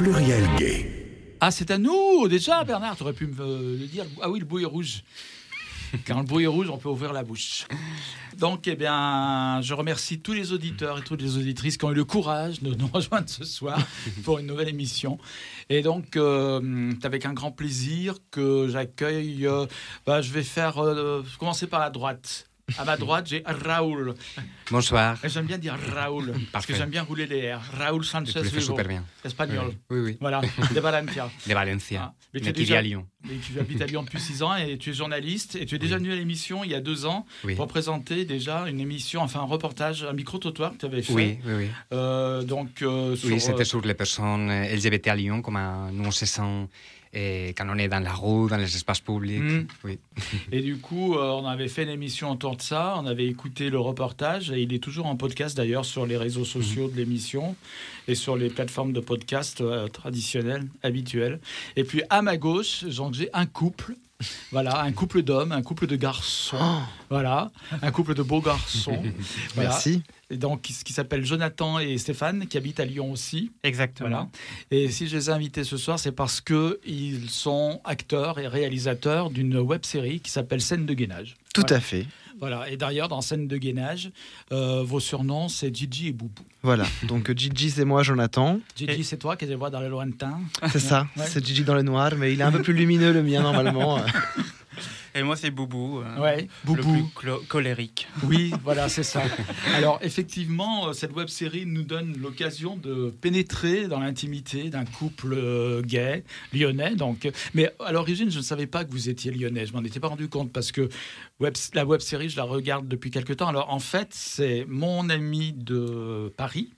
pluriel gay. Ah, c'est à nous déjà, Bernard, tu aurais pu me le dire. Ah oui, le bouillon rouge. Quand le est rouge, on peut ouvrir la bouche. Donc, eh bien, je remercie tous les auditeurs et toutes les auditrices qui ont eu le courage de nous rejoindre ce soir pour une nouvelle émission. Et donc, euh, c'est avec un grand plaisir que j'accueille. euh, bah, je vais faire euh, commencer par la droite. À ma droite, j'ai Raoul. Bonsoir. J'aime bien dire Raoul, parce que j'aime bien rouler les R. Raoul Sanchez Vivo, super bien. espagnol. Oui, oui. Voilà, de Valencia. De Valencia. Ah, mais tu mais déjà- à Lyon. Et tu habites à Lyon depuis 6 ans et tu es journaliste et tu es déjà Oui. venu à l'émission il y a deux ans Oui. pour présenter déjà une émission, enfin un reportage, un micro-trottoir que tu avais fait. Oui, oui, oui. Euh, donc, euh, sur, Oui, c'était euh, sur les personnes LGBT à Lyon, comment nous on se sent quand on est dans la rue, dans les espaces publics. Mm. Oui. Et du coup, euh, on avait fait une émission autour de ça, on avait écouté le reportage et il est toujours en podcast d'ailleurs sur les réseaux sociaux Mhm. de l'émission et sur les plateformes de podcast euh, traditionnelles, habituelles. Et puis à ma gauche, j'ai un couple. Voilà, un couple d'hommes, un couple de garçons. Oh. Voilà, un couple de beaux garçons. Voilà. Merci. Et donc, qui, qui s'appelle Jonathan et Stéphane, qui habitent à Lyon aussi. Exactement. Voilà. Et si je les ai invités ce soir, c'est parce que ils sont acteurs et réalisateurs d'une web série qui s'appelle Scène de gainage. Tout Voilà. à fait. Voilà. Et d'ailleurs, dans Scène de gainage, euh, vos surnoms, c'est Gigi et Boubou. Voilà. Donc Gigi, c'est moi, Jonathan. Gigi, Et- c'est toi qui les vois dans le lointain. C'est ça. Ouais. C'est Gigi dans le noir, mais il est un peu plus lumineux le mien normalement. Et moi, c'est Boubou. euh, Ouais, Le plus Boubou. colérique. Oui, voilà, c'est ça. Alors, effectivement, euh, cette web série nous donne l'occasion de pénétrer dans l'intimité d'un couple euh, gay lyonnais. Donc, euh, mais à l'origine, je ne savais pas que vous étiez lyonnais. Je m'en étais pas rendu compte parce que web, la web série, je la regarde depuis quelque temps. Alors, en fait, c'est mon ami de Paris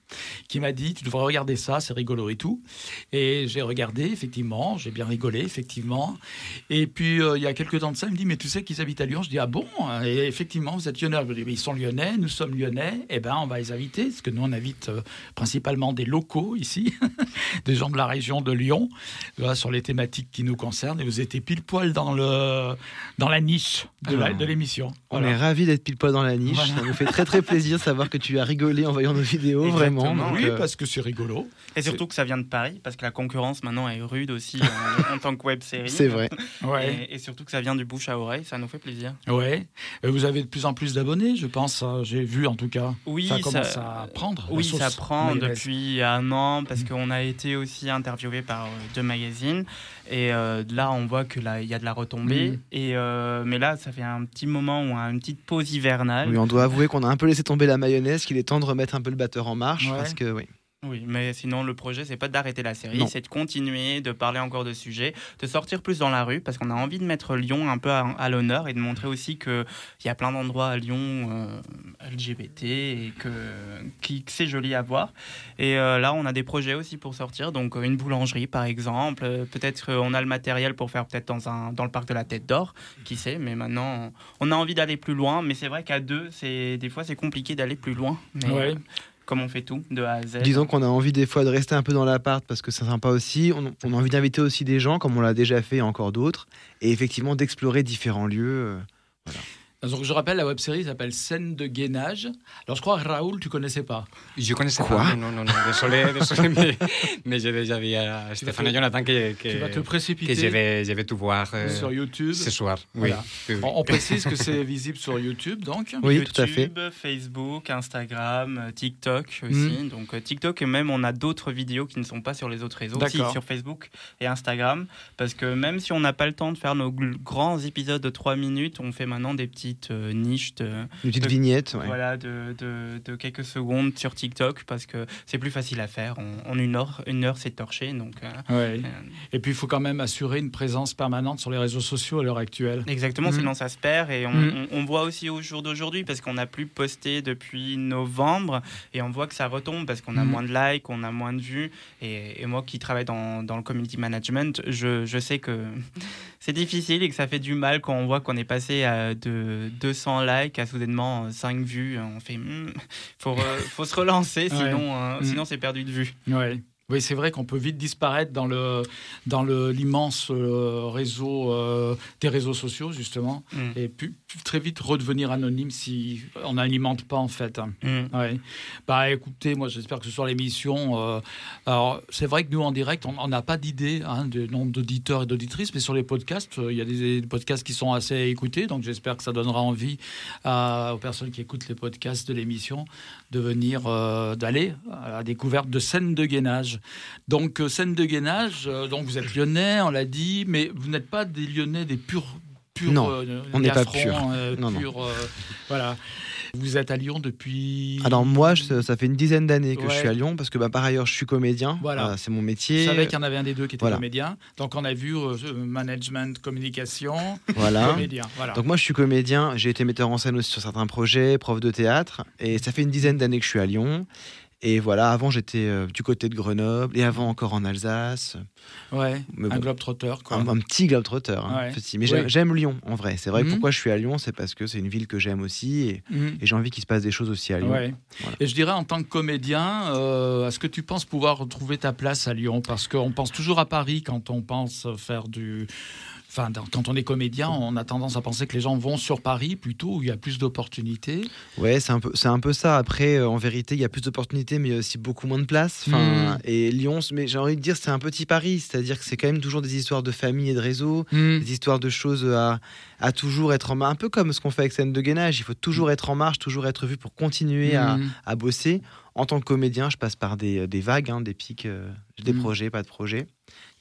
qui m'a dit Tu devrais regarder ça, c'est rigolo et tout. Et j'ai regardé, effectivement, j'ai bien rigolé, effectivement. Et puis, euh, il y a quelques temps de ça, il me dit Mais tu sais qu'ils habitent à Lyon? Je dis Ah bon? Et effectivement, vous êtes lyonnais. Je dis, Mais Ils sont lyonnais, nous sommes lyonnais. Eh ben, on va les inviter, parce que nous, on invite euh, principalement des locaux ici, des gens de la région de Lyon, voilà, sur les thématiques qui nous concernent. Et vous étiez pile poil dans, le, dans la niche de la- Ah. de l'émission. On est ravis d'être pile poil dans la niche. Voilà. Ça nous fait très très plaisir de savoir que tu as rigolé en voyant nos vidéos, vraiment. Donc, Oui, euh, parce que c'est rigolo. Et surtout que ça vient de Paris, parce que la concurrence maintenant est rude aussi en, en tant que web série. c'est vrai. Ouais. Et, et surtout que ça vient du bouche à oreille, ça nous fait plaisir. Ouais. Et vous avez de plus en plus d'abonnés, je pense. hein, J'ai vu en tout cas. Oui, ça commence ça- à prendre. Oui, ça prend mayonnaise. depuis un an parce qu'on a été aussi interviewé par euh, deux magazines et euh, là on voit que là il y a de la retombée Mm. et euh, mais là ça fait un petit moment ou une petite pause hivernale. Oui, on doit avouer qu'on a un peu laissé tomber la mayonnaise, qu'il est temps de remettre un peu le batteur en marche. Ouais. Parce que, oui. Oui, mais sinon le projet c'est pas d'arrêter la série, c'est de continuer, de parler encore de sujets, de sortir plus dans la rue parce qu'on a envie de mettre Lyon un peu à, à l'honneur et de montrer aussi que il y a plein d'endroits à Lyon euh, LGBT et que, qui- c'est joli à voir. Et euh, là on a des projets aussi pour sortir, donc euh, une boulangerie par exemple, peut-être qu'on a le matériel pour faire peut-être dans un dans le parc de la Tête d'Or, qui sait, mais maintenant on a envie d'aller plus loin, mais c'est vrai qu'à deux c'est des fois c'est compliqué d'aller plus loin. Mais, Ouais. Comme on fait tout de A à Z. Disons qu'on a envie des fois de rester un peu dans l'appart parce que c'est sympa aussi. On, a envie d'inviter aussi des gens, comme on l'a déjà fait et encore d'autres. Et effectivement d'explorer différents lieux. euh, Donc, je rappelle, la web série s'appelle Scène de gainage. Alors, je crois, Raoul, tu connaissais pas. Je connaissais Quoi pas. Non, non, non. Désolé, désolé, mais, mais j'ai déjà vu à Stéphane et Jonathan que, que, tu vas te que précipiter je, vais, je vais tout voir euh, sur YouTube. ce soir. Oui. Voilà. Oui, oui. On, on précise que c'est visible sur YouTube, donc. Oui, YouTube, tout à fait. Facebook, Instagram, euh, TikTok aussi. Donc euh, TikTok et même on a d'autres vidéos qui ne sont pas sur les autres réseaux, aussi D'accord. sur Facebook et Instagram. Parce que même si on n'a pas le temps de faire nos grands épisodes de 3 minutes, on fait maintenant des petites euh, niches de, Une petite De- vignette. ouais. voilà, de, de- de quelques secondes sur TikTok parce que c'est plus facile à faire. En, en une heure, une heure c'est torché. Donc, euh, Ouais. euh, Et puis, il faut quand même assurer une présence permanente sur les réseaux sociaux à l'heure actuelle. Exactement, Mhm. sinon ça se perd. Et on, Mhm. on- on voit aussi au jour d'aujourd'hui, parce qu'on n'a plus posté depuis novembre, et on voit que ça retombe parce qu'on a Mhm. moins de likes, on a moins de vues. Et, et moi qui travaille dans, dans le community management, je, je sais que c'est difficile et que ça fait du mal quand on voit qu'on est passé à de 200 likes à soudainement 5 vues. On fait, Hmm, faut, faut se relancer, sinon, euh, Mhm. sinon c'est perdu de vue. Ouais. Oui, c'est vrai qu'on peut vite disparaître dans le dans le l'immense euh, réseau euh, des réseaux sociaux justement, Mm. et puis très vite redevenir anonyme si on n'alimente pas en fait. Mm. Ouais. Bah écoutez, moi j'espère que ce soir l'émission. euh, alors c'est vrai que nous en direct, on n'a pas d'idée hein, du nombre d'auditeurs et d'auditrices, mais sur les podcasts, il y a des, des podcasts qui sont assez écoutés, donc j'espère que ça donnera envie à- aux personnes qui écoutent les podcasts de l'émission de venir, d'aller à la découverte de scènes de gainage. Donc euh, scènes de gainage, euh, donc vous êtes lyonnais, on l'a dit, mais vous n'êtes pas des lyonnais des purs. purs Non, euh, on n'est pas euh, Non, non. euh, voilà. Vous êtes à Lyon depuis. Alors moi, je- ça fait une dizaine d'années que je suis à Lyon parce que bah, par ailleurs, je suis comédien. Voilà. Euh, c'est mon Je métier. savais qu'il y en avait un des deux qui était Voilà. comédien. Donc on a vu management, communication, Voilà. comédien. Voilà. Donc moi, je suis comédien. J'ai été metteur en scène aussi sur certains projets, prof de théâtre. Et ça fait une dizaine d'années que je suis à Lyon. Et voilà, avant j'étais euh, du côté de Grenoble et avant encore en Alsace. ouais, Mais un bon. globe trotteur. Quoi. Un, un petit globetrotter. hein, Ouais. petit. Mais Oui. j'aime- Lyon en vrai. C'est vrai Mhm. pourquoi je suis à Lyon, c'est parce que c'est une ville que j'aime aussi et, Mhm. et j'ai envie qu'il se passe des choses aussi à Lyon. Ouais. Voilà. Et je dirais en tant que comédien, euh, est-ce que tu penses pouvoir retrouver ta place à Lyon? Parce qu'on pense toujours à Paris quand on pense faire du. Enfin, quand on est comédien, on a tendance à penser que les gens vont sur Paris plutôt où il y a plus d'opportunités. Ouais, c'est un peu, c'est un peu ça. Après, euh, en vérité, il y a plus d'opportunités, mais aussi beaucoup moins de place. Enfin, Mm. et Lyon, mais j'ai envie de dire, c'est un petit Paris, c'est-à-dire que c'est quand même toujours des histoires de famille et de réseau, des histoires de choses à, à toujours être en marche, un peu comme ce qu'on fait avec scène de gainage. Il faut toujours être en marche, toujours être vu pour continuer à, à bosser. En tant que comédien, je passe par des, des vagues, hein, des pics, euh, des projets, pas de projets.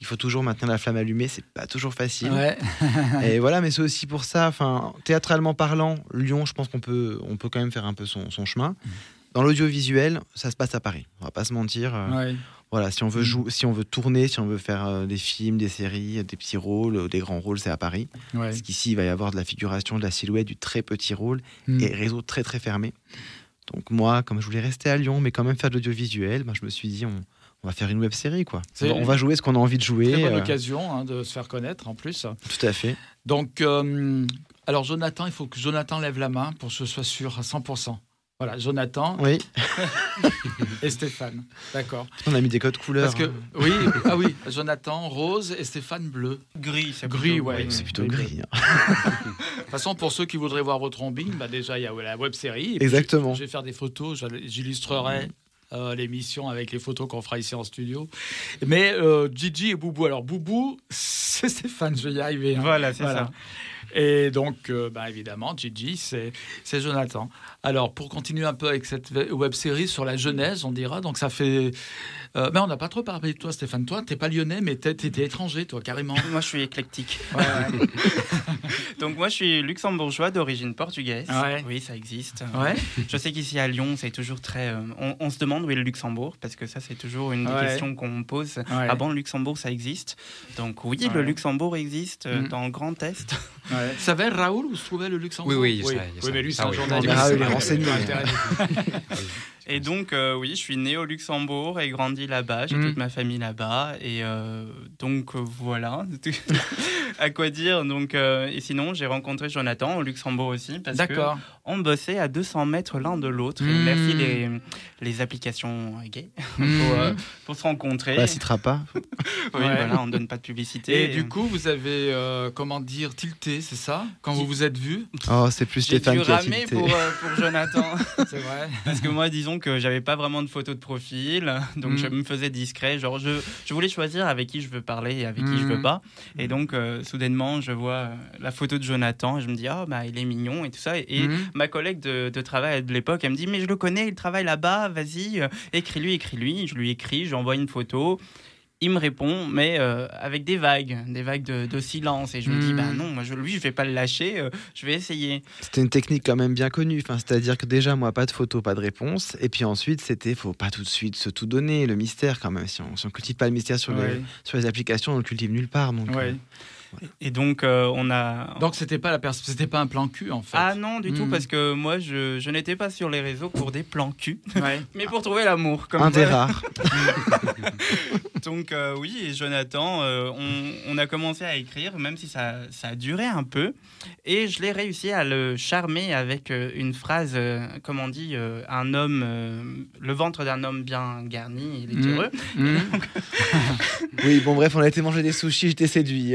Il faut toujours maintenir la flamme allumée, c'est pas toujours facile. Ouais. Et voilà, mais c'est aussi pour ça, enfin, théâtralement parlant, Lyon, je pense qu'on peut, on peut quand même faire un peu son, son chemin. Mm. Dans l'audiovisuel, ça se passe à Paris. On va pas se mentir. euh, Ouais. Voilà, si on veut Mm. jouer, si on veut tourner, si on veut faire euh, des films, des séries, des petits rôles, euh, des grands rôles, c'est à Paris. Ouais. Parce qu'ici, il va y avoir de la figuration, de la silhouette, du très petit rôle Mhm. et réseau très très fermé. Donc moi, comme je voulais rester à Lyon, mais quand même faire de l'audiovisuel, ben, je me suis dit, on, on va faire une web série, quoi. On va, on va jouer ce qu'on a envie de jouer. Très bonne euh, occasion hein, de se faire connaître en plus. tout à fait. Donc, euh, alors Jonathan, il faut que Jonathan lève la main pour que je sois sûr à 100%. Voilà, Jonathan Oui, et Stéphane. D'accord. on a mis des codes couleurs. Parce que, hein. oui, ah oui, Jonathan rose et Stéphane bleu. Gris, c'est Gris, plutôt ouais. C'est plutôt Oui, gris. hein. De toute façon, pour ceux qui voudraient voir votre ombing, bah déjà, il y a la web série. Exactement. Je vais faire des photos, j'illustrerai. Euh, l'émission avec les photos qu'on fera ici en studio. Mais euh, Gigi et Boubou. Alors, Boubou, c'est Stéphane, je vais y arriver. hein. Voilà, c'est Voilà. ça. Et donc, euh, bah, évidemment, Gigi, c'est c'est Jonathan. Alors, pour continuer un peu avec cette web série sur la Genèse, on dira, donc ça fait. Euh, mais on n'a pas trop parlé de toi, Stéphane. Toi, t'es pas lyonnais, mais t'es t'es étranger, toi, carrément. Moi, je suis éclectique. Ouais, ouais. Donc, moi, je suis luxembourgeois d'origine portugaise. Ouais. Oui, ça existe. Ouais. Je sais qu'ici à Lyon, c'est toujours très. euh, on, on se demande où est le Luxembourg, parce que ça, c'est toujours une des Ouais. questions qu'on me pose. Ouais. Ah bon, le Luxembourg, ça existe? Donc, oui, Ouais. le Luxembourg existe euh, Mm. dans le Grand Est. Ouais. Tu savais, Raoul, où se trouvait le Luxembourg? Oui, oui, oui. sais, je Oui, sais. mais lui, c'est Ah un oui. journaliste. Ah, il est renseigné. Et donc, euh, oui, je suis né au Luxembourg et grandi là-bas. J'ai Mm. toute ma famille là-bas. Et euh, donc, euh, voilà. à quoi dire? Donc, euh, Et sinon, j'ai rencontré Jonathan au Luxembourg aussi. Parce que D'accord. on bossait à 200 mètres l'un de l'autre. Et Mm. Merci les, les applications gays pour, Mm. euh, pour se rencontrer. On la citera pas. Oui, Ouais. voilà, on donne pas de publicité. Et du coup, vous avez, euh, comment dire, tilté, c'est ça? Quand vous vous êtes vu Oh, c'est plus Stéphane qui a ramer tilté. pour, euh, pour Jonathan. C'est vrai. Parce que moi, disons que j'avais pas vraiment de photo de profil, donc je me faisais discret. Genre, je, je voulais choisir avec qui je veux parler et avec qui je veux Mm. pas. Et donc, euh, soudainement, je vois euh, la photo de Jonathan et je me dis, ah, bah, il est mignon et tout ça. Et, et. Ma collègue de, de travail de l'époque, elle me dit, mais je le connais, il travaille là-bas, vas-y, euh, écris-lui, écris-lui. Je lui écris, j'envoie une photo. Il me répond, mais euh, avec des vagues, des vagues de, de silence. Et je me dis, bah non, moi, je, lui, je vais pas le lâcher, euh, je vais essayer. C'était une technique quand même bien connue. Enfin, C'est-à-dire que déjà, moi, pas de photo, pas de réponse. Et puis ensuite, c'était, faut pas tout de suite se tout donner, le mystère quand même. Si on, si on cultive pas le mystère sur, Ouais. les, sur les applications, on le cultive nulle part. Donc, Ouais. euh, Et donc, euh, on a. Donc c'était pas la pers- c'était pas un plan cul en fait. Ah non, du tout, Mm. parce que moi, je, je n'étais pas sur les réseaux pour des plans cul, Ouais. mais pour trouver l'amour. Comme un des rares. Donc euh, oui, et Jonathan, euh, on, a commencé à écrire, même si ça, ça, a duré un peu. Et je l'ai réussi à le charmer avec euh, une phrase, comme on dit, un homme, le ventre d'un homme bien garni, il est mmh. heureux. Mmh. oui, bon bref, on a été manger des sushis, j'étais séduit.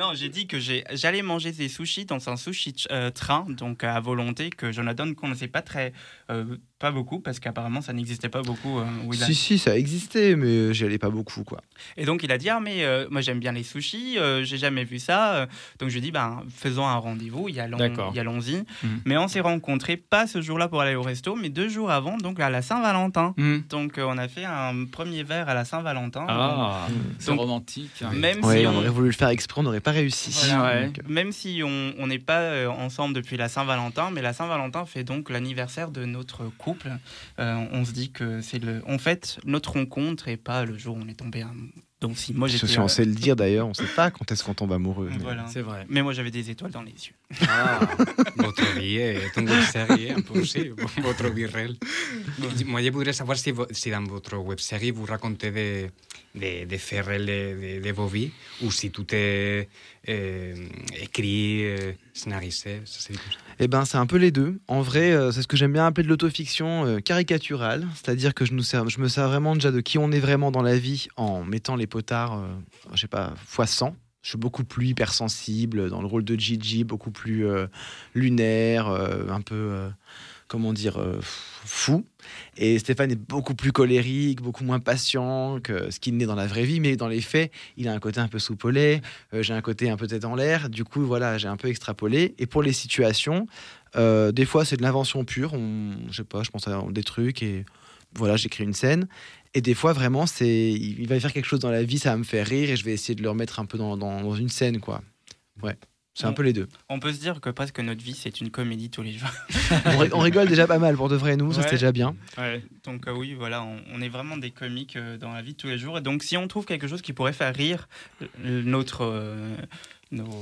Non, j'ai dit que j'allais manger des sushis dans un sushi train, donc à volonté, que Jonathan ne connaissait pas très, pas beaucoup parce qu'apparemment ça n'existait pas beaucoup. Euh, si, si, ça existait, mais j'y allais pas beaucoup. quoi. Et donc il a dit Ah, mais euh, moi j'aime bien les sushis, euh, j'ai jamais vu ça. Donc je lui ai dit ben, Faisons un rendez-vous, y allons-y. Mm. Mais on s'est rencontrés pas ce jour-là pour aller au resto, mais deux jours avant, donc à la Saint-Valentin. Mm. Donc on a fait un premier verre à la Saint-Valentin. Ah, c'est romantique. Même si on... aurait voulu le faire exprès, on n'aurait pas réussi. Même si on n'est pas ensemble depuis la Saint-Valentin, mais la Saint-Valentin fait donc l'anniversaire de notre couple euh, on se dit que c'est le, en fait, notre rencontre et pas le jour où on est tombé Donc si moi j'étais, on sait le dire d'ailleurs, on ne sait pas quand est-ce qu'on tombe amoureux. Voilà. C'est vrai. Mais moi j'avais des étoiles dans les yeux. Ah, votre vie est une web série, un peu aussi, votre vie réelle. Moi je voudrais savoir si, si dans votre web série vous racontez des, de, de, vos vies ou si tout est écrit, scénarisé. Ça, eh ben, c'est un peu les deux. En vrai, euh, c'est ce que j'aime bien appeler de l'autofiction euh, caricaturale, c'est-à-dire que je, nous sers, je me sers vraiment déjà de qui on est vraiment dans la vie en mettant les potards, euh, je sais pas, fois 100. Je suis beaucoup plus hypersensible dans le rôle de Gigi, beaucoup plus lunaire, un peu comment dire, euh, fou. Et Stéphane est beaucoup plus colérique, beaucoup moins patient que ce qu'il n'est dans la vraie vie, mais dans les faits, il a un côté un peu soupolé, euh, j'ai un côté un peu tête en l'air, du coup, voilà, j'ai un peu extrapolé. Et pour les situations, euh, des fois, c'est de l'invention pure, je sais pas, je pense à des trucs et voilà, j'écris une scène. Et des fois, vraiment, c'est, il va faire quelque chose dans la vie, ça va me faire rire et je vais essayer de le remettre un peu dans, dans une scène, quoi. Ouais. C'est un peu les deux. On peut se dire que presque notre vie, c'est une comédie tous les jours. on, rigole déjà pas mal pour de vrai, nous, ça c'était déjà bien. Donc euh, oui, voilà, on, est vraiment des comiques euh, dans la vie de tous les jours. Et donc si on trouve quelque chose qui pourrait faire rire euh, notre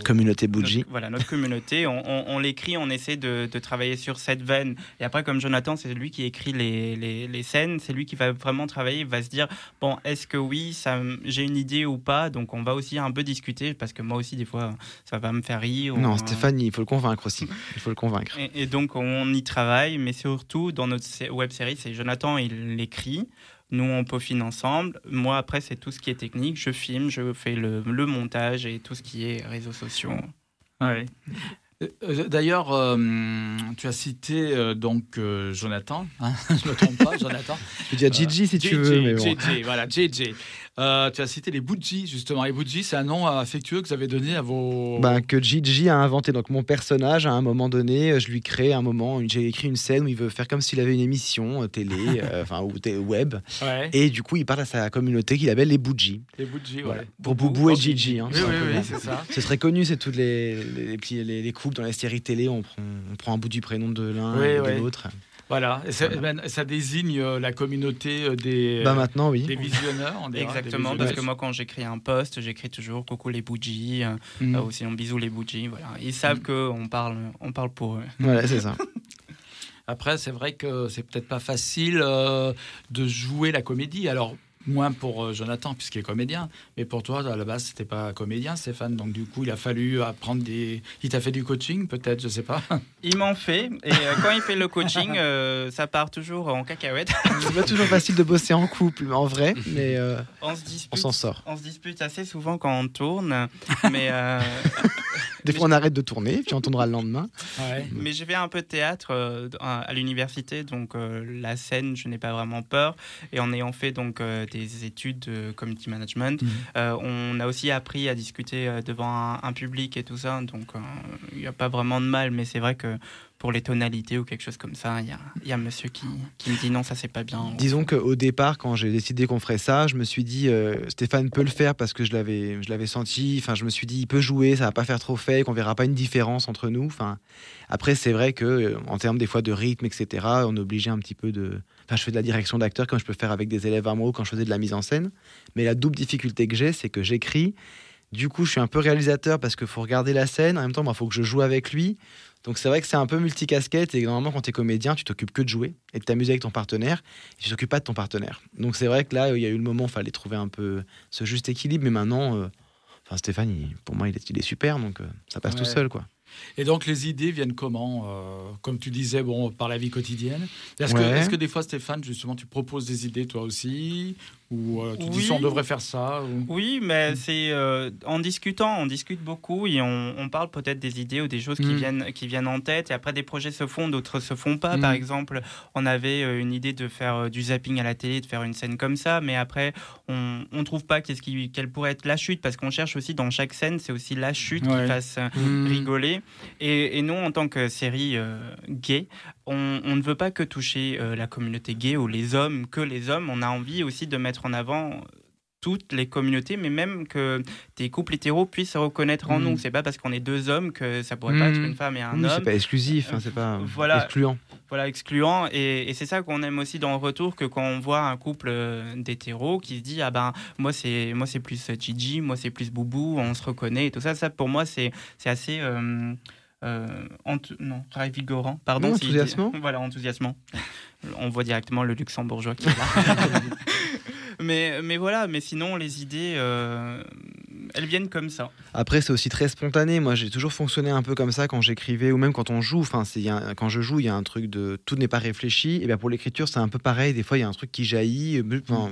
communauté Bougie. voilà, notre communauté. On, l'écrit, on essaie de, travailler sur cette veine. Et après, comme Jonathan, c'est lui qui écrit les, les, scènes, c'est lui qui va vraiment travailler, il va se dire, bon, est-ce que oui, ça, j'ai une idée ou pas? Donc on va aussi un peu discuter, parce que moi aussi, des fois, ça va me faire rire. Non, Stéphanie, il faut le convaincre aussi. Il faut le convaincre. Et, et donc on y travaille, mais surtout, dans notre web série, c'est Jonathan, il l'écrit. Nous, on peaufine ensemble. Moi, après, c'est tout ce qui est technique. Je filme, je fais le, montage et tout ce qui est réseaux sociaux. Ouais. Euh, d'ailleurs, euh, tu as cité euh, donc Jonathan, hein je ne me trompe pas, Jonathan. Je dis à Gigi si tu veux. Mais bon. voilà, JJ. Euh, tu as cité les Bougie, justement. Les Bougie, c'est un nom affectueux que vous avez donné à vos. Ben, que Gigi a inventé. Donc, mon personnage, à un moment donné, je lui crée un moment, j'ai écrit une scène où il veut faire comme s'il avait une émission euh, télé, euh, enfin, ou web. Et du coup, il parle à sa communauté qu'il appelle les Bougie. Les Bougie, voilà. Pour Boubou et Gigi. Hein, oui, oui, oui, c'est ça. C'est très connu, c'est toutes les, les, les, les, couples dans les séries télé. On prend, on prend un bout du prénom de l'un et de l'autre. Voilà, ben, ça, désigne euh, la communauté euh, des, bah maintenant, oui. des visionneurs. Exactement, parce que moi quand j'écris un post, j'écris toujours coucou les bougies, euh, mm. ou sinon bisous les bougies. Voilà. Ils savent mm. qu'on parle, on parle pour eux. Voilà, c'est ça. Après, c'est vrai que c'est peut-être pas facile de jouer la comédie. Alors, Moins pour euh, Jonathan, puisqu'il est comédien. Mais pour toi, à la base, c'était pas comédien, Stéphane. Donc, du coup, il a fallu apprendre des. Il t'a fait du coaching, peut-être, je sais pas. Il m'en fait. Et euh, quand il fait le coaching, euh, ça part toujours en cacahuète. C'est pas toujours facile de bosser en couple, en vrai. Mais on s'en sort. On se dispute assez souvent quand on tourne. Mais. Des fois, on arrête de tourner, puis on tournera le lendemain. Mais j'ai fait un peu de théâtre à l'université, donc la scène, je n'ai pas vraiment peur. Et en ayant fait donc des études de community management. Mhm. Euh, on a aussi appris à discuter euh, devant un, public et tout ça, donc euh, il n'y a pas vraiment de mal, mais c'est vrai que pour les tonalités ou quelque chose comme ça, il y a, y a, monsieur qui, qui, me dit non, ça c'est pas bien. Disons qu'au départ, quand j'ai décidé qu'on ferait ça, je me suis dit Stéphane peut le faire parce que je l'avais, je l'avais senti. Enfin, je me suis dit il peut jouer, ça va pas faire trop fake, on verra pas une différence entre nous. Enfin, après c'est vrai que en termes des fois de rythme, etc., on est obligé un petit peu de Enfin, je fais de la direction d'acteur comme je peux faire avec des élèves à moi quand je faisais de la mise en scène. Mais la double difficulté que j'ai, c'est que j'écris, Du coup, je suis un peu réalisateur parce qu'il faut regarder la scène. En même temps, il faut que je joue avec lui. Donc c'est vrai que c'est un peu multicasquette et normalement quand tu es comédien, tu t'occupes que de jouer et de t'amuser avec ton partenaire et tu t'occupes pas de ton partenaire. Donc c'est vrai que là, il y a eu le moment, il fallait trouver un peu ce juste équilibre, mais maintenant, euh, enfin Stéphane, pour moi, il est, il est super, donc euh, ça passe tout seul, quoi. Et donc les idées viennent comment euh, Comme tu disais, bon, par la vie quotidienne? Est-ce que, est que, des fois, Stéphane, justement, tu proposes des idées toi aussi? Ou euh, tu dis on devrait faire ça Oui, mais c'est euh, en discutant, on discute beaucoup et on, parle peut-être des idées ou des choses qui, mm. viennent, qui viennent en tête. Et après, des projets se font, d'autres se font pas. Par mm. exemple, on avait euh, une idée de faire du zapping à la télé, de faire une scène comme ça, mais après, on ne trouve pas qu'est-ce qui, quelle pourrait être la chute parce qu'on cherche aussi dans chaque scène, c'est aussi la chute qui fasse mm. rigoler. Et, et, nous, en tant que série gay, on, on, ne veut pas que toucher la communauté gay ou les hommes, que les hommes. On a envie aussi de mettre en avant toutes les communautés, mais même que des couples hétéros puissent se reconnaître en mm. nous. C'est pas parce qu'on est deux hommes que ça pourrait pas être mm. une femme et un homme. C'est pas exclusif, hein, c'est pas voilà, excluant. Voilà, excluant. Et, c'est ça qu'on aime aussi dans le retour, que quand on voit un couple d'hétéros qui se dit ah ben moi c'est moi c'est plus Gigi, moi c'est plus Boubou, on se reconnaît et tout ça. Ça pour moi c'est c'est assez euh, euh, non, revigorant, pardon. enthousiasmant. voilà, enthousiasmant. On voit directement le luxembourgeois qui est là. mais, mais voilà, mais sinon, les idées, euh, elles viennent comme ça. Après, c'est aussi très spontané. Moi, j'ai toujours fonctionné un peu comme ça quand j'écrivais ou même quand on joue. Enfin, c'est, quand je joue, il y a un truc de tout n'est pas réfléchi. Et bien pour l'écriture, c'est un peu pareil. Des fois, il y a un truc qui jaillit.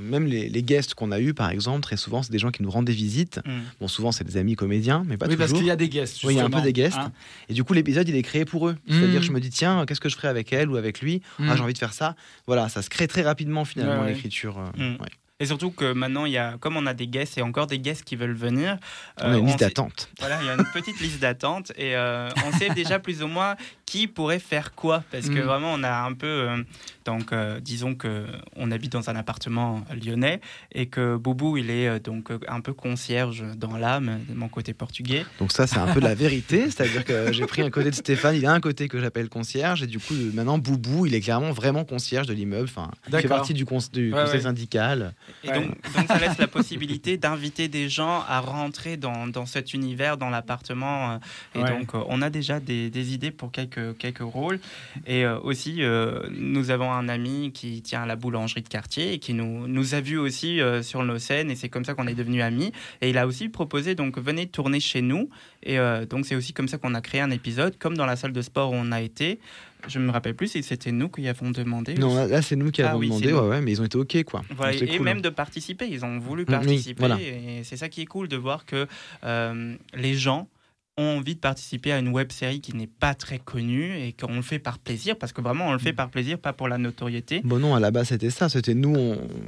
même les, les, guests qu'on a eu, par exemple, très souvent, c'est des gens qui nous rendent des visites. Mm. Bon, souvent, c'est des amis comédiens, mais pas oui, toujours. parce qu'il y a des guests. Oui, il y a un peu des guests. Hein. et du coup, l'épisode, il est créé pour eux. C'est-à-dire, mm. je me dis, tiens, qu'est-ce que je ferais avec elle ou avec lui? Ah, mm. j'ai envie de faire ça. Voilà, ça se crée très rapidement finalement l'écriture. Euh, et surtout que maintenant, il y a, comme on a des guests et encore des guests qui veulent venir. on a une euh, liste d'attente. Voilà, il y a une petite liste d'attente et euh, on sait déjà plus ou moins qui pourrait faire quoi. Parce que mm. vraiment, on a un peu. Euh, donc, disons qu'on habite dans un appartement lyonnais et que Boubou, il est donc un peu concierge dans l'âme, de mon côté portugais. Donc, ça, c'est un peu la vérité. C'est-à-dire que j'ai pris un côté de Stéphane, il a un côté que j'appelle concierge. Et du coup, maintenant, Boubou, il est clairement vraiment concierge de l'immeuble. Enfin, il fait partie du, du conseil syndical. Et donc, ça laisse la possibilité d'inviter des gens à rentrer dans, dans cet univers, dans l'appartement. Euh, et donc, euh, on a déjà des, des, idées pour quelques, quelques rôles. Et euh, aussi, nous avons un ami qui tient à la boulangerie de quartier et qui nous, nous a vus aussi sur nos scènes. Et c'est comme ça qu'on est devenus amis. Et il a aussi proposé, donc, venez tourner chez nous. Et donc, c'est aussi comme ça qu'on a créé un épisode, comme dans la salle de sport où on a été. Je me rappelle plus si c'était nous qui avons demandé. Non, là, c'est nous qui avons ah demandé, ouais, ouais, mais ils ont été OK. Quoi. et même de participer, ils ont voulu mm, participer. Et c'est ça qui est cool de voir que euh, les gens ont envie de participer à une web série qui n'est pas très connue et qu'on le fait par plaisir, parce que vraiment on le fait mm. par plaisir, pas pour la notoriété. Bon non, à la base c'était ça, c'était nous,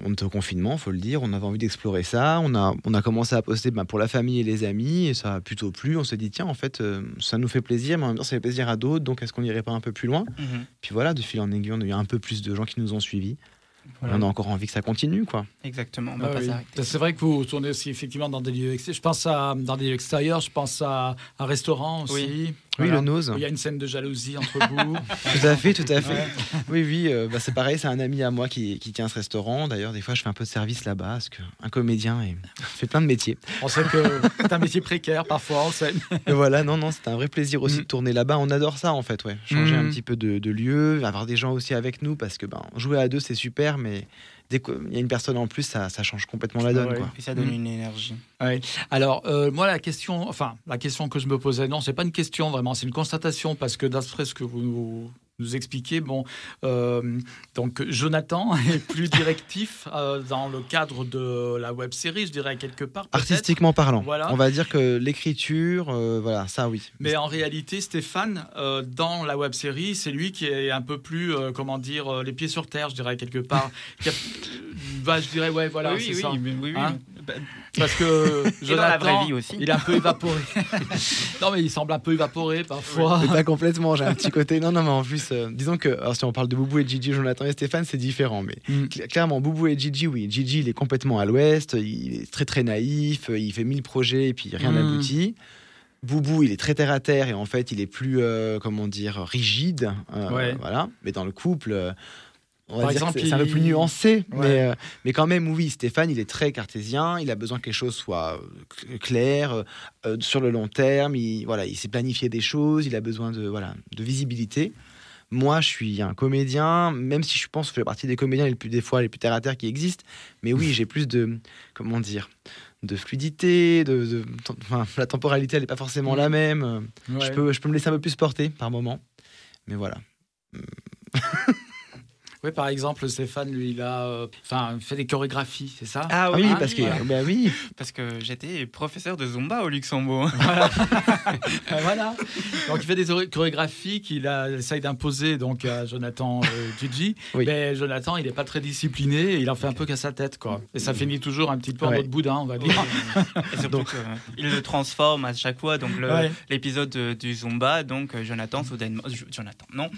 on, était au confinement, faut le dire, on avait envie d'explorer ça, on a, on a commencé à poster ben, pour la famille et les amis, et ça a plutôt plu, on s'est dit tiens en fait euh, ça nous fait plaisir, mais en même temps ça fait plaisir à d'autres, donc est-ce qu'on n'irait pas un peu plus loin? Mm-hmm. Puis voilà, de fil en aiguille, on a eu un peu plus de gens qui nous ont suivis. On a encore envie que ça continue, quoi. Exactement, on va ah pas C'est vrai que vous tournez aussi effectivement dans des lieux extérieurs. Je pense à dans des lieux extérieurs, je pense à un restaurant aussi. Oui, le nose. Il y a une scène de jalousie entre vous. tout à fait, tout à fait. Oui, oui, euh, bah, c'est pareil, c'est un ami à moi qui, qui tient ce restaurant. D'ailleurs, des fois, je fais un peu de service là-bas, parce qu'un comédien et... fait plein de métiers. On sait que c'est un métier précaire parfois en scène. Et voilà, non, non, c'est un vrai plaisir aussi mm. de tourner là-bas. On adore ça, en fait, ouais. Changer un mm. petit peu de, de, lieu, avoir des gens aussi avec nous, parce que ben, jouer à deux, c'est super, mais dès qu'il y a une personne en plus, ça, change complètement la donne. Quoi. Et ça donne mm. une énergie. Alors, euh, moi, la question, enfin, la question que je me posais, non, c'est pas une question vraiment, c'est une constatation parce que d'après ce que vous nous expliquer. Bon, euh, donc Jonathan est plus directif euh, dans le cadre de la web série, je dirais quelque part. Artistiquement parlant. Voilà. On va dire que l'écriture, euh, voilà, ça oui. Mais en réalité, Stéphane, dans la web série, c'est lui qui est un peu plus, comment dire, les pieds sur terre, je dirais quelque part. bah, je dirais, ouais, voilà, c'est ça. Oui, oui, hein parce que Jonathan, vie aussi. il est un peu évaporé. non, mais il semble un peu évaporé parfois. pas complètement. J'ai un petit côté. Non, non, mais en plus, euh, disons que alors, si on parle de Boubou et Gigi, Jonathan et Stéphane, c'est différent. Mais mm. clairement, Boubou et Gigi, oui. Gigi, il est complètement à l'ouest. Il est très, très naïf. Il fait mille projets et puis rien mm. n'aboutit. Boubou, il est très terre à terre et en fait, il est plus, euh, comment dire, rigide. Euh, voilà. Mais dans le couple on va Par dire exemple, c'est un peu plus nuancé, Ouais. mais, euh, mais quand même, oui, Stéphane, il est très cartésien, il a besoin que les choses soient euh, cl- claires, euh, sur le long terme, il, voilà, il sait planifier des choses, il a besoin de, voilà, de visibilité. Moi, je suis un comédien, même si je pense que je fais partie des comédiens les plus, des fois les plus terre à terre qui existent, mais oui, j'ai plus de, comment dire, de fluidité, de, de- enfin, la temporalité, elle n'est pas forcément la même. Je, peux, je peux me laisser un peu plus porter par moment, mais voilà. Oui, par exemple, Stéphane, lui, il a euh, enfin, fait des chorégraphies, c'est ça? Ah Ah oui, oui, parce que, voilà. bah oui, Parce que j'étais professeur de Zumba au Luxembourg. Voilà. Ah, voilà. Donc il fait des choré- chorégraphies qu'il a- essaye d'imposer donc à Jonathan euh, Gigi. Oui. Mais Jonathan, il n'est pas très discipliné, et il en fait un peu qu'à sa tête quoi. Et ça finit toujours un petit peu en Ouais. mode boudin, on va dire. Et surtout qu'il le transforme à chaque fois. Donc Ouais. l'épisode de- du Zumba, donc euh, Jonathan soudainement, euh, Jonathan, non,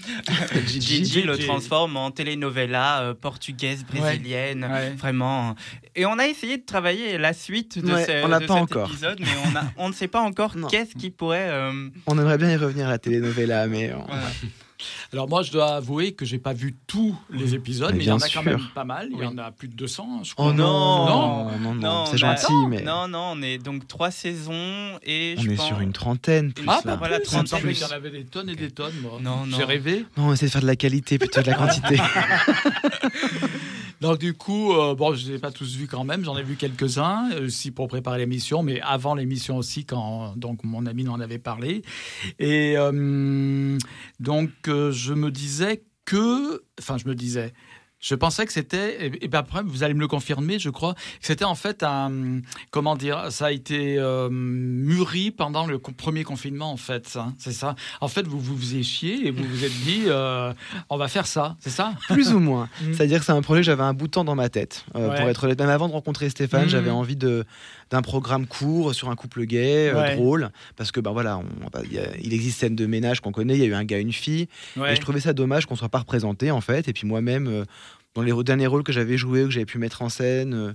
Gigi, Gigi le transforme en telenovela euh, portugaise, brésilienne, Ouais. vraiment. Et on a essayé de travailler la suite de, Ouais, ce- on de pas cet encore. épisode, mais on, a- on ne sait pas encore qu'est-ce qui pourrait. euh, On aimerait bien y revenir à la telenovela, mais voilà. Alors moi, je dois avouer que j'ai pas vu tous les épisodes, Mais mais il y en a quand sûr. même pas mal. Il y en a plus de 200, je crois. Oh non, Non. non, non, Non, c'est gentil, mais Non, non, on est donc trois saisons et on je est pense- sur une trentaine. Plus, Ah, bah Voilà, 30 30 plus. il y en avait des tonnes et des tonnes, moi. Non, non. J'ai rêvé. Non, on essaie de faire de la qualité plutôt que de la quantité. Donc du coup, euh, bon, je ne les ai pas tous vus quand même, j'en ai vu quelques-uns, euh, aussi pour préparer l'émission, mais avant l'émission aussi, quand donc mon ami m'en avait parlé. Et euh, donc je me disais que, enfin je me disais, je pensais que c'était, et, et ben après vous allez me le confirmer, je crois, que c'était en fait un, comment dire, ça a été euh, mûri pendant le premier confinement en fait, hein, c'est ça. En fait, vous vous faisiez chier et vous vous êtes dit, euh, on va faire ça, c'est ça? Plus ou moins. Mm. C'est-à-dire que c'est un projet que j'avais un bout de temps dans ma tête. Euh, Ouais. Pour être honnête, même avant de rencontrer Stéphane, Mhm. j'avais envie de d'un programme court sur un couple gay, euh, Ouais. drôle, parce que ben voilà, on- bah, il y a- il existe scène de ménage qu'on connaît, il y a eu un gars, une fille, Ouais. et je trouvais ça dommage qu'on soit pas représenté en fait. Et puis moi-même, euh, dans les derniers rôles que j'avais joués, que j'avais pu mettre en scène. euh,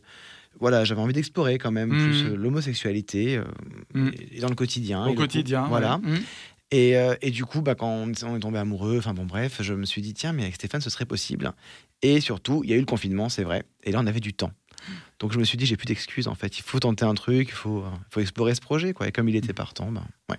voilà, j'avais envie d'explorer quand même plus euh, l'homosexualité euh, et, et dans le quotidien. Au Et du coup, quotidien. voilà. ouais. Mhm. Et, euh, et du coup, bah, quand on, on est tombé amoureux, enfin bon, bref, je me suis dit, tiens, mais avec Stéphane, ce serait possible. Et surtout, il y a eu le confinement, c'est vrai. Et là, on avait du temps. Donc je me suis dit, j'ai plus d'excuses, en fait. Il faut tenter un truc, il faut, euh, faut explorer ce projet, quoi. Et comme il était partant, ben, ouais.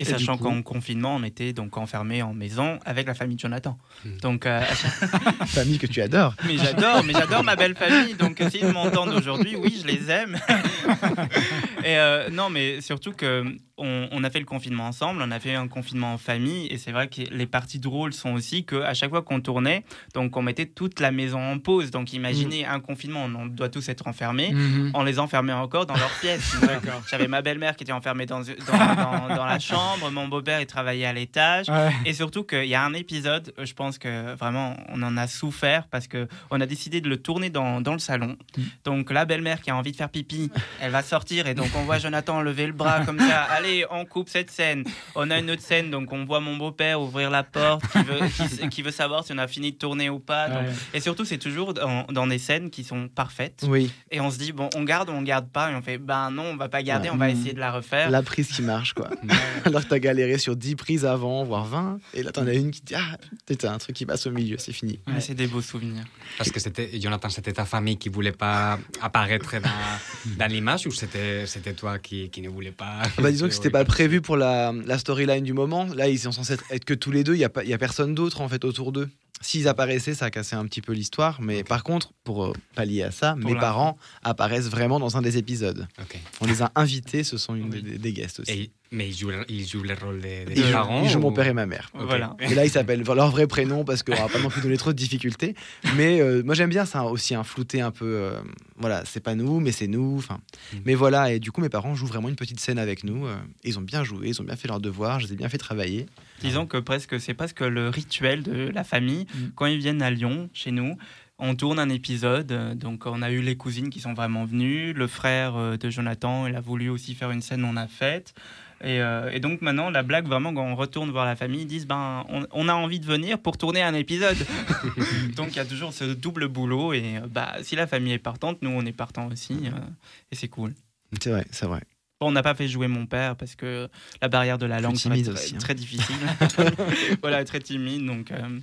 Et, Et sachant qu'en confinement, on était donc enfermé en maison avec la famille de Jonathan. Mm. Donc, euh, Famille que tu adores. mais j'adore, mais j'adore ma belle famille. Donc, euh, s'ils m'entendent aujourd'hui, oui, je les aime. et euh, non, mais surtout que on, on a fait le confinement ensemble, on a fait un confinement en famille, et c'est vrai que les parties drôles sont aussi que à chaque fois qu'on tournait, donc on mettait toute la maison en pause. Donc, imaginez un confinement, on doit tous être enfermés. On les enfermait encore dans leur pièce. J'avais ma belle-mère qui était enfermée dans, dans, dans- dans la chambre, mon beau-père il travaillait à l'étage. Ouais. Et surtout qu'il y a un épisode, je pense que vraiment on en a souffert parce que on a décidé de le tourner dans, dans le salon. Mm. Donc la belle-mère qui a envie de faire pipi, elle va sortir et donc on voit Jonathan lever le bras comme ça. Allez, on coupe cette scène. On a une autre scène, donc on voit mon beau-père ouvrir la porte, qui veut, qui, qui veut savoir si on a fini de tourner ou pas. Donc- Ouais. Et surtout, c'est toujours dans, dans des scènes qui sont parfaites. Oui, Et on se dit, bon, on garde ou on garde pas Et on fait, ben non, on va pas garder, Ouais. on va essayer de la refaire. la prise qui marche, quoi. Alors que t'as galéré sur 10 prises avant, voire 20. Et là, t'en as une qui dit, ah, putain, un truc qui passe au milieu, c'est fini. Mais c'est des beaux souvenirs. Parce que c'était, Jonathan, c'était ta famille qui voulait pas apparaître dans, dans l'image ou c'était, c'était toi qui, qui ne voulait pas? Bah, disons que c'était pas prévu pour la, la storyline du moment. Là, ils sont censés être, que tous les deux. Il n'y a, pas- y a personne d'autre en fait autour d'eux. S'ils apparaissaient, ça cassait un petit peu l'histoire. Mais par contre, pour euh, pallier à ça, mes parents apparaissent vraiment dans un des épisodes. On les a invités, ce sont une Oui. des, des guests aussi. Et- mais ils jouent, ils jouent le rôle des, des Ils jouent, parents ils jouent mon père et ma mère. Voilà. Et là, ils s'appellent leur vrai prénom parce qu'on va pas non plus donner trop de difficultés. Mais euh, moi, j'aime bien ça aussi, un flouté un peu. euh, voilà, c'est pas nous, mais c'est nous. Enfin, Mm. mais voilà. Et du coup, mes parents jouent vraiment une petite scène avec nous. euh, ils ont bien joué, ils ont bien fait leur devoir. Je les ai bien fait travailler. Disons que presque, c'est presque le rituel de la famille. Mm. Quand ils viennent à Lyon, chez nous, on tourne un épisode. Donc, on a eu les cousines qui sont vraiment venues. Le frère de Jonathan, il a voulu aussi faire une scène, on a faite. Et, euh, et donc maintenant, la blague, vraiment, quand on retourne voir la famille, ils disent ben, on, on a envie de venir pour tourner un épisode. donc il y a toujours ce double boulot. Et euh, bah, si la famille est partante, nous, on est partant aussi. euh, et c'est cool. C'est vrai, c'est vrai. Bon, on n'a pas fait jouer mon père parce que la barrière de la langue timide très, aussi, hein. très difficile. voilà, très timide. Donc, euh,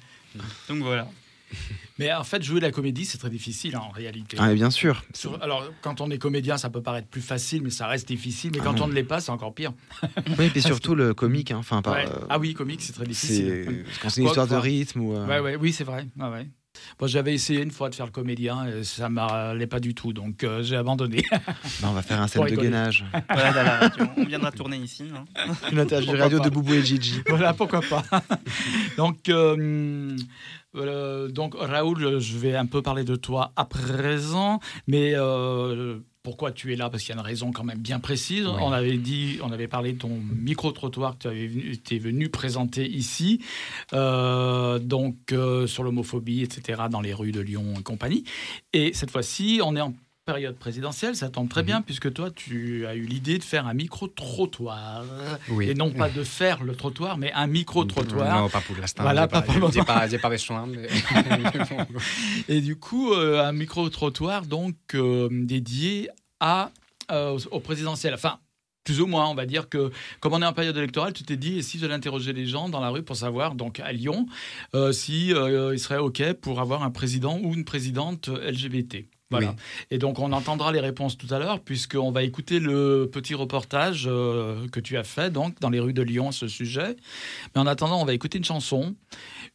donc voilà. Mais en fait, jouer la comédie, c'est très difficile hein, en réalité. Ah, bien sûr. alors, quand on est comédien, ça peut paraître plus facile, mais ça reste difficile. Mais quand ah on ne l'est pas, c'est encore pire. Oui, et surtout le comique. Hein, enfin, euh, Ah oui, comique, c'est très difficile. Quand c'est une histoire de rythme. Ou, euh, ouais, ouais, oui, c'est vrai. Ouais, j'avais essayé une fois de faire le comédien, et ça ne m'allait pas du tout, donc euh, j'ai abandonné. Bah, on va faire un scène de gainage. Voilà, on viendra tourner ici. Hein. Une interview radio de Boubou et Gigi. Voilà, pourquoi pas. donc, euh, donc Raoul, je vais un peu parler de toi à présent, mais euh, pourquoi tu es là? Parce qu'il y a une raison quand même bien précise. On avait dit, on avait parlé de ton micro-trottoir que tu es venu présenter ici, euh, donc sur l'homophobie, etc., dans les rues de Lyon et compagnie. Et cette fois-ci, on est en période présidentielle, ça tombe très bien mhm. puisque toi, tu as eu l'idée de faire un micro-trottoir. Et non pas de faire le trottoir, mais un micro-trottoir. Non, pas pour l'instant. Voilà, pas, pour J'ai pas, pas, besoin. Et du coup, euh, un micro-trottoir donc euh, dédié à, euh, au présidentiel. Enfin, plus ou moins, on va dire que comme on est en période électorale, tu t'es dit, et si je l'interrogeais les gens dans la rue pour savoir, donc à Lyon, si il serait OK pour avoir un président ou une présidente LGBT voilà. Et donc on entendra les réponses tout à l'heure, puisqu'on va écouter le petit reportage euh, que tu as fait donc dans les rues de Lyon à ce sujet. Mais en attendant, on va écouter une chanson.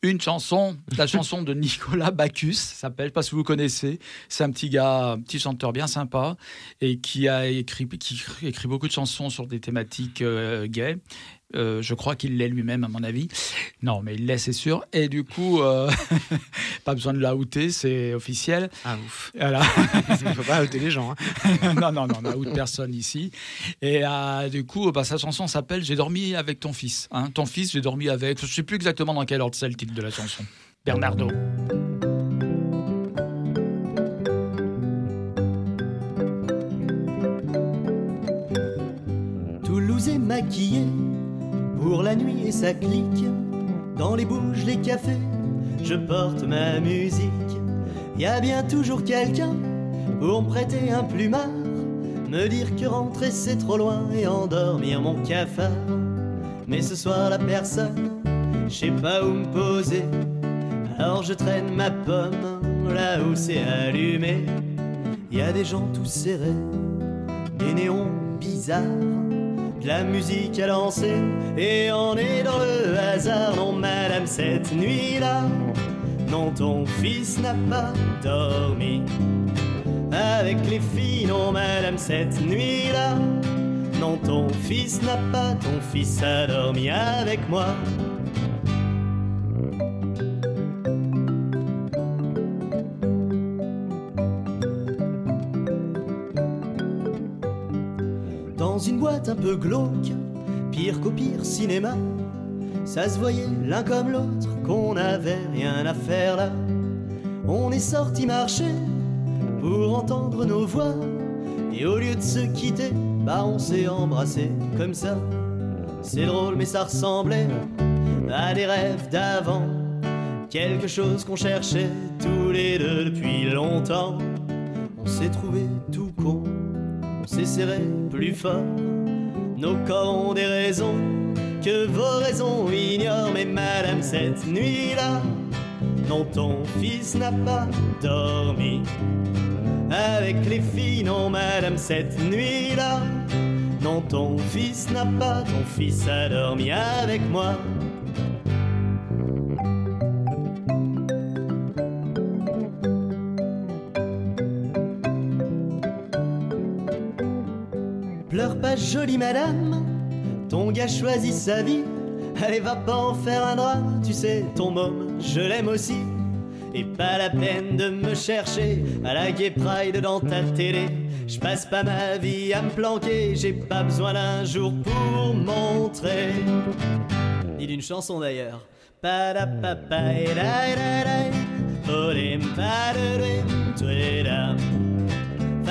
Une chanson, la chanson de Nicolas Bacchus, s'appelle, pas si vous connaissez. C'est un petit gars, un petit chanteur bien sympa, et qui a écrit, qui écrit beaucoup de chansons sur des thématiques euh, gays. Euh, je crois qu'il l'est lui-même, à mon avis. Non, mais il l'est, c'est sûr. Et du coup, euh, pas besoin de la outer, c'est officiel. Ah, ouf. Voilà. il ne faut pas outer les gens. Hein. non, non, non, on n'a personne ici. Et euh, du coup, bah, sa chanson s'appelle J'ai dormi avec ton fils. Hein. Ton fils, j'ai dormi avec. Je ne sais plus exactement dans quel ordre c'est le titre de la chanson. Bernardo. Toulouse est maquillée pour la nuit et sa clique. Dans les bouges, les cafés, je porte ma musique. Y a bien toujours quelqu'un pour me prêter un plumard, me dire que rentrer c'est trop loin et endormir mon cafard. Mais ce soir la personne, je sais pas où me poser. Alors je traîne ma pomme là où c'est allumé. Y a des gens tous serrés, des néons bizarres la musique a lancé et on est dans le hasard. Non, madame, cette nuit-là, non, ton fils n'a pas dormi. Avec les filles, non, madame, cette nuit-là, non, ton fils n'a pas, ton fils a dormi avec moi. Un peu glauque, pire qu'au pire cinéma. Ça se voyait l'un comme l'autre qu'on n'avait rien à faire là. On est sorti marcher pour entendre nos voix. Et au lieu de se quitter, bah on s'est embrassé comme ça. C'est drôle, mais ça ressemblait à des rêves d'avant. Quelque chose qu'on cherchait tous les deux depuis longtemps. On s'est trouvé tout con, on s'est serré plus fort. Nos corps ont des raisons que vos raisons ignorent, mais madame, cette nuit-là, non, ton fils n'a pas dormi. Avec les filles, non, madame, cette nuit-là, non, ton fils n'a pas, ton fils a dormi avec moi. Jolie madame, ton gars choisit sa vie. Allez, va pas en faire un drame, tu sais, ton môme, je l'aime aussi. Et pas la peine de me chercher à la gay pride dans ta télé. Je passe pas ma vie à me planquer, j'ai pas besoin d'un jour pour montrer. Ni d'une chanson d'ailleurs.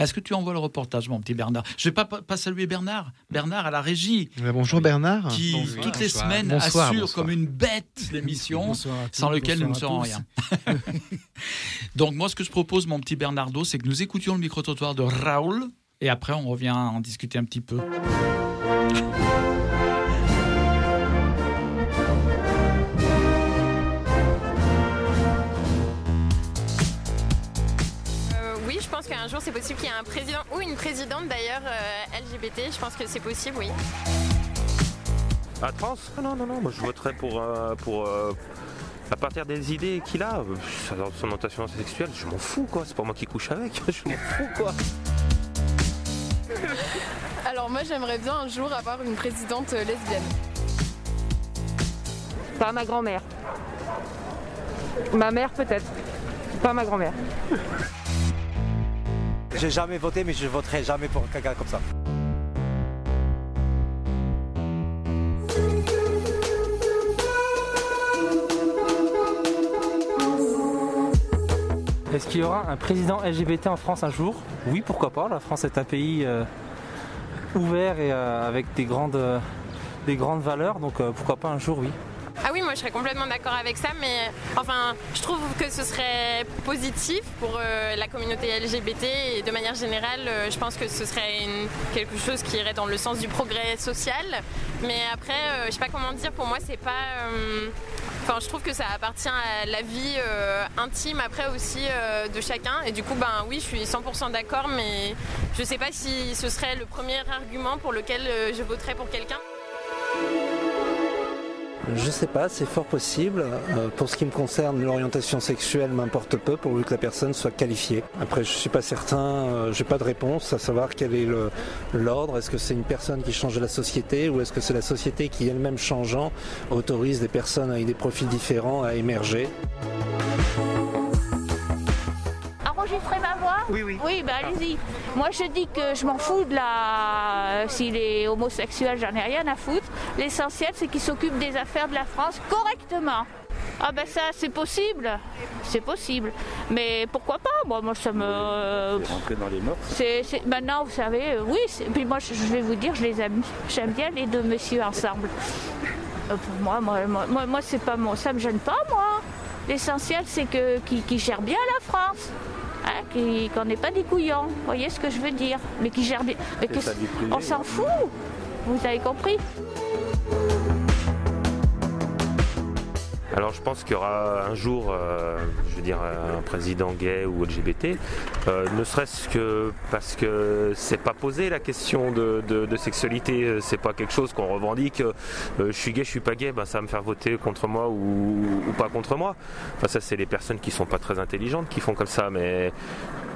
Est-ce que tu envoies le reportage, mon petit Bernard? Je vais pas, pas saluer Bernard. Bernard à la régie. bonjour Bernard. Qui toutes les semaines assure comme une bête l'émission, sans lequel nous ne serons rien. Donc moi, ce que je propose, mon petit Bernardo, c'est que nous écoutions le micro-trottoir de Raoul, et après on revient en discuter un petit peu. Jour c'est possible qu'il y ait un président ou une présidente d'ailleurs euh, LGBT. Je pense que c'est possible, oui. À trans Non, non, non. Moi je voterais pour. Euh, pour euh, à partir des idées qu'il a, son orientation sexuelle, je m'en fous quoi. C'est pas moi qui couche avec. je m'en fous quoi. Alors moi j'aimerais bien un jour avoir une présidente lesbienne. Pas ma grand-mère. Ma mère peut-être. Pas ma grand-mère. J'ai jamais voté, mais je voterai jamais pour quelqu'un comme ça. Est-ce qu'il y aura un président LGBT en France un jour? Oui, pourquoi pas. La France est un pays euh, ouvert et euh, avec des grandes, euh, des grandes valeurs, donc pourquoi pas un jour, oui. Ah oui, moi je serais complètement d'accord avec ça, mais enfin, je trouve que ce serait positif pour euh, la communauté LGBT et de manière générale, euh, je pense que ce serait quelque chose qui irait dans le sens du progrès social. Mais après, euh, je sais pas comment dire, pour moi c'est pas. Enfin, je trouve que ça appartient à la vie intime après aussi de chacun. Et du coup, ben oui, je suis 100% d'accord, mais je sais pas si ce serait le premier argument pour lequel je voterais pour quelqu'un. Je sais pas, c'est fort possible. Euh, pour ce qui me concerne, l'orientation sexuelle m'importe peu pourvu que la personne soit qualifiée. Après, je suis pas certain, euh, j'ai pas de réponse à savoir quel est l'ordre. Est-ce que c'est une personne qui change la société ou est-ce que c'est la société qui elle-même changeant autorise des personnes avec des profils différents à émerger? Oui, oui. Oui, bah allez-y. Moi, je dis que je m'en fous de la. S'il est homosexuel, j'en ai rien à foutre. L'essentiel, c'est qu'il s'occupe des affaires de la France correctement. Ah ben ça c'est possible, c'est possible. Mais pourquoi pas? Moi, moi ça me. Rentrer dans les morts. C'est, maintenant vous savez, euh, oui. Puis moi je vais vous dire, je les aime. J'aime bien les deux messieurs ensemble. Euh, pour moi, moi, moi, moi c'est pas mon, ça me gêne pas moi. L'essentiel c'est que qu'ils gèrent bien la France. Hein, qu'on n'est pas des couillons, vous voyez ce que je veux dire, mais qui gère bien. on s'en fout, vous avez compris Alors je pense qu'il y aura un jour, euh, je veux dire, un président gay ou LGBT, euh, ne serait-ce que parce que c'est pas posé la question de, sexualité, c'est pas quelque chose qu'on revendique. Euh, je suis gay, je suis pas gay, ben, ça va me faire voter contre moi ou, pas contre moi. Enfin ça c'est les personnes qui sont pas très intelligentes qui font comme ça, mais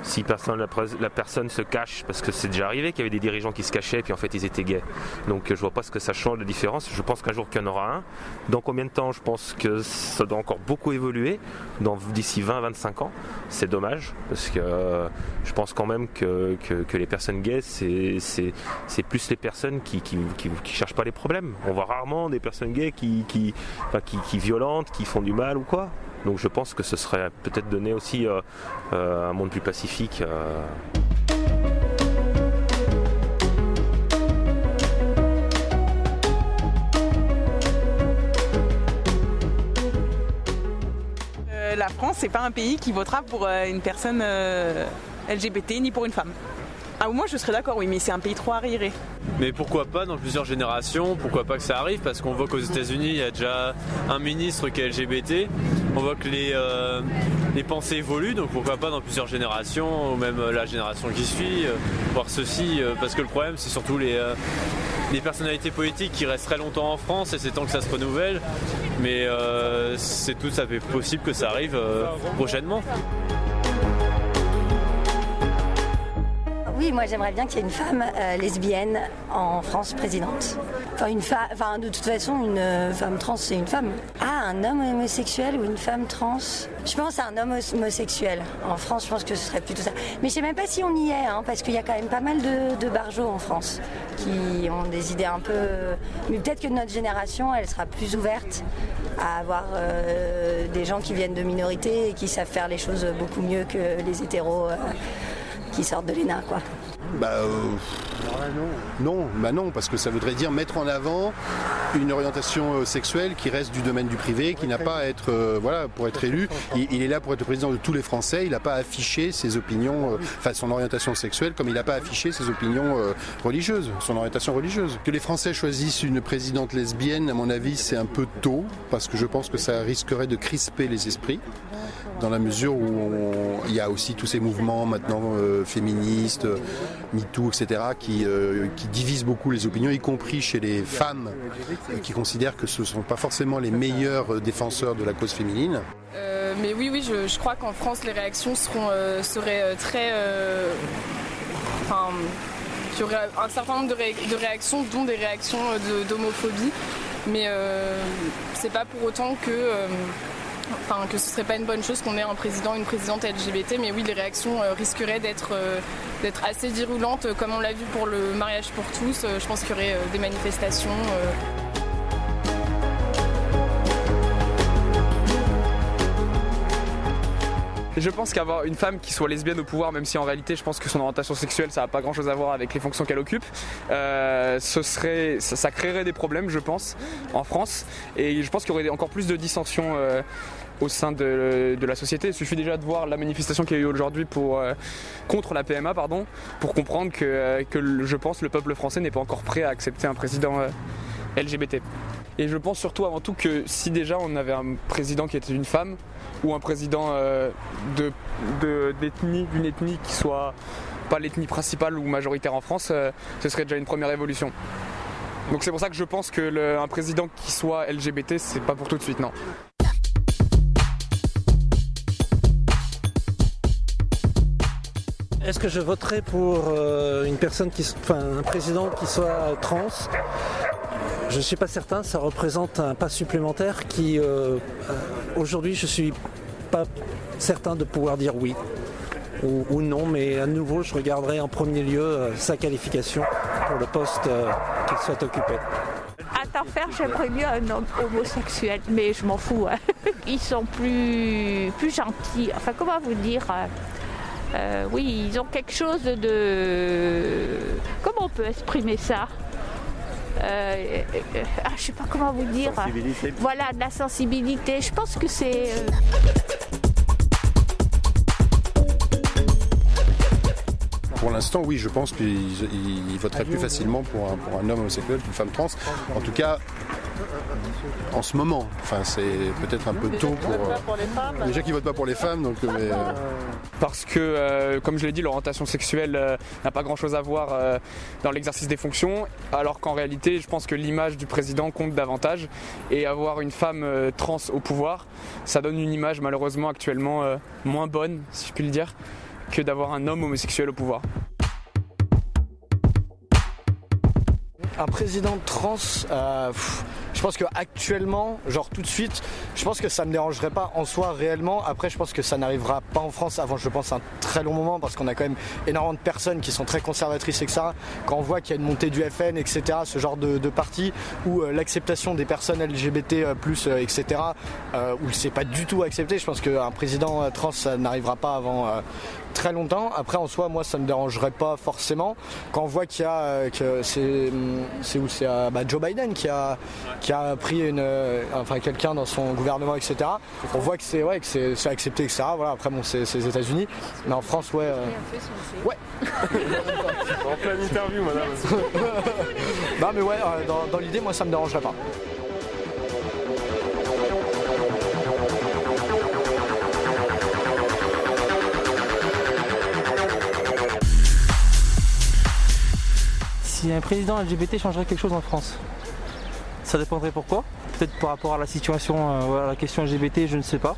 si personne, la, personne se cache, parce que c'est déjà arrivé qu'il y avait des dirigeants qui se cachaient et puis en fait ils étaient gays. Donc je vois pas ce que ça change de différence. Je pense qu'un jour qu'il y en aura un. Dans combien de temps Je pense que ça doit encore beaucoup évoluer. D'ici 20-25 ans, c'est dommage parce que euh, je pense quand même que, les personnes gays, c'est plus les personnes qui, qui, cherchent pas les problèmes. On voit rarement des personnes gays qui, qui, qui, qui violentent, qui font du mal ou quoi. Donc je pense que ce serait peut-être donner aussi euh, euh, un monde plus pacifique. La France, c'est pas un pays qui votera pour une personne LGBT ni pour une femme. Ah, moi je serais d'accord, oui, mais c'est un pays trop arriéré. Mais pourquoi pas dans plusieurs générations Pourquoi pas que ça arrive Parce qu'on voit qu'aux États-Unis, il y a déjà un ministre qui est LGBT. On voit que les, euh, les pensées évoluent, donc pourquoi pas dans plusieurs générations, ou même euh, la génération qui suit, euh, voir ceci. parce que le problème, c'est surtout les, les personnalités politiques qui restent très longtemps en France et c'est temps que ça se renouvelle. Mais c'est tout à fait possible que ça arrive prochainement. Oui, moi j'aimerais bien qu'il y ait une femme euh, lesbienne en France présidente. Enfin, une enfin, de toute façon, une euh, femme trans, c'est une femme. Ah, un homme homosexuel ou une femme trans? Je pense à un homme homosexuel. En France, je pense que ce serait plutôt ça. Mais je sais même pas si on y est, hein, parce qu'il y a quand même pas mal de, de barjots en France qui ont des idées un peu. Mais peut-être que notre génération, elle sera plus ouverte à avoir euh, des gens qui viennent de minorités et qui savent faire les choses beaucoup mieux que les hétéros qui sortent de l'ENA, quoi. Bah euh, non, bah non, parce que ça voudrait dire mettre en avant une orientation euh, sexuelle qui reste du domaine du privé, qui n'a pas à être, euh, voilà, pour être élu. Il, il est là pour être le président de tous les Français. Il n'a pas affiché ses opinions, euh, enfin son orientation sexuelle, comme il n'a pas affiché ses opinions euh, religieuses, son orientation religieuse. Que les Français choisissent une présidente lesbienne, à mon avis, c'est un peu tôt, parce que je pense que ça risquerait de crisper les esprits dans la mesure où il y a aussi tous ces mouvements maintenant féministes, MeToo, etc., qui, euh, qui divisent beaucoup les opinions, y compris chez les femmes euh, qui considèrent que ce ne sont pas forcément les meilleurs euh, défenseurs de la cause féminine. Euh, mais oui, oui, je, crois qu'en France, les réactions euh, seraient euh, très. euh, Enfin, il y aurait un certain nombre de, ré- de réactions, dont des réactions euh, de- d'homophobie. Mais euh, c'est pas pour autant que. Enfin, que ce serait pas une bonne chose qu'on ait un président, une présidente LGBT, mais oui, les réactions euh, risqueraient d'être euh, d'être assez virulentes, euh, comme on l'a vu pour le mariage pour tous. Je pense qu'il y aurait des manifestations. Je pense qu'avoir une femme qui soit lesbienne au pouvoir, même si en réalité je pense que son orientation sexuelle ça n'a pas grand chose à voir avec les fonctions qu'elle occupe, euh, ce serait, ça, créerait des problèmes je pense en France et je pense qu'il y aurait encore plus de dissensions euh, au sein de, la société. Il suffit déjà de voir la manifestation qu'il y a eu aujourd'hui euh, contre la PMA pardon, pour comprendre que, que je pense le peuple français n'est pas encore prêt à accepter un président LGBT. Et je pense surtout avant tout que si déjà on avait un président qui était une femme ou un président euh, d'une ethnie qui soit pas l'ethnie principale ou majoritaire en France, euh, ce serait déjà une première évolution. Donc c'est pour ça que je pense que le- un président qui soit LGBT, c'est pas pour tout de suite, non. Est-ce que je voterai pour euh, une personne qui, enfin, un président qui soit trans? Je ne suis pas certain. Ça représente un pas supplémentaire qui, euh, aujourd'hui, je suis pas certain de pouvoir dire oui ou, non. Mais à nouveau, je regarderai en premier lieu euh, sa qualification pour le poste euh, qu'il soit occupé. À t'en faire, j'aimerais mieux un homme homosexuel, mais je m'en fous. hein. Ils sont plus, plus gentils. Enfin, comment vous dire Oui, ils ont quelque chose de. Comment on peut exprimer ça? Euh, euh, ah, Je sais pas comment vous dire. Voilà, de la sensibilité. Je pense que c'est. Pour l'instant, oui, je pense qu'il il- il voterait plus facilement pour un, pour un homme homosexuel qu'une femme trans. En tout cas, en ce moment. Enfin, c'est peut-être un peu tôt pour. euh, Déjà qu'ils votent pas pour les femmes, donc. mais, euh, Parce que, euh, comme je l'ai dit, l'orientation sexuelle euh, n'a pas grand-chose à voir euh, dans l'exercice des fonctions, alors qu'en réalité, je pense que l'image du président compte davantage. Et avoir une femme euh, trans au pouvoir, ça donne une image malheureusement actuellement euh, moins bonne, si je puis le dire, que d'avoir un homme homosexuel au pouvoir. un président trans, euh, je pense que actuellement, genre tout de suite, je pense que ça me dérangerait pas en soi réellement. Après, je pense que ça n'arrivera pas en France avant, je pense, un très long moment parce qu'on a quand même énormément de personnes qui sont très conservatrices, etc. Quand on voit qu'il y a une montée du FN, etc., ce genre de, de parti où euh, l'acceptation des personnes LGBT, euh, plus, euh, etc., où c'est pas du tout accepté, je pense qu'un président trans, ça n'arrivera pas avant. très longtemps. Après, en soi, moi, ça me dérangerait pas forcément. Quand on voit qu'il y a, que c'est, hum, c'est où c'est bah, Joe Biden qui a, qui a pris une, euh, enfin quelqu'un dans son gouvernement, etc. On voit que c'est, ouais, que c'est, c'est accepté, etc. Voilà. Après, bon, c'est, c'est les États-Unis, mais en France, ouais. euh, Ouais. En pleine interview, madame. bah, mais ouais, euh, dans, dans l'idée, moi, ça me dérangerait pas. Si un président LGBT changerait quelque chose en France, ça dépendrait pourquoi. Peut-être par rapport à la situation, euh, voilà, la question LGBT, je ne sais pas.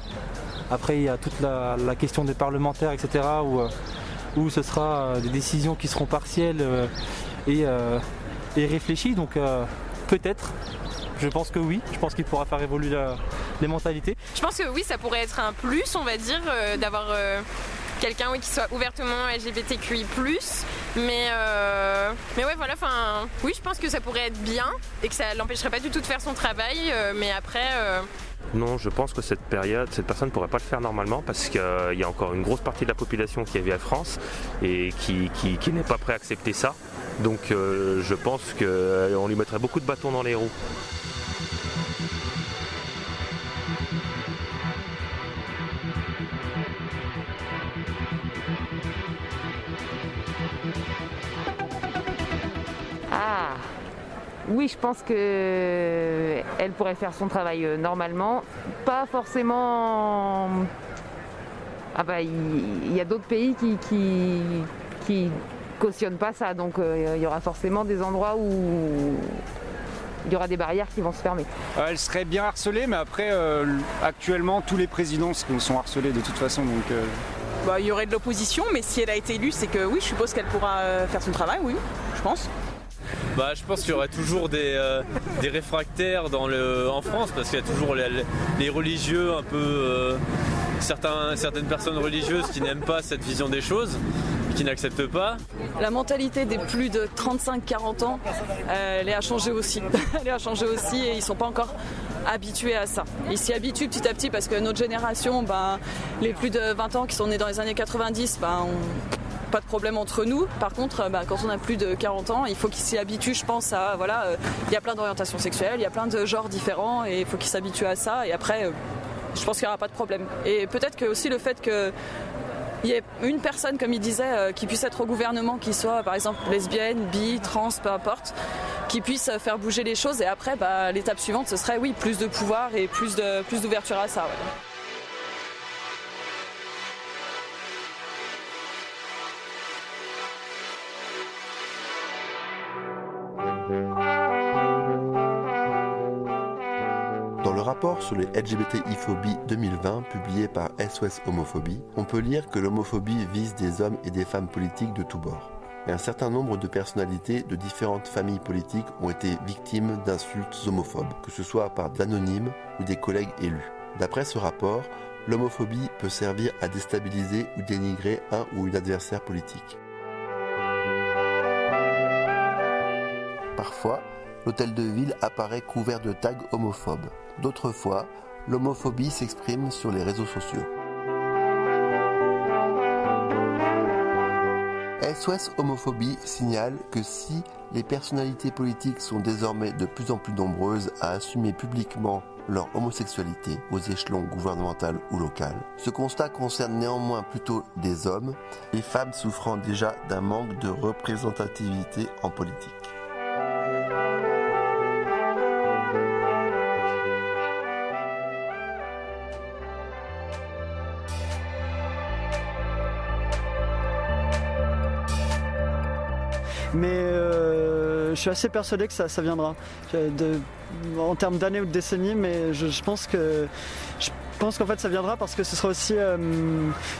Après, il y a toute la, question des parlementaires, etc., où, euh, où ce sera euh, des décisions qui seront partielles et, et réfléchies. Donc, peut-être. Je pense que oui. Je pense qu'il pourra faire évoluer la- les mentalités. Je pense que oui, ça pourrait être un plus, on va dire, d'avoir quelqu'un oui, qui soit ouvertement LGBTQI+. Mais, euh, mais ouais, voilà, enfin, oui, je pense que ça pourrait être bien et que ça l'empêcherait pas du tout de faire son travail. euh, mais après, euh, Non, je pense que cette période, cette personne ne pourrait pas le faire normalement parce qu'il y a encore une grosse partie de la population qui est à France et qui, qui, n'est pas prêt à accepter ça. Donc je pense qu'on lui mettrait beaucoup de bâtons dans les roues. Ah oui, je pense qu'elle pourrait faire son travail euh, normalement. Pas forcément. Ah bah, il y, a d'autres pays qui, qui, cautionnent pas ça, donc euh, il y aura forcément des endroits où il y aura des barrières qui vont se fermer. Euh, elle serait bien harcelée, mais après, actuellement, tous les présidents sont harcelés de toute façon, donc. Bah, il y aurait de l'opposition, mais si elle a été élue, c'est que oui, je suppose qu'elle pourra faire son travail, oui, je pense. Bah, je pense qu'il y aurait toujours des, euh, réfractaires en France parce qu'il y a toujours les, religieux un peu. Euh, certaines personnes religieuses qui n'aiment pas cette vision des choses, qui n'acceptent pas. La mentalité des plus de 35-40 ans, elle est à changer aussi. elle est à changer aussi et ils ne sont pas encore habitués à ça. Ils s'y habituent petit à petit parce que notre génération, ben, les plus de 20 ans qui sont nés dans les années 90, ben, on pas de problème entre nous. Par contre, bah, quand on a plus de 40 ans, il faut qu'ils s'y habituent, je pense, à voilà, euh, il y a plein d'orientations sexuelles, il y a plein de genres différents et il faut qu'ils s'habituent à ça. Et après, euh, je pense qu'il n'y aura pas de problème. Et peut-être que aussi le fait que il y ait une personne, comme il disait, euh, qui puisse être au gouvernement, qui soit par exemple lesbienne, bi, trans, peu importe, qui puisse faire bouger les choses. Et après, bah, l'étape suivante, ce serait oui, plus de pouvoir et plus de plus d'ouverture à ça. Rapport sur les LGBTI-phobie 2020 publié par SOS Homophobie, on peut lire que l'homophobie vise des hommes et des femmes politiques de tous bords. Et un certain nombre de personnalités de différentes familles politiques ont été victimes d'insultes homophobes, que ce soit par d'anonymes ou des collègues élus. D'après ce rapport, l'homophobie peut servir à déstabiliser ou dénigrer un ou une adversaire politique. Parfois, l'hôtel de ville apparaît couvert de tags homophobes. D'autres fois, l'homophobie s'exprime sur les réseaux sociaux. SOS Homophobie signale que si les personnalités politiques sont désormais de plus en plus nombreuses à assumer publiquement leur homosexualité aux échelons gouvernemental ou local, ce constat concerne néanmoins plutôt des hommes, les femmes souffrant déjà d'un manque de représentativité en politique. Suis assez persuadé que ça, viendra. en termes d'années ou de décennies, mais je, pense que. Je pense qu'en fait ça viendra parce que ce sera aussi euh,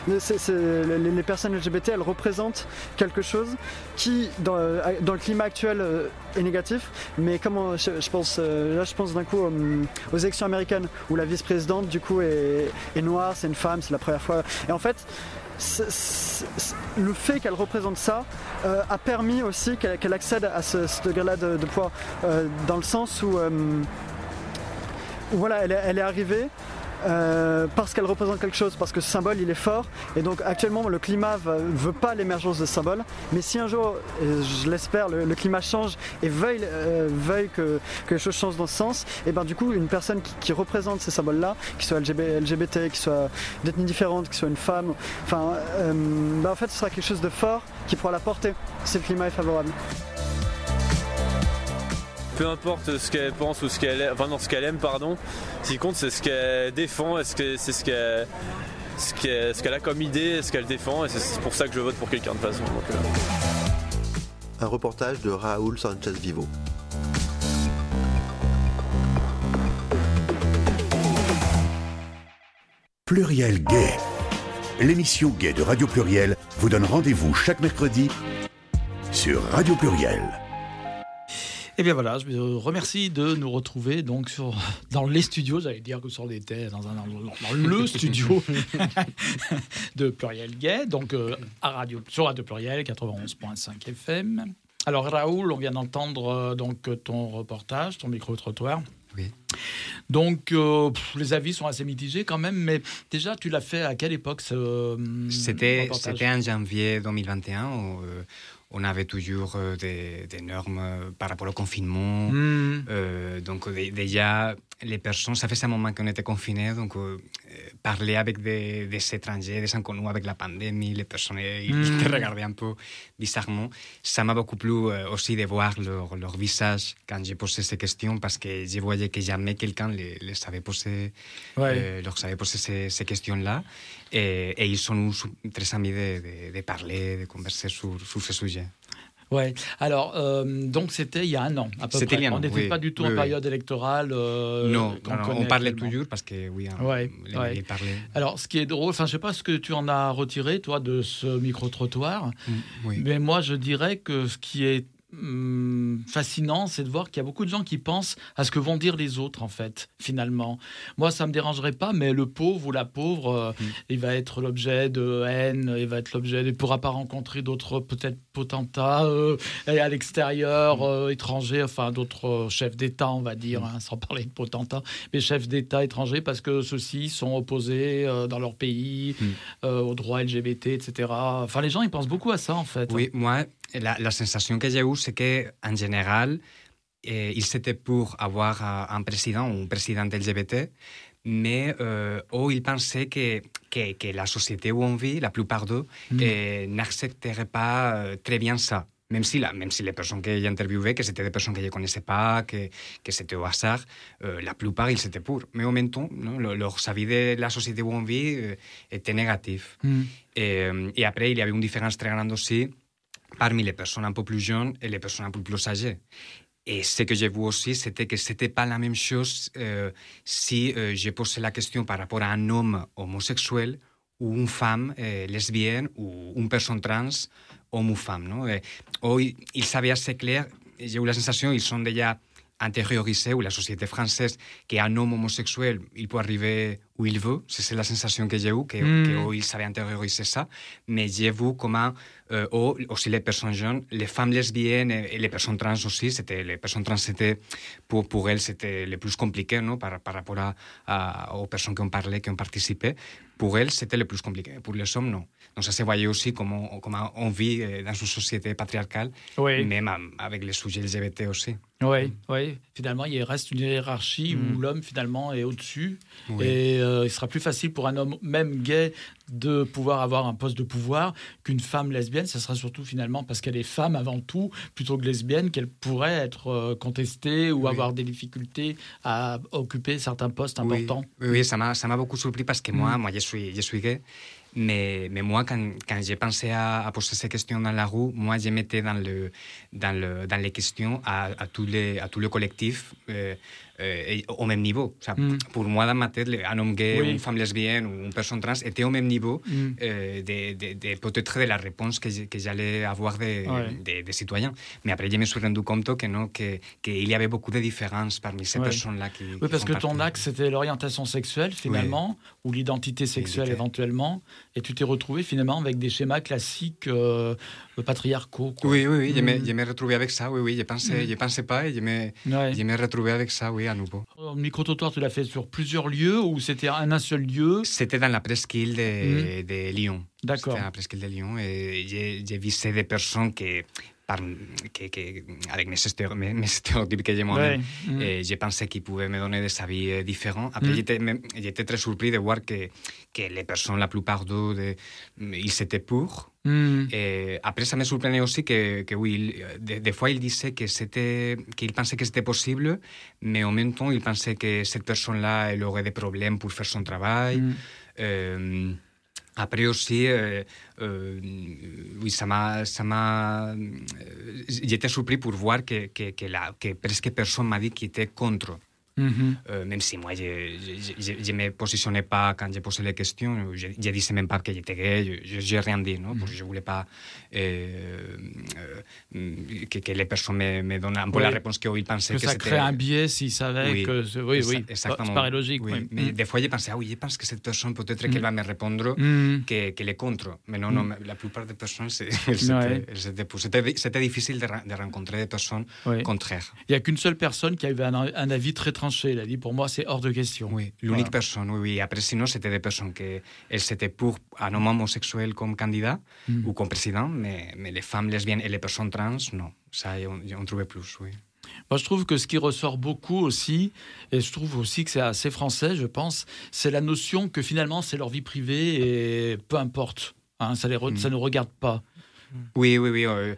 les, personnes LGBT elles représentent quelque chose qui dans, le climat actuel euh, est négatif mais comme je, pense là je pense d'un coup aux élections américaines où la vice-présidente du coup est, est noire c'est une femme c'est la première fois et en fait le fait qu'elle représente ça euh, a permis aussi qu'elle accède à ce, degré-là de, poids, euh, dans le sens où, euh, voilà, elle est arrivée euh, parce qu'elle représente quelque chose, parce que ce symbole il est fort. Et donc actuellement le climat ne veut pas l'émergence de ce symbole. Mais si un jour, je l'espère, le, climat change et veuille, euh, veuille que, que, les choses changent dans ce sens, et ben du coup une personne qui, représente ces symboles-là, qui soit LGBT, qui soit d'ethnie différente, qui soit une femme, enfin, euh, ben, en fait ce sera quelque chose de fort qui pourra la porter si le climat est favorable peu importe ce qu'elle pense ou ce qu'elle enfin non, ce qu'elle aime pardon, ce qui compte c'est ce qu'elle défend, est-ce que c'est ce qu'elle ce qu'elle a comme idée, ce qu'elle défend et c'est pour ça que je vote pour quelqu'un de toute façon. Euh. Un reportage de Raoul Sanchez Vivo. Pluriel Gay. L'émission Gay de Radio Pluriel vous donne rendez-vous chaque mercredi sur Radio Pluriel. Et eh bien voilà, je vous remercie de nous retrouver donc sur, dans les studios, j'allais dire que sur thèses, dans, un, dans le studio de Pluriel Gay, donc euh, à radio, sur Radio Pluriel 91.5 FM. Alors Raoul, on vient d'entendre euh, donc ton reportage, ton micro-trottoir. Oui. Donc, euh, pff, les avis sont assez mitigés quand même, mais déjà, tu l'as fait à quelle époque ce, C'était en janvier 2021 où euh, on avait toujours euh, des, des normes euh, par rapport au confinement. Mm. Euh, donc dé- déjà, les personnes, ça fait un moment qu'on était confinés, donc euh, parler avec des, des étrangers, des inconnus avec la pandémie, les personnes ils Mm. te regardaient un peu bizarrement. Ça m'a beaucoup plu euh, aussi de voir leur, leur visage quand j'ai posé ces questions parce que je voyais que jamais quelqu'un les, les avait posé, Ouais. euh, leur avait posé ces, ces questions-là. Et, et ils sont sou- très amis de, de- de parler, de converser sur, sur ce sujet. Ouais. Alors, euh, donc c'était il y a un an à peu C'était près. il y a un on n'était oui. pas du tout Oui, en oui. période électorale. euh, non, non, non, on connaît parlait toujours parce que, oui, hein, Ouais, les, ouais. les parlaient. Alors, ce qui est drôle, enfin, je sais pas ce que tu en as retiré, toi, de ce micro-trottoir, Mm, oui. mais moi, je dirais que ce qui est hum, fascinant, c'est de voir qu'il y a beaucoup de gens qui pensent à ce que vont dire les autres, en fait, finalement. Moi, ça me dérangerait pas, mais le pauvre ou la pauvre, euh, Mm. il va être l'objet de haine, il va être l'objet, il ne pourra pas rencontrer d'autres, peut-être, potentats euh, à l'extérieur, Mm. euh, étrangers, enfin, d'autres chefs d'État, on va dire, hein, sans parler de potentats, mais chefs d'État étrangers, parce que ceux-ci sont opposés dans leur pays aux droits LGBT, etc. Enfin, les gens, ils pensent beaucoup à ça, en fait. Oui, moi, la, la sensation que j'ai eue, c'est qu'en général, eh, ils étaient pour avoir un président ou une présidente LGBT, mais euh, eux, ils pensaient que, que, que la société où on vit, la plupart d'eux, Mm. eh, n'accepteraient pas euh, très bien ça. Même si, la, même si les personnes que j'ai interviewées, que c'était des personnes que je ne connaissais pas, que, que c'était au hasard, euh, la plupart, ils étaient pour. Mais en même temps, non, leur avis de la société où on vit euh, était négatif. Mm. Et, euh, et après, il y avait une différence très grande aussi parmi les personnes un peu plus jeunes et les personnes un peu plus âgées. Et ce que j'ai vu aussi, c'était que c'était pas la même chose euh, si euh, j'ai posé la question par rapport à un homme homosexuel ou une femme euh, lesbienne ou une personne trans, homme ou femme. Non? Et, ils savaient assez clair, j'ai eu la sensation, ils sont déjà intériorisés, ou la société française, qu'un homme homosexuel, il peut arriver où il veut. C'est la sensation que j'ai eue, que, Mm. que oh, ils savaient intérioriser ça. Mais j'ai vu comment, euh, oh, aussi les personnes jeunes, les femmes lesbiennes et, et les personnes trans aussi, c'était, les personnes trans, c'était, pour, pour elles, c'était le plus compliqué, non? par, par rapport à, à- aux personnes qui ont parlé, qui ont participé. Pour elles, c'était le plus compliqué. Pour les hommes, non. Donc ça se voyait aussi comment, comment on vit dans une société patriarcale, Oui. même avec les sujets LGBT aussi. Oui, oui. Finalement, il reste une hiérarchie où Mm. l'homme, finalement, est au-dessus. Oui. Et euh, il sera plus facile pour un homme, même gay, de pouvoir avoir un poste de pouvoir qu'une femme lesbienne. Ce sera surtout, finalement, parce qu'elle est femme avant tout, plutôt que lesbienne, qu'elle pourrait être euh, contestée ou Oui. avoir des difficultés à occuper certains postes importants. Oui, oui, ça m'a, ça m'a beaucoup surpris parce que moi, Mm. moi je, suis, je suis gay. Mais, mais moi, quand, quand j'ai pensé à, à poser ces questions dans la rue, moi, je mettais dans, le, dans, le, dans les questions à, à, tous, les, à tous les collectifs euh, euh, au même niveau. Ça, Mm. Pour moi, dans ma tête, un homme gay, Oui. une femme lesbienne ou une personne trans était au même niveau Mm. euh, de, de- de- peut-être de la réponse que, j'allais avoir des Ouais. des citoyens. Mais après, je me suis rendu compte que non, que- qu'il y avait beaucoup de différences parmi ces Ouais. personnes-là qui. Oui, qui parce que ton axe, c'était l'orientation sexuelle, finalement, ou l'identité sexuelle éventuellement. Et tu t'es retrouvé, finalement, avec des schémas classiques euh, patriarcaux. quoi. Oui, oui, oui, Mm. je me retrouvais avec ça, oui, oui, je pensais, Mm. je pensais pas et je me, Ouais. retrouvais avec ça, oui, à nouveau. Le micro-trottoir, tu l'as fait sur plusieurs lieux ou c'était un, un seul lieu? C'était dans la presqu'île de, de Lyon. D'accord. C'était dans la presqu'île de Lyon et j'ai j'ai visé des personnes qui, par, que, que, avec mes, stéréo- mes, mes stéréotypes que j'ai moi-même, Ouais. Mm. et j'ai pensé qu'ils pouvaient me donner des avis euh, différents. Après, Mm. j'étais très surpris de voir que, que les personnes, la plupart d'eux, de- ils étaient pour. Mm. Après, ça me surprenait aussi que, que oui, des, des fois, il disait que c'était, qu'il pensait que c'était possible, mais en même temps, il pensait que cette personne-là, elle aurait des problèmes pour faire son travail. Mm. Euh, après aussi, euh, euh, oui, ça m'a, ça m'a, euh, j'étais surpris pour voir que, que, que, la, que presque personne m'a dit qu'il était contre. Mhm. Euh, même si moi, je ne me positionnais pas quand j'ai posé les questions, je ne disais même pas que j'étais gay, je n'ai rien dit, non? parce que je ne voulais pas euh, euh, que, que les personnes me, me donnent un peu Oui. la réponse qu'ils pensaient Que que, ça crée un biais s'ils savaient Oui, que. c'est- Oui, oui. exactement. Ça paraît logique. Oui. Mais Mm. des fois, j'ai pensé, ah oui, je pense que cette personne, peut-être Mm. qu'elle va me répondre Mm. que- qu'elle est contre. Mais non, Mm. non, la plupart des personnes. C'était difficile de, rencontrer des personnes contraires. Il n'y a qu'une seule personne qui avait un, un avis très tranché. Il a dit pour moi, c'est hors de question. Oui, l'unique personne, oui, oui. Après, sinon, c'était des personnes qui étaient pour un homme homosexuel comme candidat Mm. ou comme président, mais, mais les femmes lesbiennes et les personnes trans, non. Ça, on, on trouvait plus, oui. Moi, je trouve que ce qui ressort beaucoup aussi, et je trouve aussi que c'est assez français, je pense, c'est la notion que finalement, c'est leur vie privée et peu importe. hein, ça ne Mm. ça nous regarde pas. Oui, oui, oui. euh,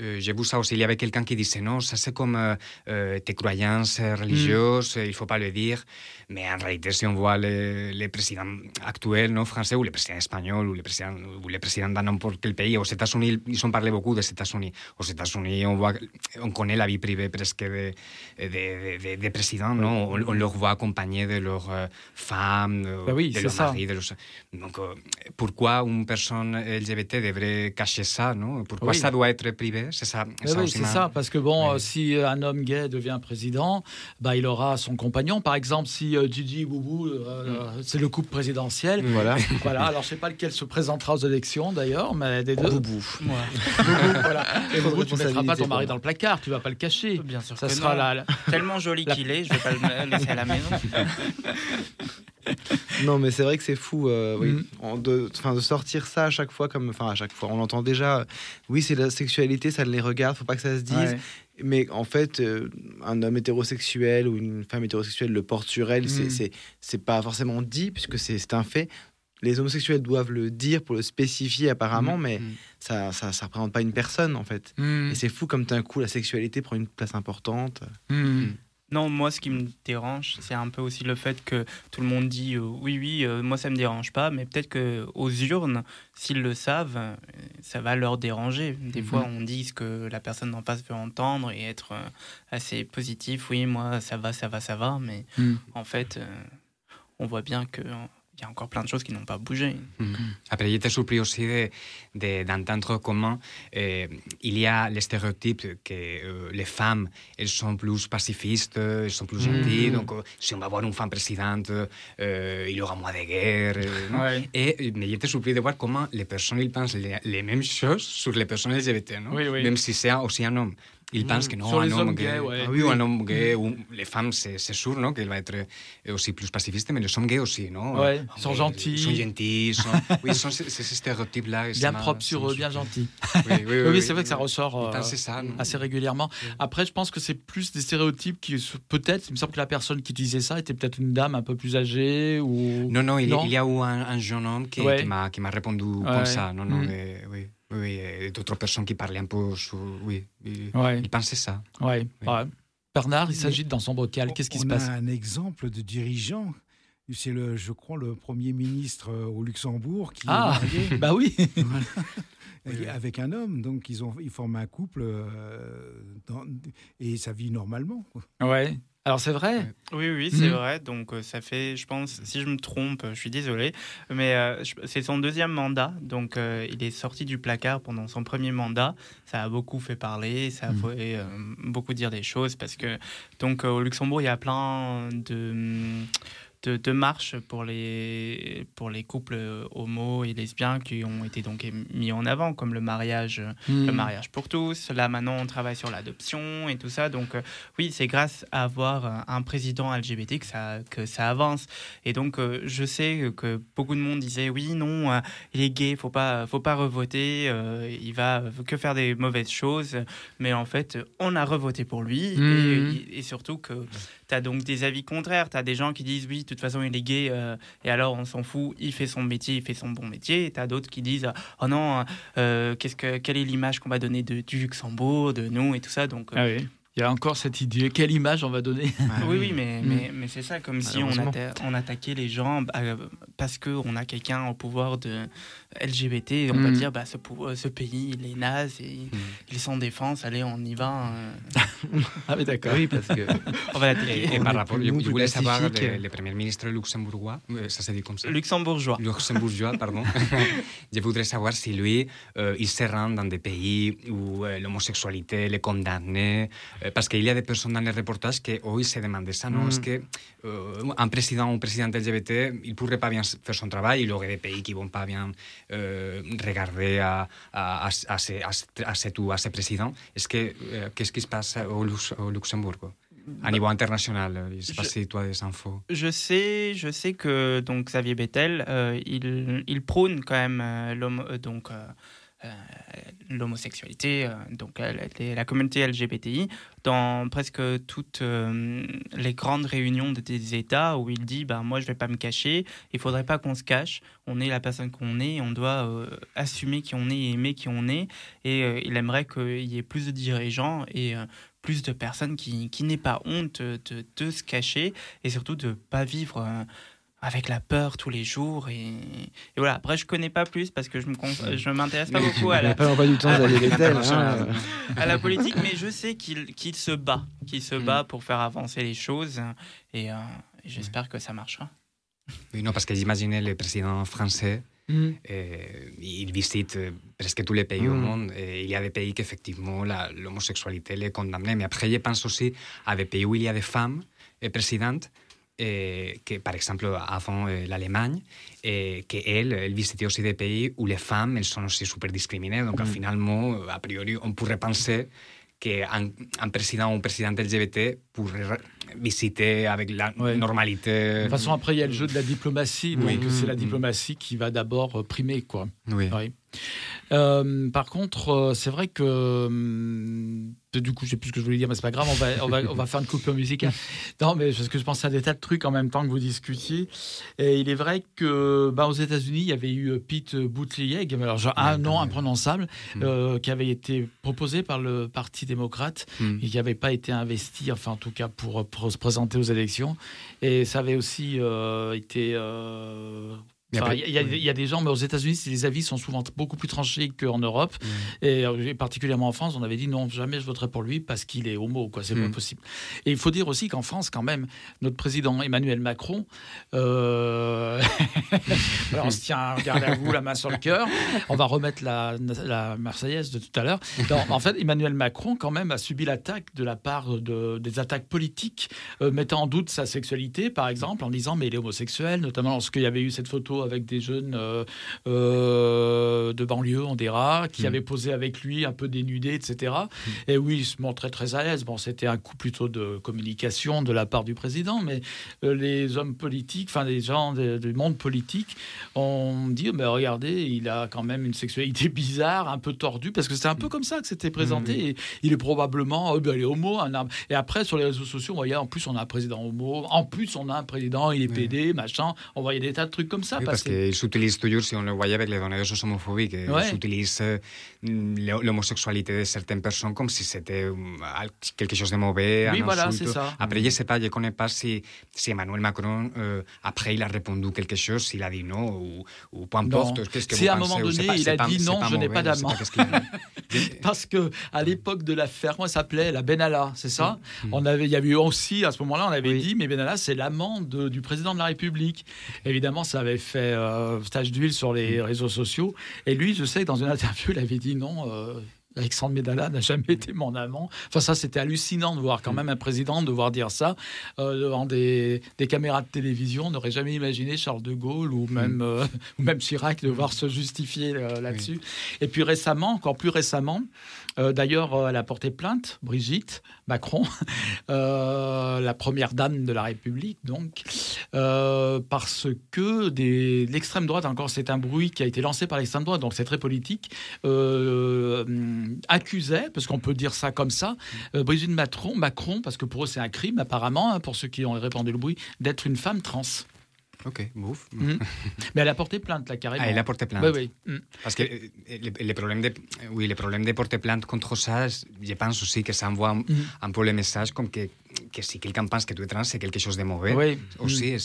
euh, J'ai vu ça aussi. Il y avait quelqu'un qui disait non, ça c'est comme euh, tes croyances religieuses, il ne faut pas le dire. Mais en réalité, si on voit les, les présidents actuels non, français ou les présidents espagnols ou les présidents, ou les présidents dans n'importe quel pays, aux États-Unis, ils ont parlé beaucoup des États-Unis. Aux États-Unis, on, voit, on connaît la vie privée presque des de, de, de, de présidents. Non on, on, leur voit accompagnés de leurs euh, femmes, Ben oui, de leurs maris. De leurs... Donc, euh, pourquoi une personne LGBT devrait cacher ça non Pourquoi Oui. ça doit être privé C'est ça, Eh ça oui, aussi c'est ça, parce que bon, euh, si un homme gay devient président, bah, il aura son compagnon. Par exemple, si euh, Gigi Boubou, euh, c'est le couple présidentiel. Voilà. voilà. Alors, je sais pas lequel se présentera aux élections d'ailleurs, mais des deux. Boubou. Boubou, voilà. Et Boubou, tu mettras pas ton mari dans le placard, tu vas pas le cacher. Bien sûr ça que sera non. la, la- Tellement joli la- qu'il est, je vais pas le laisser à la maison. Non, mais c'est vrai que c'est fou euh, oui, Mm. de, sortir ça à chaque fois, comme, enfin à chaque fois, on entend déjà, oui, c'est la sexualité, ça les regarde, faut pas que ça se dise. Ouais. Mais en fait, euh, un homme hétérosexuel ou une femme hétérosexuelle le porte sur elle, c'est- Mm. c'est c'est pas forcément dit, puisque c'est un fait. Les homosexuels doivent le dire pour le spécifier apparemment, Mm. mais ça, ça, ça représente pas une personne en fait. Mm. Et c'est fou comme d'un coup la sexualité prend une place importante. Non, moi, ce qui me dérange, c'est un peu aussi le fait que tout le monde dit euh, oui, oui, euh, moi, ça me dérange pas, mais peut-être que aux urnes, s'ils le savent, euh, ça va leur déranger. Des Mhm. fois, on dit ce que la personne d'en face veut entendre et être euh, assez positif. Oui, moi, ça va, ça va, ça va, mais Mm. en fait, on voit bien que. Il y a encore plein de choses qui n'ont pas bougé. Mm. Après, j'étais surpris aussi de- de- d'entendre comment euh, il y a les stéréotypes que euh, les femmes, elles sont plus pacifistes, elles sont plus Mhm. gentilles. Donc, euh, si on va avoir une femme présidente, euh, il y aura moins de euh, Ouais. Et mais j'étais surpris de voir comment les personnes ils pensent les, les mêmes choses sur les personnes LGBT, non Oui, oui. même si c'est aussi un homme. Ils Mhm. pensent que non, Sur un hommes gay, gays, ouais. ah oui, ou un homme gay, les femmes, c'est sûr non, qu'il va être euh, aussi plus pacifiste, mais les hommes gays aussi, non Ouais, ils sont oui, gentils. Ils sont gentils, ils sont... oui, sont ces, ces stéréotypes-là. bien m'a- propre ça sur eux, bien surpris. gentil. Oui, oui, oui, oui, c'est vrai que ça ressort euh, ça, assez régulièrement. Après, je pense que c'est plus des stéréotypes qui, peut-être, il me semble que la personne qui disait ça était peut-être une dame un peu plus âgée ou. Non, non, il, y a- il y a eu un, un jeune homme qui, Ouais. qui m'a qui m'a répondu comme ça. Non, non, Mm. mais oui, oui, et d'autres personnes qui parlaient un peu sur. Oui, ils, Ouais. ils pensaient ça. Ouais. ouais. Bernard, il s'agite dans son bocal. Qu'est-ce qui se on passe a un exemple de dirigeant. C'est le, je crois, le premier ministre euh, au Luxembourg qui Ah, est marié. bah oui. Voilà. Avec- Avec un homme, donc ils ont, ils forment un couple euh, dans- et ça vit normalement. quoi. Ouais. Alors c'est vrai. Oui, oui, c'est Mhm. vrai. Donc, euh, ça fait, je pense, si je me trompe, je suis désolé, mais euh, c'est son deuxième mandat. Donc, euh, il est sorti du placard pendant son premier mandat. Ça a beaucoup fait parler, ça a Mhm. fait euh, beaucoup dire des choses parce que, donc, au Luxembourg, il y a plein de. De, de marches pour les, pour les couples homo et lesbiens qui ont été donc mis en avant, comme le mariage, le mariage pour tous. Là, maintenant, on travaille sur l'adoption et tout ça. Donc, euh, oui, c'est grâce à avoir un président LGBT que ça, que ça avance. Et donc, euh, je sais que beaucoup de monde disait oui, non, euh, il est gay, faut pas, faut pas revoter, il va que faire des mauvaises choses. Mais en fait, on a revoté pour lui. Et, et surtout que tu as donc des avis contraires. Tu as des gens qui disent oui, de toute façon, il est gay, euh, et alors on s'en fout, il fait son métier, il fait son bon métier. Et tu as d'autres qui disent oh non, euh, qu'est-ce que, quelle est l'image qu'on va donner de, du Luxembourg, de nous et tout ça. Donc, euh, Ah oui. Il y a encore cette idée. Quelle image on va donner? Oui, oui, mais, Mm. mais, mais c'est ça, comme si on, atta- on attaquait les gens bah, parce qu'on a quelqu'un au pouvoir de LGBT. Et on va Mm. dire, bah, ce, euh, ce pays, il est naze, et il est sans défense, allez, on y va. euh. Ah, mais d'accord. Oui, parce que. On va l'attaquer. Et, et par rapport, je, je voulais savoir le, le premier ministre luxembourgeois, ça se dit comme ça Luxembourgeois. Luxembourgeois, pardon. je voudrais savoir si lui, euh, il se rend dans des pays où euh, l'homosexualité est condamnée, euh, parce qu'il y a des personnes dans les reportages qui, eux, ils se demandaient ça, non Mm. Est-ce qu'un président ou une présidente LGBT, il ne pourrait pas bien faire son travail, il y aurait des pays qui ne vont pas bien euh, regarder à, à, à, à, ce- président. Est-ce que, euh, qu'est-ce qui se passe au, Lux- au Luxembourg À niveau international, euh, je ne sais pas Je- si tu as des infos. Je sais, je sais que donc Xavier Bettel, euh, il, il prône quand même l'homo- euh, donc euh, l'homosexualité, euh, donc euh, la, communauté LGBTI dans presque toutes euh, les grandes réunions de- des États où il dit ben moi je vais pas me cacher, il faudrait pas qu'on se cache, on est la personne qu'on est, on doit euh, assumer qui on est et aimer qui on est et euh, il aimerait qu'il y ait plus de dirigeants et euh, plus de personnes qui, qui n'aient pas honte de, de se cacher et surtout de pas vivre euh, avec la peur tous les jours et, et voilà après je connais pas plus parce que je je m'intéresse pas beaucoup à la, pas du temps à- Bettel, hein. à la politique mais je sais qu'il qu'il se bat qu'il se bat pour faire avancer les choses et euh, j'espère que ça marchera Oui, non, parce que j'imaginais le président français, Mhm. euh, il visite euh, presque tous les pays au Mhm. monde. Et il y a des pays qu'effectivement l'homosexualité est condamnée. Mais après, je pense aussi à des pays où il y a des femmes euh, présidentes. Euh, que, par exemple, avant euh, l'Allemagne, et qu'elle, elle visitait aussi des pays où les femmes, elles sont aussi super discriminées. Donc, Mhm. finalement, a priori, on pourrait penser qu'un un président ou une présidente LGBT pourrait visiter avec la normalité. De toute façon, après, il y a le jeu de la diplomatie. Oui. Donc, c'est la Mm. diplomatie qui va d'abord euh, primer. Quoi. Oui. Euh, par contre, euh, c'est vrai que. Du coup, je sais plus ce que je voulais dire, mais c'est pas grave, on va, on va, on va faire une coupure musicale. Non, mais parce que je pensais à des tas de trucs en même temps que vous discutiez. Et il est vrai que bah, aux États-Unis, il y avait eu euh, Pete Buttigieg, alors genre, un nom imprononçable, euh, qui avait été proposé par le Parti démocrate Mm. et qui n'avait pas été investi, enfin en tout cas pour, pour se présenter aux élections. Et ça avait aussi euh, été. euh, Enfin, Il y, a- il y a des gens, mais aux États-Unis, les avis sont souvent beaucoup plus tranchés qu'en Europe. Et euh, particulièrement en France, on avait dit non, jamais je voterai pour lui parce qu'il est homo, quoi. C'est Mm. pas possible. Et il faut dire aussi qu'en France, quand même, notre président Emmanuel Macron, euh... alors on se tient, regardez à vous, la main sur le cœur. On va remettre la, la Marseillaise de tout à l'heure. En fait, Emmanuel Macron, quand même, a subi l'attaque de la part de, des attaques politiques euh, mettant en doute sa sexualité, par exemple, en disant mais il est homosexuel, notamment lorsqu'il y avait eu cette photo avec des jeunes euh, euh, de banlieue, on dira, qui Mm. avaient posé avec lui un peu dénudés, etc. Et oui, il se montrait très à l'aise. Bon, c'était un coup plutôt de communication de la part du président, mais euh, les hommes politiques, enfin les gens du monde politique, ont dit mais regardez, il a quand même une sexualité bizarre, un peu tordue, parce que c'est un peu comme ça que c'était présenté. Et il est probablement, euh, ben, il est homo, un homme. Et après, sur les réseaux sociaux, on voyait en plus on a un président homo, en plus on a un président, il est PD, machin. On voyait des tas de trucs comme ça. Oui, parce qu'ils s'utilisent toujours, si on le voyait avec les données homophobiques, Ouais. ils utilisent l'homosexualité de certaines personnes comme si c'était euh, quelque chose de mauvais. Oui, un voilà, c'est ça. Après, je ne sais pas, je ne connais pas si, si Emmanuel Macron, euh, après, il a répondu quelque chose, s'il a dit non ou, ou peu importe. Qu'est-ce que Si à un moment donné, pas- il a pas- dit non, je n'ai pas d'amant. Parce que à l'époque de l'affaire, comment s'appelait La Benalla, c'est ça? Mm. On avait, il y avait eu aussi à ce moment-là, on avait dit, mais Benalla, c'est l'amant du président de la République. Évidemment, ça avait fait euh, tache d'huile sur les Mm. réseaux sociaux. Et lui, je sais que dans une interview, il avait dit non. euh, Alexandre Medalla n'a jamais été mon amant. Enfin, ça, c'était hallucinant de voir Mm. quand même un président devoir dire ça euh, devant des, des caméras de télévision. On n'aurait jamais imaginé Charles de Gaulle ou même, Mm. euh, ou même Chirac devoir se justifier euh, là-dessus. Et puis récemment, encore plus récemment, euh, d'ailleurs, euh, elle a porté plainte, Brigitte Macron, euh, la première dame de la République, donc, parce que l'extrême droite, encore c'est un bruit qui a été lancé par l'extrême droite, donc c'est très politique, accusait, parce qu'on peut dire ça comme ça, Brigitte Macron, Macron, parce que pour eux c'est un crime apparemment, hein, pour ceux qui ont répandu le bruit, d'être une femme trans. Ok, bouf. Mhm. Mais elle a porté plainte, là, carrément. Ah, elle a porté plainte. Oui, oui. Mm. Parce que euh, le, problème de, oui, le problème de porter plainte contre ça, je pense aussi que ça envoie un, un peu le message comme que, que si quelqu'un pense que tu es trans, c'est quelque chose de mauvais. Oui. Aussi,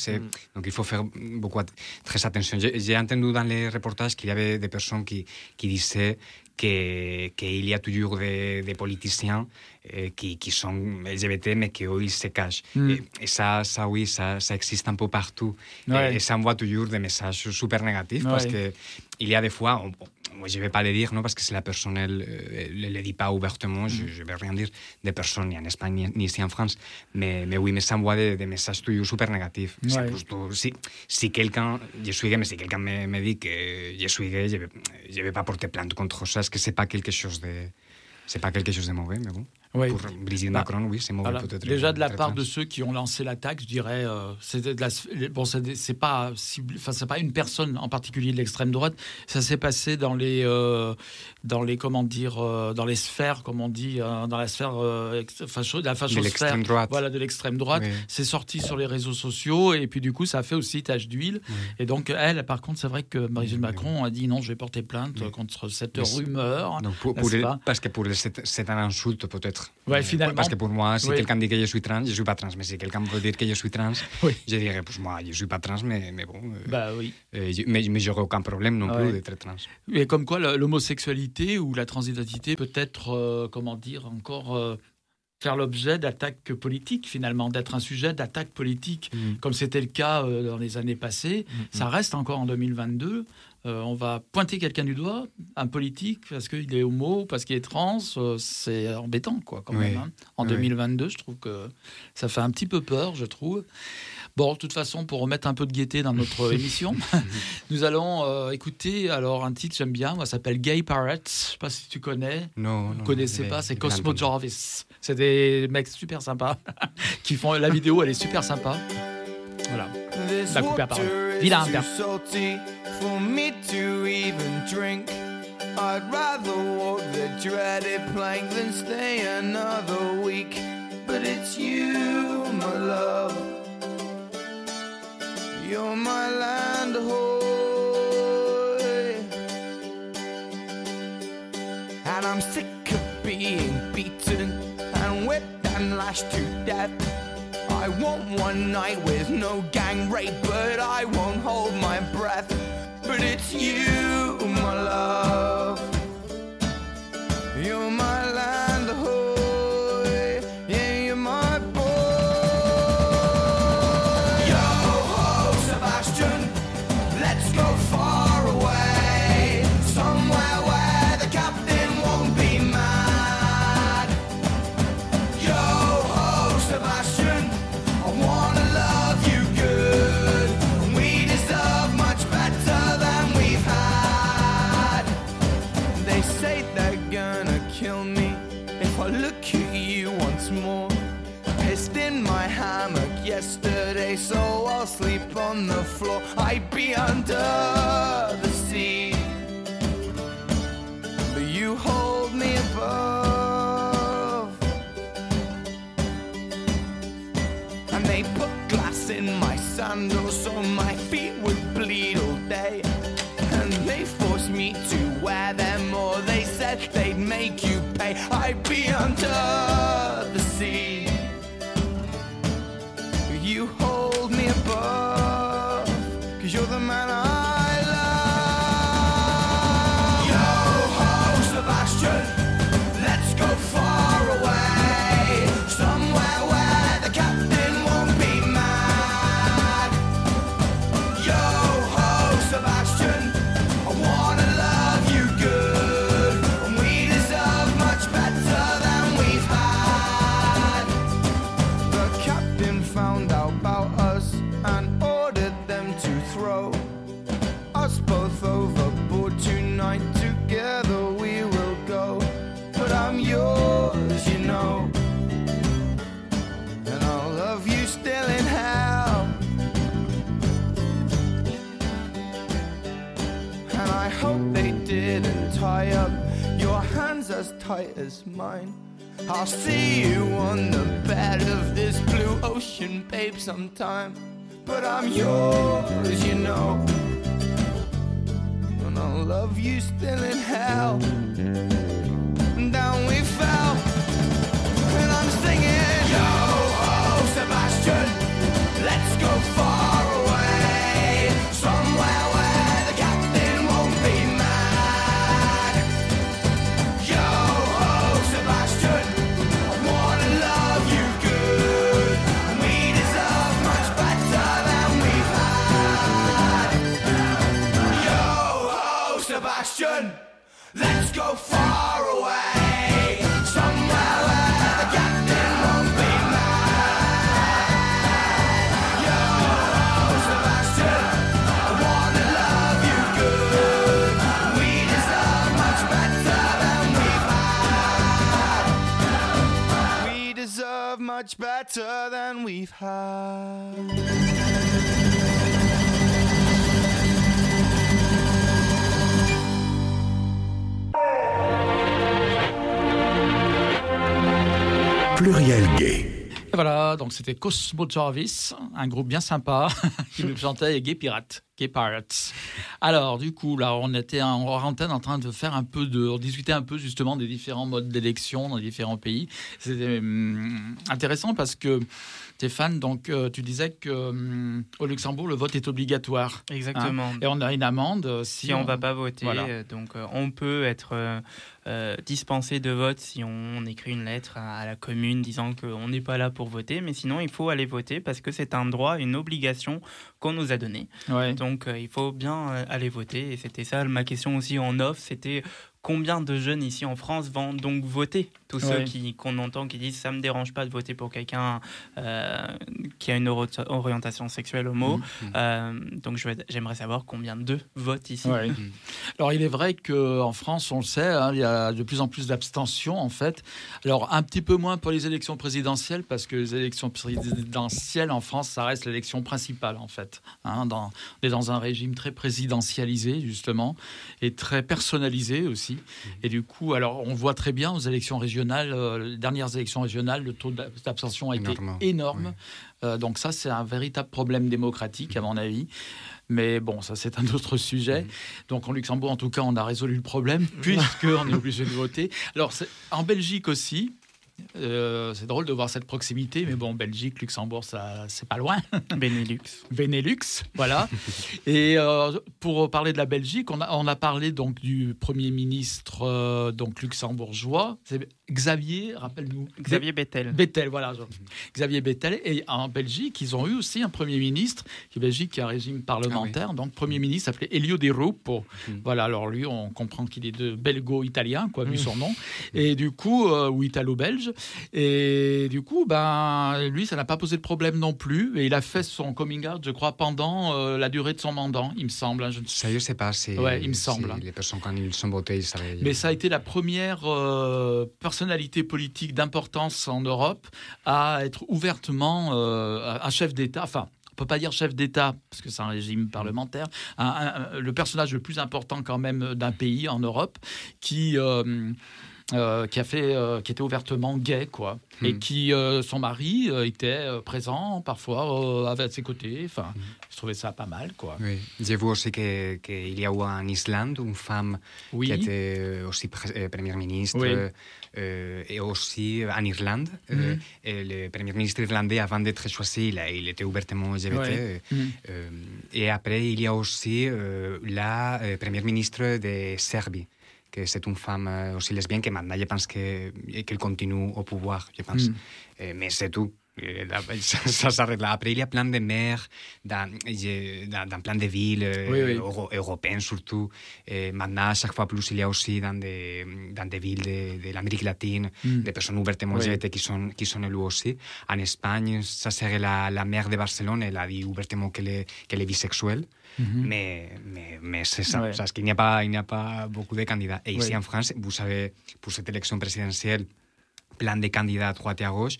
donc il faut faire beaucoup, très attention. J'ai j'ai entendu dans les reportages qu'il y avait des personnes qui, qui disaient que- qu'il y a toujours des, des politiciens euh, qui, qui sont LGBT, mais qu'eux, ils se cachent. Mm. Et, et ça, ça, oui, ça, ça existe un peu partout. Ouais. Et, et ça envoie toujours des messages super négatifs parce Ouais. que il y a des fois, on- moi je ne vais pas le dire, non, parce que si la personne elle ne le dit pas ouvertement, je ne vais rien dire des personnes ni en Espagne ni, ici en France. Mais, mais oui, mais ça envoie des, des messages toujours super négatifs. C'est Ouais. plutôt- si, si quelqu'un, je suis gay, mais si quelqu'un me, me dit que je suis gay, je ne vais, je vais pas porter plainte contre ça, parce que ce n'est pas quelque chose de... C'est pas quelque chose de mauvais, mais bon. Oui. Pour Bah, Macron, oui, c'est mauvais Voilà. peut-être. Déjà de la part trans. de ceux qui ont lancé l'attaque, je dirais, euh, c'était de la- bon, c'est pas, ciblé- enfin, c'est pas une personne en particulier de l'extrême droite. Ça s'est passé dans les, euh, dans les, comment dire, euh, dans les sphères, comme on dit, euh, dans la sphère, facho- de la fachosphère, l'extrême droite. Voilà, de l'extrême droite. Oui. C'est sorti sur les réseaux sociaux et puis du coup, ça a fait aussi tache d'huile. Et donc elle, par contre, c'est vrai que Brigitte Macron a dit non, je vais porter plainte contre cette rumeur. Donc, pour, pour parce que pour c'est un insulte peut-être. Ouais, finalement. Parce que pour moi, si Oui. quelqu'un dit que je suis trans, je suis pas trans. Mais si quelqu'un veut dire que je suis trans, je dirais, pues moi, je suis pas trans, mais, mais bon. euh, Bah oui. euh, mais mais j'aurais aucun problème non Ah plus d'être trans. Et comme quoi l'homosexualité ou la transidentité peut être, euh, comment dire, encore euh, faire l'objet d'attaques politiques finalement, d'être un sujet d'attaque politique, comme c'était le cas euh, dans les années passées. Ça reste encore en 2022. Euh, on va pointer quelqu'un du doigt, un politique, parce qu'il est homo, parce qu'il est trans, euh, c'est embêtant, quoi, quand Oui. même. hein. En Oui. 2022, je trouve que ça fait un petit peu peur, je trouve. Bon, de toute façon, pour remettre un peu de gaieté dans notre émission, nous allons euh, écouter alors un titre que j'aime bien, moi, ça s'appelle Gay Parrots. Je sais pas si tu connais. Non, Vous non, connaissez pas, c'est Cosmo. Jarvis. C'est des mecs super sympas qui font la vidéo, elle est super sympa. Voilà. La couper à parole. Water is Vilain, too salty for me to even drink. I'd rather walk the dreaded plank than stay another week. But it's you, my love. You're my land hoy. And I'm sick of being beaten and whipped and lashed to death. I want one night with no gang rape, but I won't hold my breath. But it's you, my love. You're my land, yesterday, so I'll sleep on the floor. I'd be under the sea, but you hold me above. And they put glass in my sandals tight as mine. I'll see you on the bed of this blue ocean, babe, sometime. But I'm yours, you know. And I'll love you still in hell. And down we fell. And I'm singing, Yo ho, Sebastian, let's go far question. Let's go far away. Somewhere where the captain won't be mad. I wanna love you good. We deserve much better than we've had. We deserve much better than we've had. Pluriel gay. Et voilà, donc c'était Cosmo Jarvis, un groupe bien sympa qui nous chantait Gay Pirates. Gay Pirates. Alors, du coup, là, on était en antenne en train de faire un peu de. On discutait un peu justement des différents modes d'élection dans différents pays. C'était hum, intéressant parce que. Stéphane, donc euh, tu disais que hum, au Luxembourg le vote est obligatoire. Exactement. Hein. et on a une amende euh, si, si on ne va pas voter. Voilà. euh, Donc euh, on peut être euh, euh, dispensé de vote si on, écrit une lettre à, à la commune disant qu'on n'est pas là pour voter, mais sinon il faut aller voter parce que c'est un droit, une obligation qu'on nous a donnée. Ouais. Donc euh, il faut bien euh, aller voter. Et c'était ça ma question aussi en off, c'était combien de jeunes ici en France vont donc voter? Tous ceux qui qu'on entend qui disent ça me dérange pas de voter pour quelqu'un euh, qui a une orientation sexuelle homo. Mhm. Euh, donc j'aimerais savoir combien de votent ici. Ouais. Alors il est vrai qu'en France, on le sait, hein, il y a de plus en plus d'abstention en fait. Alors un petit peu moins pour les élections présidentielles parce que les élections présidentielles en France, ça reste l'élection principale en fait. Hein, dans, on est dans un régime très présidentialisé justement et très personnalisé aussi. Et du coup, alors on voit très bien aux élections régionales, euh, les dernières élections régionales, le taux d'ab- d'abstention a été Énorme. énorme. Euh, donc ça, c'est un véritable problème démocratique à mon avis. Mais bon, ça c'est un autre sujet. Donc en Luxembourg, en tout cas, on a résolu le problème puisqu'on est obligé de voter. Alors c'est- en Belgique aussi. euh, c'est drôle de voir cette proximité, mais bon, Belgique, Luxembourg, ça, c'est pas loin. Benelux. Benelux, voilà. Et euh, pour parler de la Belgique, on a, on a parlé donc du premier ministre euh, donc luxembourgeois, c'est Xavier, rappelle-nous. Xavier Bettel. Bettel, voilà. Xavier Bettel. Et en Belgique, ils ont eu aussi un premier ministre, qui Belgique qui a un régime parlementaire. Donc, premier ministre s'appelait Elio De Rupo. Voilà, alors lui, on comprend qu'il est de belgo-italien, quoi, vu son nom. Et du coup, euh, ou italo-belge. Et du coup, ben, lui, ça n'a pas posé de problème non plus. Et il a fait son coming out, je crois, pendant euh, la durée de son mandat, il me semble. hein, je ne Ça, je sais pas Ouais, il me semble. les personnes, quand ils sont votés, ils savaient. Mais ça a été la première euh, personnalité politique d'importance en Europe à être ouvertement euh, un chef d'État. Enfin, on peut pas dire chef d'État parce que c'est un régime parlementaire. Un- un- le personnage le plus important quand même d'un pays en Europe qui euh, euh, qui a fait, euh, qui était ouvertement gay, quoi, et Hmm. qui son mari était présent parfois, à ses côtés. Enfin, je trouvais ça pas mal, quoi. Oui. J'ai vu aussi que- qu'il y a eu en Islande une femme Oui. qui était aussi première ministre Oui. Euh, euh, et aussi en Irlande. euh, Mhm. et le premier ministre irlandais, avant d'être choisi, il, était ouvertement LGBT. Ouais. euh, Mhm. euh, et après, il y a aussi euh, la euh, première ministre de Serbie que c'est une femme euh, aussi lesbienne que maintenant je pense que- qu'elle continue au pouvoir, je pense. Mm. Euh, mais c'est tout. Là, Ça, s'arrête là. Après, il y a plein de maires dans, dans, dans plein de villes Oui, oui. euro- européennes surtout. Et maintenant, chaque fois plus, il y a aussi dans des, dans des villes de, de l'Amérique latine Mm. des personnes ouvertement Oui. LGBT qui sont, qui sont élues aussi. En Espagne, ça serait la, la maire de Barcelone, elle a dit ouvertement qu'elle est, qu'elle est bisexuelle. Mais, mais, mais c'est ça, Ouais. parce qu'il n'y a, pas- il n'y a pas beaucoup de candidats. Et ici Oui. en France, vous savez, pour cette élection présidentielle, plein de candidats à droite et à gauche.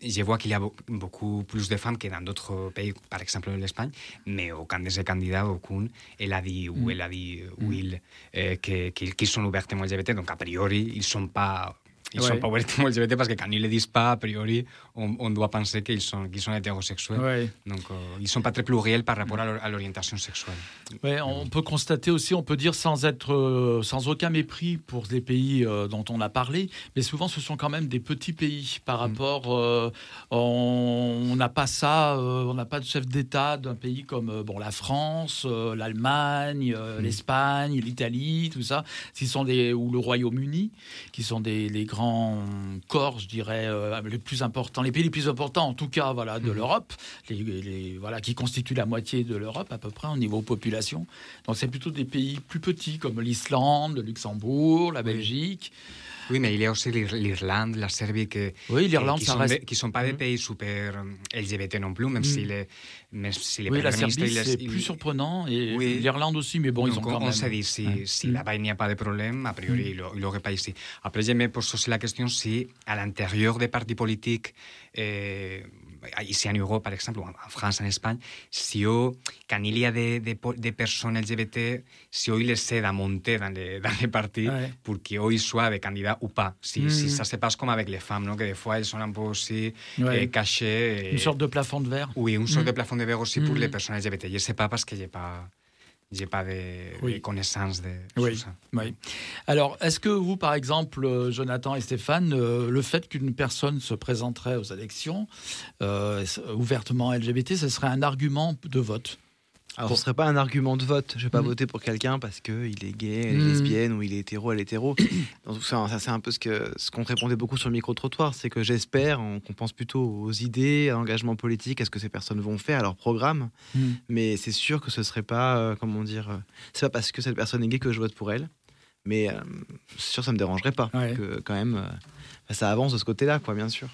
Je vois qu'il y a beau- beaucoup plus de femmes que dans d'autres pays, par exemple l'Espagne, mais aucun de ces candidats, aucun, elle a dit, ou Mm. elle a dit, ou il, euh, que- que- qu'ils sont ouvertement LGBT. Donc, a priori, ils ne sont pas... Ils Ouais. sont pas ouvertement LGBT parce que quand ils le disent pas, a priori, on, on doit penser qu'ils sont, qu'ils sont hétérosexuels. Ouais. Donc, euh, ils ne sont pas très pluriels par rapport à l'orientation sexuelle. Ouais, on peut constater aussi, on peut dire sans être, euh, sans aucun mépris pour les pays euh, dont on a parlé, mais souvent ce sont quand même des petits pays par rapport. euh, on n'a pas ça, euh, on n'a pas de chef d'État d'un pays comme euh, bon la France, euh, l'Allemagne, euh, l'Espagne, l'Italie, tout ça. Ce sont des ou le Royaume-Uni, qui sont des les grands corps, je dirais, euh, les plus importants, les pays les plus importants en tout cas, voilà, de l'Europe, les, les- voilà, qui constituent la moitié de l'Europe à peu près au niveau population. Donc c'est plutôt des pays plus petits comme l'Islande, le Luxembourg, la Belgique. Oui, mais il y a aussi l'Ir- l'Irlande, la Serbie, que, Oui, l'Irlande, qui ça sont reste- pas des pays super euh, LGBT non plus, même Mhm. si les, même si les Oui, la Serbie, c'est plus surprenant. Et Oui. l'Irlande aussi, mais bon, ils ont Donc, quand on, même. on s'est dit, si, Ouais. si Mm. là-bas il n'y a pas de problème, a priori, il il n'aurait pas ici. Après, je me pose aussi la question si, à l'intérieur des partis politiques, euh, ici en Europe, par exemple, ou en France, en Espagne, si eux, quand il y a des, des, des personnes LGBT, si eux, ils essaient de monter dans les, dans les partis Ouais. pour qu'eux, ils soient des candidats ou pas. Si, Mm. si ça se passe comme avec les femmes, non? que des fois, elles sont un peu aussi Ouais. euh, cachées. et- Une sorte de plafond de verre. oui, une sorte Mm. de plafond de verre aussi pour Mm. les personnes LGBT. Je ne sais pas parce que je n'ai pas, j'ai pas de, Oui. connaissances de Oui, ça. oui. Alors, est-ce que vous, par exemple, euh, Jonathan et Stéphane, euh, le fait qu'une personne se présenterait aux élections euh, ouvertement LGBT, ce serait un argument de vote Alors, Pour- ce serait pas un argument de vote. Je vais pas Mm. voter pour quelqu'un parce qu'il est gay, elle est Mm. lesbienne ou il est hétéro, elle est hétéro. Donc, ça, ça, c'est un peu ce que ce qu'on te répondait beaucoup sur le micro-trottoir. C'est que j'espère on- qu'on pense plutôt aux idées, à l'engagement politique, à ce que ces personnes vont faire, à leur programme. Mm. Mais c'est sûr que ce serait pas, euh, comment dire, euh, c'est pas parce que cette personne est gay que je vote pour elle. Mais euh, c'est sûr, ça me dérangerait pas. Que quand même, euh, ça avance de ce côté-là, quoi, bien sûr.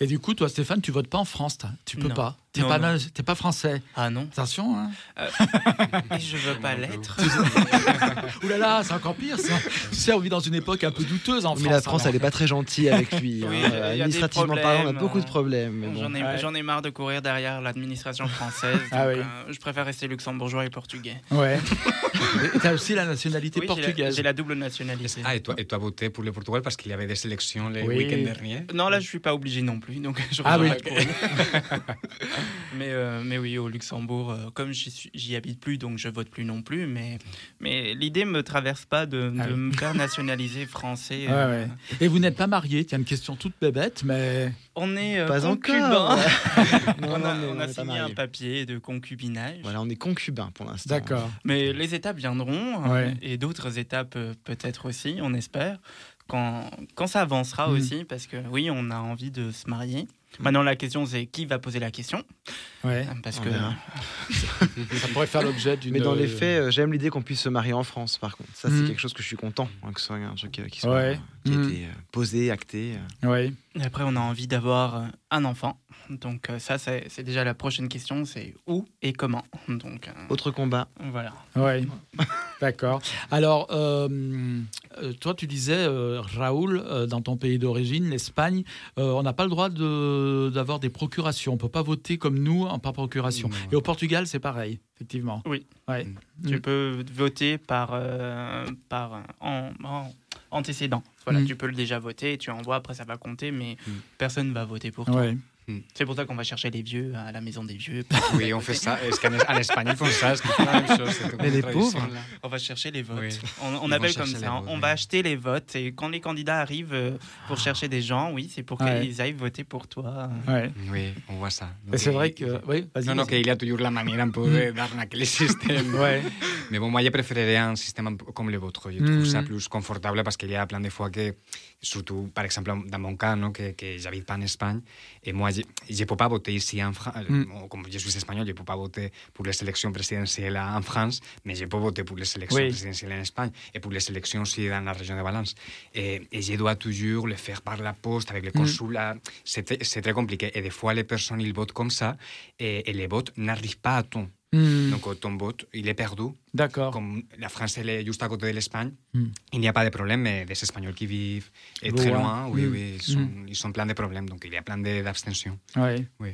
Et du coup, toi, Stéphane, tu votes pas en France, tu peux Non. pas. T'es Non, pas, non. na- t'es pas français. Ah non. Attention, hein. Et je veux pas l'être. Ouh là là, c'est encore pire, ça. Tu sais, on vit dans une époque un peu douteuse en Mais France. la France, elle est pas très gentille avec lui. Oui, hein. Administrativement parlant, on a beaucoup de euh, problèmes. mais bon. J'en ai, Ouais. j'en ai marre de courir derrière l'administration française. Ah oui. euh, je préfère rester luxembourgeois et portugais. Ouais. Et t'as aussi la nationalité Oui, j'ai la- portugaise. J'ai la double nationalité. Ah, et toi, et toi voté pour le Portugal parce qu'il y avait des élections le Oui. week-end dernier Non, là, je suis pas obligé non plus, donc je Ah oui. mais, euh, mais oui, au Luxembourg, euh, comme j'y habite plus, donc je vote plus non plus. Mais, mais l'idée me traverse pas de, de Ah oui. me faire nationaliser français. Ouais, euh, ouais. Et vous n'êtes pas marié Tiens, une question toute bébête, mais. On est euh, Pas concubins. encore. Non, on a, on signé un papier de concubinage. Voilà, on est concubins pour l'instant. D'accord. Mais les étapes viendront hein, Ouais. et d'autres étapes peut-être aussi, on espère, quand, quand ça avancera Mm. aussi, parce que oui, on a envie de se marier. Maintenant, la question, c'est qui va poser la question Ouais. Parce On que. Ça pourrait faire l'objet d'une. Mais dans les faits, euh, j'aime l'idée qu'on puisse se marier en France, par contre. Ça, c'est Mm. quelque chose que je suis content, hein, que ce soit un truc euh, qui, soit, Ouais. euh, qui a Mm. été euh, posé, acté. euh. Ouais. Et après, on a envie d'avoir euh, un enfant. Donc euh, ça, c'est c'est déjà la prochaine question, c'est où et comment. Donc euh, Autre combat. voilà. Ouais. D'accord. Alors, euh, euh, toi, tu disais, euh, Raoul, euh, dans ton pays d'origine, l'Espagne, euh, on n'a pas le droit de- d'avoir des procurations. On peut pas voter comme nous en par procuration. Non. Et au Portugal, c'est pareil, effectivement. Oui. Ouais. Tu Mm. peux voter par, euh, par euh, en, en- antécédent. Voilà, Mm. tu peux le déjà voter, tu envoies, après ça va compter, mais Mm. personne ne va voter pour toi. Ouais. C'est pour ça qu'on va chercher les vieux à la maison des vieux. Oui, on fait ça. Est-ce qu'en en Espagne, ils font ça? Est-ce qu'ils font la même chose? Cette Mais les pauvres. On va chercher les votes. Oui. On, appelle comme ça. votes, on va acheter les votes et quand les candidats arrivent euh, pour chercher des gens, oui, c'est pour Ouais. qu'ils aillent voter pour toi. Ouais. Oui, on voit ça. Et c'est vrai que. Oui, vas-y. Non, non, qu'il y a toujours la manière un peu de- d'arnaquer le système. Ouais. Mais bon, moi, je préférerais un système comme le vôtre. Je trouve Mhm. ça plus confortable parce qu'il y a plein de fois que, surtout, par exemple, dans mon cas, non, que, que j'habite pas en Espagne, et moi, je ne peux pas voter ici en France. Mm. Comme je suis espagnol, je ne peux pas voter pour les élections présidentielles en France, mais je peux voter pour les élections Oui. présidentielles en Espagne et pour les élections aussi dans la région de Valence. Et, et je dois toujours le faire par la poste avec les Mm. consulats. C'est très- c'est très compliqué. Et des fois, les personnes, ils votent comme ça et, et les votes n'arrivent pas à temps. Mm. Donc, ton vote, il est perdu. D'accord. Comme la France, elle est juste à côté de l'Espagne, Mm. il n'y a pas de problème, mais des Espagnols qui vivent et très loin, oui, Mm. oui, ils sont, ils sont plein de problèmes. Donc, il y a plein d'abstentions. Ouais. Oui.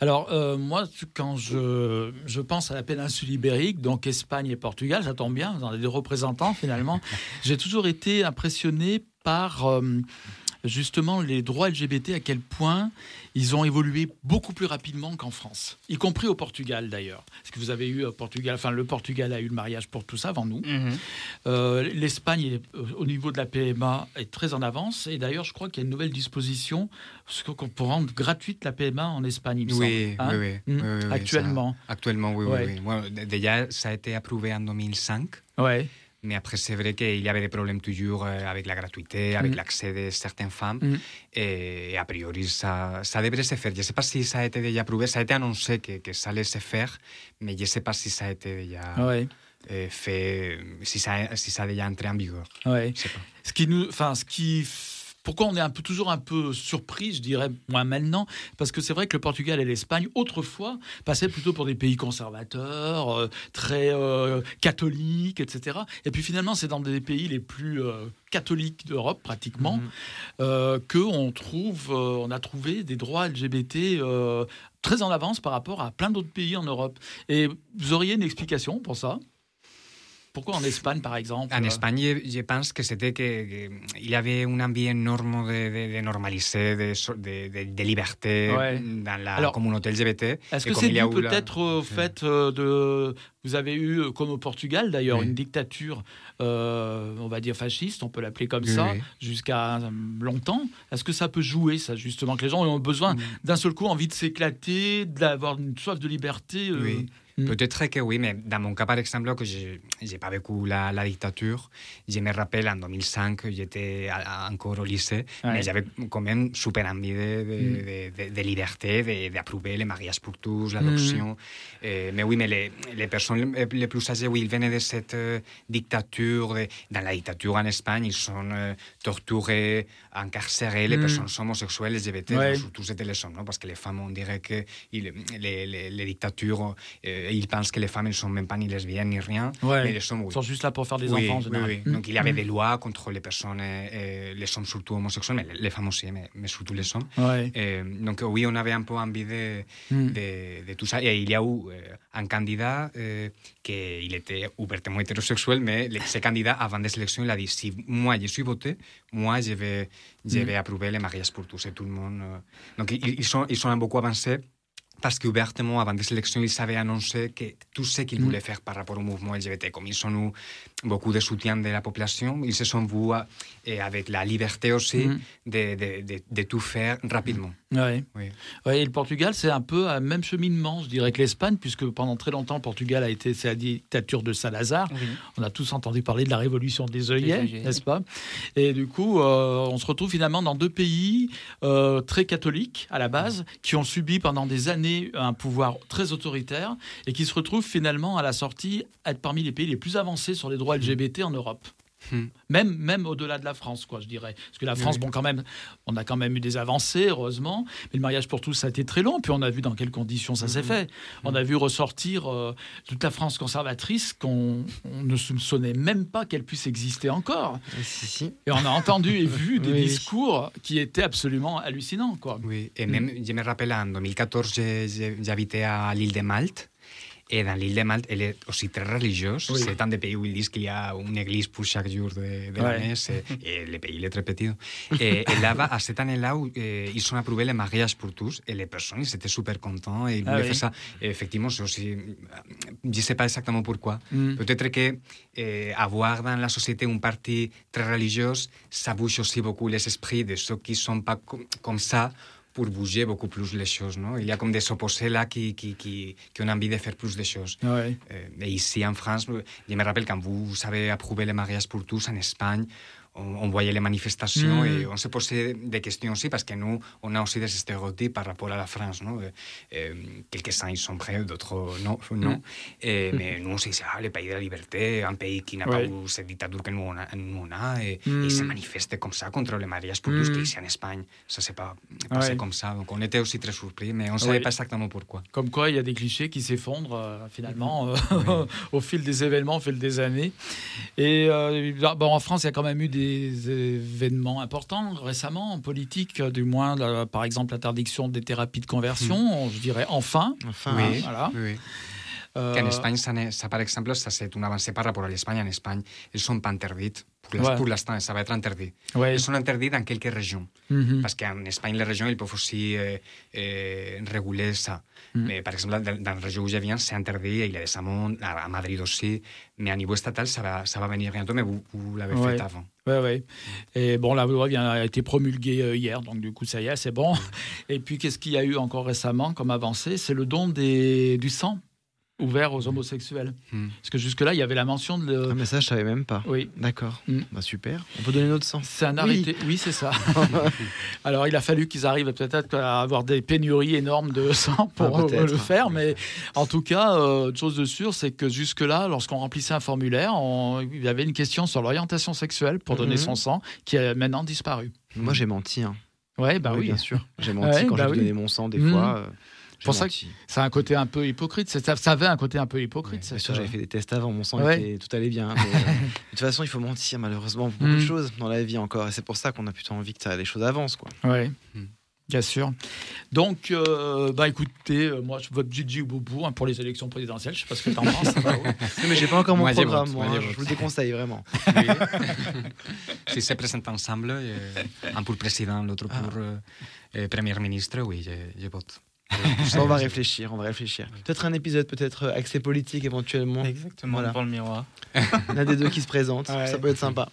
Alors, euh, moi, quand je, je pense à la péninsule ibérique, donc Espagne et Portugal, ça tombe bien, vous en avez des représentants finalement, j'ai toujours été impressionné par euh, justement les droits LGBT, à quel point ils ont évolué beaucoup plus rapidement qu'en France, y compris au Portugal d'ailleurs. Parce que vous avez eu au Portugal, enfin le Portugal a eu le mariage pour tout ça avant nous. Mhm. Euh, L'Espagne, euh, au niveau de la PMA, est très en avance. Et d'ailleurs, je crois qu'il y a une nouvelle disposition pour rendre gratuite la PMA en Espagne, il me Oui, semble. hein? oui, oui, Mm. oui, Actuellement. ça- actuellement, oui, oui, oui. Déjà, ça a été approuvé en 2005. Ouais. Mais après, c'est vrai qu'il y avait des problèmes toujours euh, avec la gratuité, avec Mm. l'accès de certaines femmes. Mm. Et, a priori, ça, ça devrait se faire. Je ne sais pas si ça a été déjà approuvé. Ça a été annoncé que, que ça allait se faire, mais je ne sais pas si ça a été déjà Ouais. fait, si ça, si ça a déjà entré en vigueur. Ouais. Je sais pas. Ce qui nous, enfin, ce qui, pourquoi on est un peu toujours un peu surpris, je dirais, moi maintenant, parce que c'est vrai que le Portugal et l'Espagne, autrefois, passaient plutôt pour des pays conservateurs, euh, très euh, catholiques, etc. Et puis finalement, c'est dans des pays les plus euh, catholiques d'Europe, pratiquement, euh, que on trouve, on a trouvé des droits LGBT. très en avance par rapport à plein d'autres pays en Europe. Et vous auriez une explication pour ça? Pourquoi en Espagne, par exemple En euh, Espagne, je, je pense que c'était qu'il y avait un envie énorme de, de, de normaliser, de, liberté Ouais. dans la Alors, communauté LGBT. Est-ce que c'est dû la- peut-être au fait euh, de... Vous avez eu, euh, comme au Portugal d'ailleurs, Oui. une dictature, euh, on va dire fasciste, on peut l'appeler comme Oui, ça, oui. jusqu'à euh, longtemps. Est-ce que ça peut jouer, ça, justement, que les gens ont besoin d'un seul coup, envie de s'éclater, d'avoir une soif de liberté euh, Oui. Peut-être que oui, mais dans mon cas, par exemple, que je n'ai pas vécu la, la dictature, je me rappelle en 2005, j'étais encore au lycée, Ouais. mais j'avais quand même super envie de, de, Mm. de- de- liberté, de- d'approuver les mariages pour tous, l'adoption. Euh, mais oui, mais les, les personnes les, plus âgées, oui, ils venaient de cette euh, dictature. dans la dictature en Espagne, ils sont euh, torturés, incarcérés, les Mm. personnes homosexuelles, LGBT, Ouais. surtout c'était les hommes, non? parce que les femmes, on dirait que les- les dictatures, euh, ils pensent que les femmes, elles sont même pas ni lesbiennes ni rien, Ouais. mais les hommes, oui. Ils sont juste là pour faire des Oui, enfants, en oui, général. oui. Donc il y avait Mm. des lois contre les personnes, euh, euh, les hommes surtout homosexuels, mais les femmes aussi, mais, mais surtout les hommes. Ouais. Donc oui, on avait un peu envie de, Mm. de, de tout ça. Et il y a eu un candidat euh, qui il était ouvertement hétérosexuel, mais ce candidat, avant des élections, il a dit si moi je suis voté, moi je vais, je Mm. vais approuver les mariages pour tous et tout le monde. Donc ils, ils sont, ils sont beaucoup avancés. Parce qu'ouvertement, avant des élections, ils avaient annoncé que tout ce qu'ils Mm. voulaient faire par rapport au mouvement LGBT, comme ils ont eu beaucoup de soutien de la population, ils se sont vus et avec la liberté aussi Mm. de, de- de- de tout faire rapidement. Ouais. Oui. Ouais, et le Portugal, c'est un peu un même cheminement, je dirais, que l'Espagne, puisque pendant très longtemps, le Portugal a été la dictature de Salazar. On a tous entendu parler de la révolution des œillets, œillets. n'est-ce pas? Et du coup, euh, on se retrouve finalement dans deux pays euh, très catholiques à la base, qui ont subi pendant des années un pouvoir très autoritaire et qui se retrouvent finalement à la sortie à être parmi les pays les plus avancés sur les droits LGBT en Europe. Hmm. Même, même au-delà de la France, quoi, je dirais. Parce que la France, Oui. bon, quand même, on a quand même eu des avancées, heureusement. Mais le mariage pour tous, ça a été très long. Puis on a vu dans quelles conditions ça s'est Mhm. fait. On a vu ressortir euh, toute la France conservatrice qu'on on ne soupçonnait même pas qu'elle puisse exister encore. Et on a entendu et vu des Oui. discours qui étaient absolument hallucinants, quoi. Oui, et même, je me rappelle, en 2014, j'ai- j'ai- j'habitais à l'île de Malte. Et dans l'île de Malte, elle est aussi très religieuse. Oui. C'est un des pays où ils disent qu'il y a une église pour chaque jour de, de Ouais. l'année. c'est- Et le pays il est très petit. Et, et là-bas, à cette année-là, où, euh, ils ont approuvé le mariage pour tous. Et les personnes, ils étaient super contents. Et ils Ah voulaient oui. faire ça. Et effectivement, c'est aussi. Je ne sais pas exactement pourquoi. Mm. Peut-être que euh, avoir dans la société un parti très religieux, ça bouge aussi beaucoup les esprits de ceux qui ne sont pas com- comme ça pour bouger beaucoup plus les choses. Non? Il y a comme des opposés là qui, qui, qui, qui ont envie de faire plus de choses. Ouais. Euh, et ici en France, je me rappelle quand vous avez approuvé le mariage pour tous en Espagne, on, voyait les manifestations Mm. et on se posait des questions aussi parce que nous, on a aussi des stéréotypes par rapport à la France. Non? Euh, euh, Quelques-uns ils sont prêts, d'autres non. non. Mm. Et, mais nous, on se disait, ah, le pays de la liberté, un pays qui n'a Ouais. pas eu cette dictature que nous on a. nous, on a et, Mm. et se manifeste comme ça contre le mariage pour Mm. qu'ici en Espagne, ça s'est pas passé Ouais. comme ça. Donc on était aussi très surpris, mais on ne savait Ouais. pas exactement pourquoi. Comme quoi, il y a des clichés qui s'effondrent euh, finalement euh, au fil des événements, au fil des années. Et euh, bon, en France, il y a quand même eu des événements importants récemment en politique, du moins, là, par exemple, l'interdiction des thérapies de conversion, je dirais enfin. oui, Voilà. oui, oui. Qu'en Espagne, ça, n'est- ça, par exemple, ça c'est un avancé par rapport à l'Espagne. En Espagne, ils sont pas interdits. Pour l'ins- Ouais. pour l'instant, ça va être interdit. Ouais. Ils sont interdits dans quelques régions. Mhm. Parce qu'en Espagne, les régions, ils peuvent aussi euh, euh, réguler ça. Mhm. Mais par exemple, dans, dans la région où je viens, c'est interdit. A des amont, à, à Madrid aussi. Mais à niveau estatal, ça va, ça va venir bientôt. Mais vous, vous l'avez Ouais. fait avant. Ouais, ouais. Et bon, la loi vient, a été promulguée euh, hier, donc du coup, ça y est, c'est bon. Et puis, qu'est-ce qu'il y a eu encore récemment comme avancée? C'est le don des, du sang? Ouvert aux homosexuels. Parce que jusque-là, il y avait la mention de. Ah, mais ça, je savais même pas. Oui. D'accord. Bah, super. On peut donner notre sang. C'est un arrêté. Oui, c'est ça. Alors, il a fallu qu'ils arrivent peut-être à avoir des pénuries énormes de sang pour Ah, euh, le faire. Mais en tout cas, euh, une chose de sûre, c'est que jusque-là, lorsqu'on remplissait un formulaire, on- il y avait une question sur l'orientation sexuelle pour donner Mhm. son sang qui a maintenant disparu. Moi, j'ai menti. Hein. Ouais, bah oui. bien sûr. J'ai menti Ouais, quand bah j'ai oui. donné mon sang des Mhm. fois. euh, j'ai pour ça que ça a un côté un peu hypocrite. C'est- Ça, ça avait un côté un peu hypocrite. Bien cette, sûr, j'avais fait des tests avant, mon sang Ouais. était, tout allait bien. mais, euh, de toute façon, il faut mentir malheureusement pour beaucoup Mm. de choses dans la vie encore. Et c'est pour ça qu'on a plutôt envie que ça, les choses avancent. Quoi. Ouais. Hmm. Bien sûr. Donc, euh, bah écoutez, euh, moi je vote Gigi ou Boubou hein, pour les élections présidentielles. Je sais pas ce que tu en penses. ouais. mais j'ai pas encore mon Moi, programme, moi, moi, hein, je vous le déconseille vraiment. si se présentent ensemble, euh, un pour président, l'autre pour euh, euh, premier ministre, oui, je, je vote. Ça, on va réfléchir, on va réfléchir. Peut-être un épisode, peut-être euh, accès politique éventuellement. Exactement, devant le miroir. On a des deux qui se présentent, Ouais. ça peut être sympa.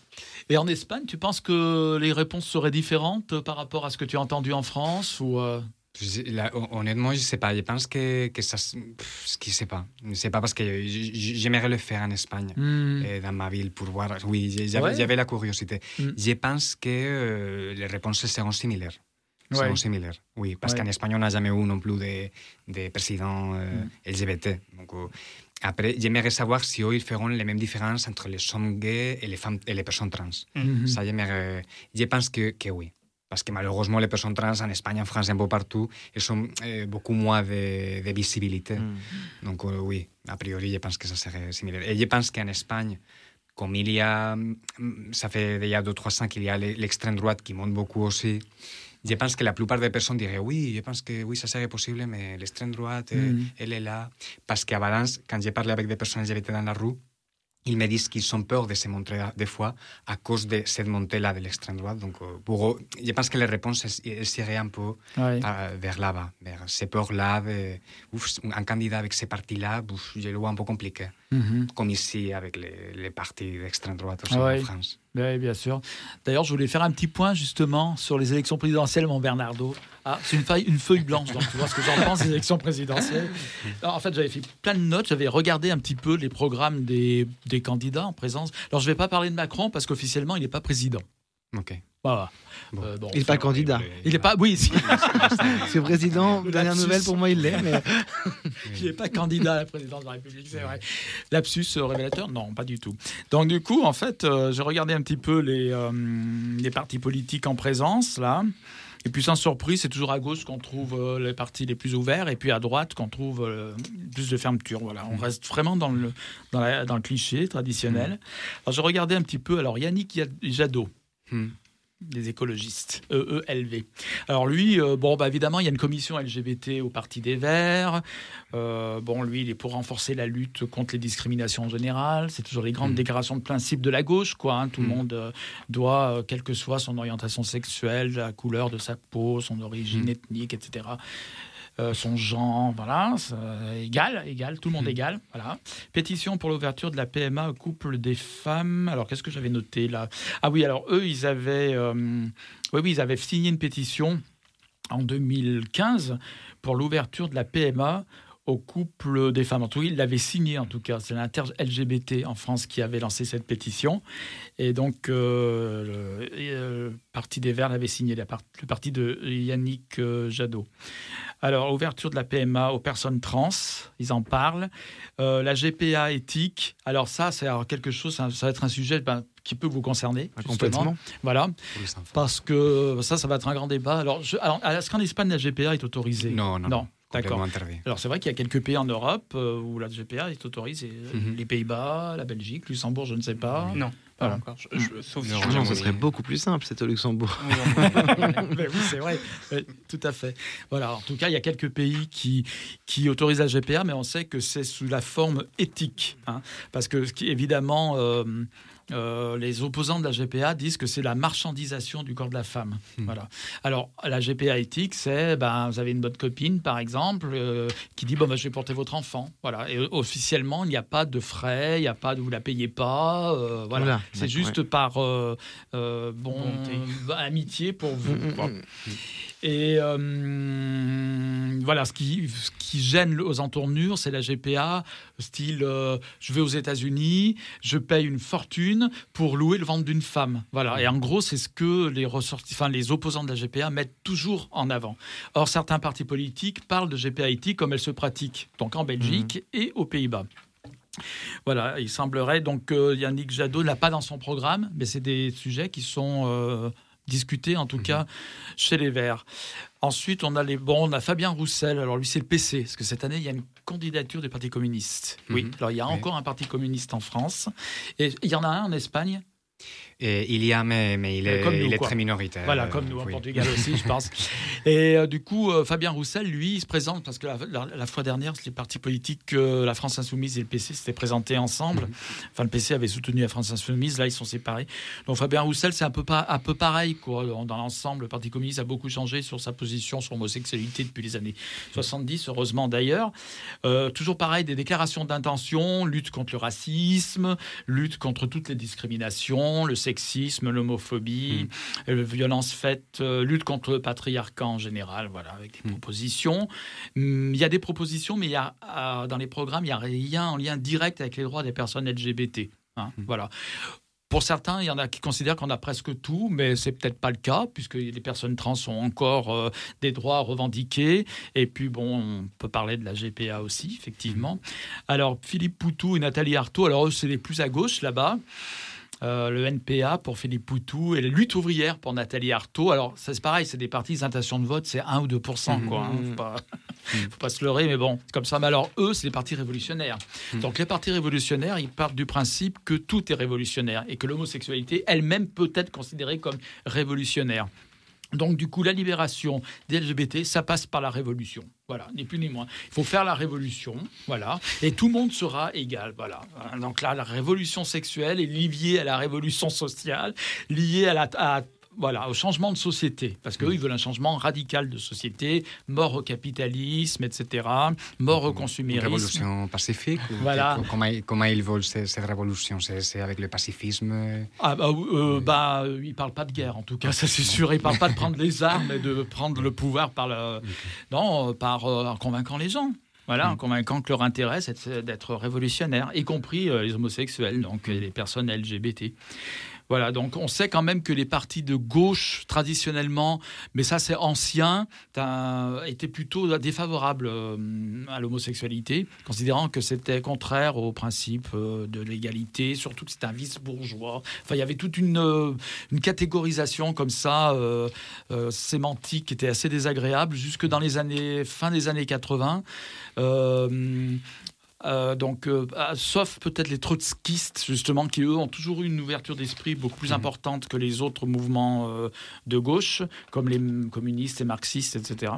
Et en Espagne, tu penses que les réponses seraient différentes par rapport à ce que tu as entendu en France ou euh, là, honnêtement, je ne sais pas. Je pense que, que ça. Je ne sais pas. Je ne sais pas parce que j'aimerais le faire en Espagne, Mm. euh, dans ma ville, pour voir. Oui, j'avais Ouais. la curiosité. Mm. Je pense que euh, les réponses seront similaires. Ouais. Similaires, oui. Parce Ouais. qu'en Espagne, on n'a jamais eu non plus de, de président euh, Mm. LGBT. Donc, euh, après, j'aimerais savoir si eux, ils feront les mêmes différences entre les hommes gays et les, femmes, et les personnes trans. Mhm. Ça, j'aimerais- je pense que, que oui. Parce que malheureusement, les personnes trans en Espagne, en France, un peu partout, elles ont euh, beaucoup moins de, de visibilité. Mm. Donc euh, oui, a priori, je pense que ça serait similaire. Et je pense qu'en Espagne, comme il y a, mm, ça fait déjà deux, trois ans qu'il y a l'e- l'extrême droite qui monte beaucoup aussi, je pense que la plupart des personnes diraient oui, je pense que oui, ça serait possible, mais l'extrême droite, euh, Mhm. elle est là. Parce qu'à Valence, quand j'ai parlé avec des personnes LGBT dans la rue, ils me disent qu'ils ont peur de se montrer des fois à cause de cette montée-là de l'extrême droite. Donc, euh, pour eux, je pense que les réponses elles- seraient un peu euh, vers là-bas, vers ces peurs-là. de- un candidat avec ces partis-là, je le vois un peu compliqué. Mhm. Comme ici avec les, les partis d'extrême droite aussi Ouais. en France. Oui, bien sûr. D'ailleurs, je voulais faire un petit point justement sur les élections présidentielles, mon Bernardo. Ah, c'est une feuille, une feuille blanche, donc tu vois ce que j'en pense des élections présidentielles. Alors, en fait, j'avais fait plein de notes, j'avais regardé un petit peu les programmes des, des candidats en présence. Alors, je ne vais pas parler de Macron parce qu'officiellement, il n'est pas président. Ok. Voilà. Euh, bon, Il n'est pas candidat. il n'est pas. Oui, si. C'est président, dernière nouvelle pour moi, il l'est. Mais... Il n'est pas candidat à la présidence de la République, c'est vrai. Lapsus euh, révélateur? Non, pas du tout. Donc, du coup, en fait, euh, j'ai regardé un petit peu les, euh, les partis politiques en présence, là. Et puis, sans surprise, c'est toujours à gauche qu'on trouve euh, les partis les plus ouverts, et puis à droite qu'on trouve euh, plus de fermeture. Voilà, on reste vraiment dans le, dans, la- dans le cliché traditionnel. Alors, j'ai regardé un petit peu. Alors, Yannick Jadot. Hmm. Des écologistes, EELV. Alors lui, euh, bon, bah, évidemment, il y a une commission LGBT au Parti des Verts. Euh, bon, lui, il est pour renforcer la lutte contre les discriminations en général. C'est toujours les grandes déclarations de principe de la gauche, quoi. hein. Tout le monde euh, doit, quelle que soit son orientation sexuelle, la couleur de sa peau, son origine ethnique, etc. euh, son genre, voilà, égal, égal, tout le monde égal, voilà. Pétition pour l'ouverture de la PMA au couple des femmes. Alors, qu'est-ce que j'avais noté là? Ah oui, alors eux, ils avaient, euh, oui, oui, ils avaient signé une pétition en 2015 pour l'ouverture de la PMA au couple des femmes. En tout cas, ils l'avaient signé en tout cas. C'est l'inter-LGBT en France qui avait lancé cette pétition. Et donc, euh, le, euh, le Parti des Verts l'avait signé, la part- le parti de Yannick euh, Jadot. Alors, ouverture de la PMA aux personnes trans, ils en parlent. La GPA éthique, alors ça, c'est quelque chose, ça, ça va être un sujet ben, qui peut vous concerner. justement. complètement. Voilà. Parce que ça, ça va être un grand débat. Alors, alors, est-ce qu'en Espagne, la GPA est autorisée? Non, non, non. D'accord. Alors, c'est vrai qu'il y a quelques pays en Europe euh, où la GPA est autorisée. Mhm. Les Pays-Bas, la Belgique, Luxembourg, je ne sais pas. Non, pas Voilà. encore. Je- je- sauf si Non, je- ce serait beaucoup plus simple, c'est au Luxembourg. Ben oui, c'est vrai. Tout à fait. Voilà. En tout cas, il y a quelques pays qui, qui autorisent la GPA, mais on sait que c'est sous la forme éthique. hein. parce que, ce qui, évidemment, euh, euh, les opposants de la GPA disent que c'est la marchandisation du corps de la femme. Voilà. Alors, la GPA éthique, c'est, ben, vous avez une bonne copine, par exemple, euh, qui dit, bon, ben, je vais porter votre enfant. Voilà. Et euh, officiellement, il n'y a pas de frais, il n'y a pas de, vous la payez pas. euh, voilà. C'est juste ouais. par bon, amitié pour vous. Mm, mm, quoi. mm. Et euh, voilà, ce qui, ce qui gêne aux entournures, c'est la GPA, style euh, je vais aux États-Unis, je paye une fortune pour louer le ventre d'une femme. Voilà. Et en gros, c'est ce que les, ressorti- enfin, les opposants de la GPA mettent toujours en avant. Or, certains partis politiques parlent de GPA comme elle se pratique, donc en Belgique et aux Pays-Bas. Voilà, il semblerait donc que Yannick Jadot n'a pas dans son programme, mais c'est des sujets qui sont euh, discutés en tout cas chez les Verts. Ensuite, on a les bon, on a Fabien Roussel. Alors lui, c'est le PC, parce que cette année, il y a une candidature du Parti communiste. Oui. Alors il y a Oui. encore un Parti communiste en France, et il y en a un en Espagne. Et il y a, mais, mais il est, Comme nous, il est très minoritaire. Voilà, comme nous, en oui. Portugal aussi, je pense. Et euh, du coup, euh, Fabien Roussel, lui, il se présente, parce que la, la- la fois dernière, les partis politiques, euh, la France Insoumise et le PC s'étaient présentés ensemble. Enfin, le PC avait soutenu la France Insoumise, là, ils sont séparés. Donc Fabien Roussel, c'est un peu, pas, un peu pareil, quoi. Dans, l'ensemble, le Parti communiste a beaucoup changé sur sa position sur l'homosexualité depuis les années 70, heureusement d'ailleurs. Euh, toujours pareil, des déclarations d'intention, lutte contre le racisme, lutte contre toutes les discriminations, le sexisme, l'homophobie, euh, violence faite, euh, lutte contre le patriarcat en général, voilà, avec des propositions. Hum, Il y a des propositions, mais il y a, dans les programmes, il n'y a rien en lien direct avec les droits des personnes LGBT. hein, Voilà. Pour certains, il y en a qui considèrent qu'on a presque tout, mais c'est peut-être pas le cas, puisque les personnes trans ont encore euh, des droits revendiqués. Et puis, bon, on peut parler de la GPA aussi, effectivement. Alors, Philippe Poutou et Nathalie Arthaud, alors eux, c'est les plus à gauche là-bas. Euh, le NPA pour Philippe Poutou et la lutte ouvrière pour Nathalie Arthaud. Alors, ça, c'est pareil, c'est des partis, les intentions de vote, c'est 1 ou 2% quoi. hein. Faut pas, faut pas se leurrer, mais bon, c'est comme ça. Mais alors, eux, c'est des partis révolutionnaires. Donc, les partis révolutionnaires, ils partent du principe que tout est révolutionnaire et que l'homosexualité elle-même peut être considérée comme révolutionnaire. Donc, du coup, la libération des LGBT, ça passe par la révolution. Voilà, ni plus ni moins. Il faut faire la révolution, voilà, et tout le monde sera égal, voilà. Donc là, la révolution sexuelle est liée à la révolution sociale, liée à la, à- voilà, au changement de société, parce qu'eux, ils veulent un changement radical de société, mort au capitalisme, etc., mort au Une consumérisme. révolution pacifique Voilà. Comment, ils- comment ils veulent ce- cette révolution C'est avec le pacifisme? Ah bah, euh, bah, euh, il parle pas de guerre en tout cas, ça c'est sûr. Il parle pas de prendre les armes et de prendre le pouvoir par le, non, euh, par euh, en convaincant les gens. Voilà, en convaincant que leur intérêt c'est d'être révolutionnaire, y compris euh, les homosexuels, donc les personnes LGBT. Voilà, donc on sait quand même que les partis de gauche, traditionnellement, mais ça c'est ancien, étaient plutôt défavorables euh, à l'homosexualité, considérant que c'était contraire au principe euh, de l'égalité, surtout que c'était un vice bourgeois. Enfin, il y avait toute une, euh, catégorisation comme ça, sémantique, qui était assez désagréable, jusque dans les années, fin des années 80. Euh, euh, donc, euh, ah, sauf peut-être les trotskistes, justement, qui eux ont toujours eu une ouverture d'esprit beaucoup plus importante que les autres mouvements euh, de gauche, comme les communistes et marxistes, etc.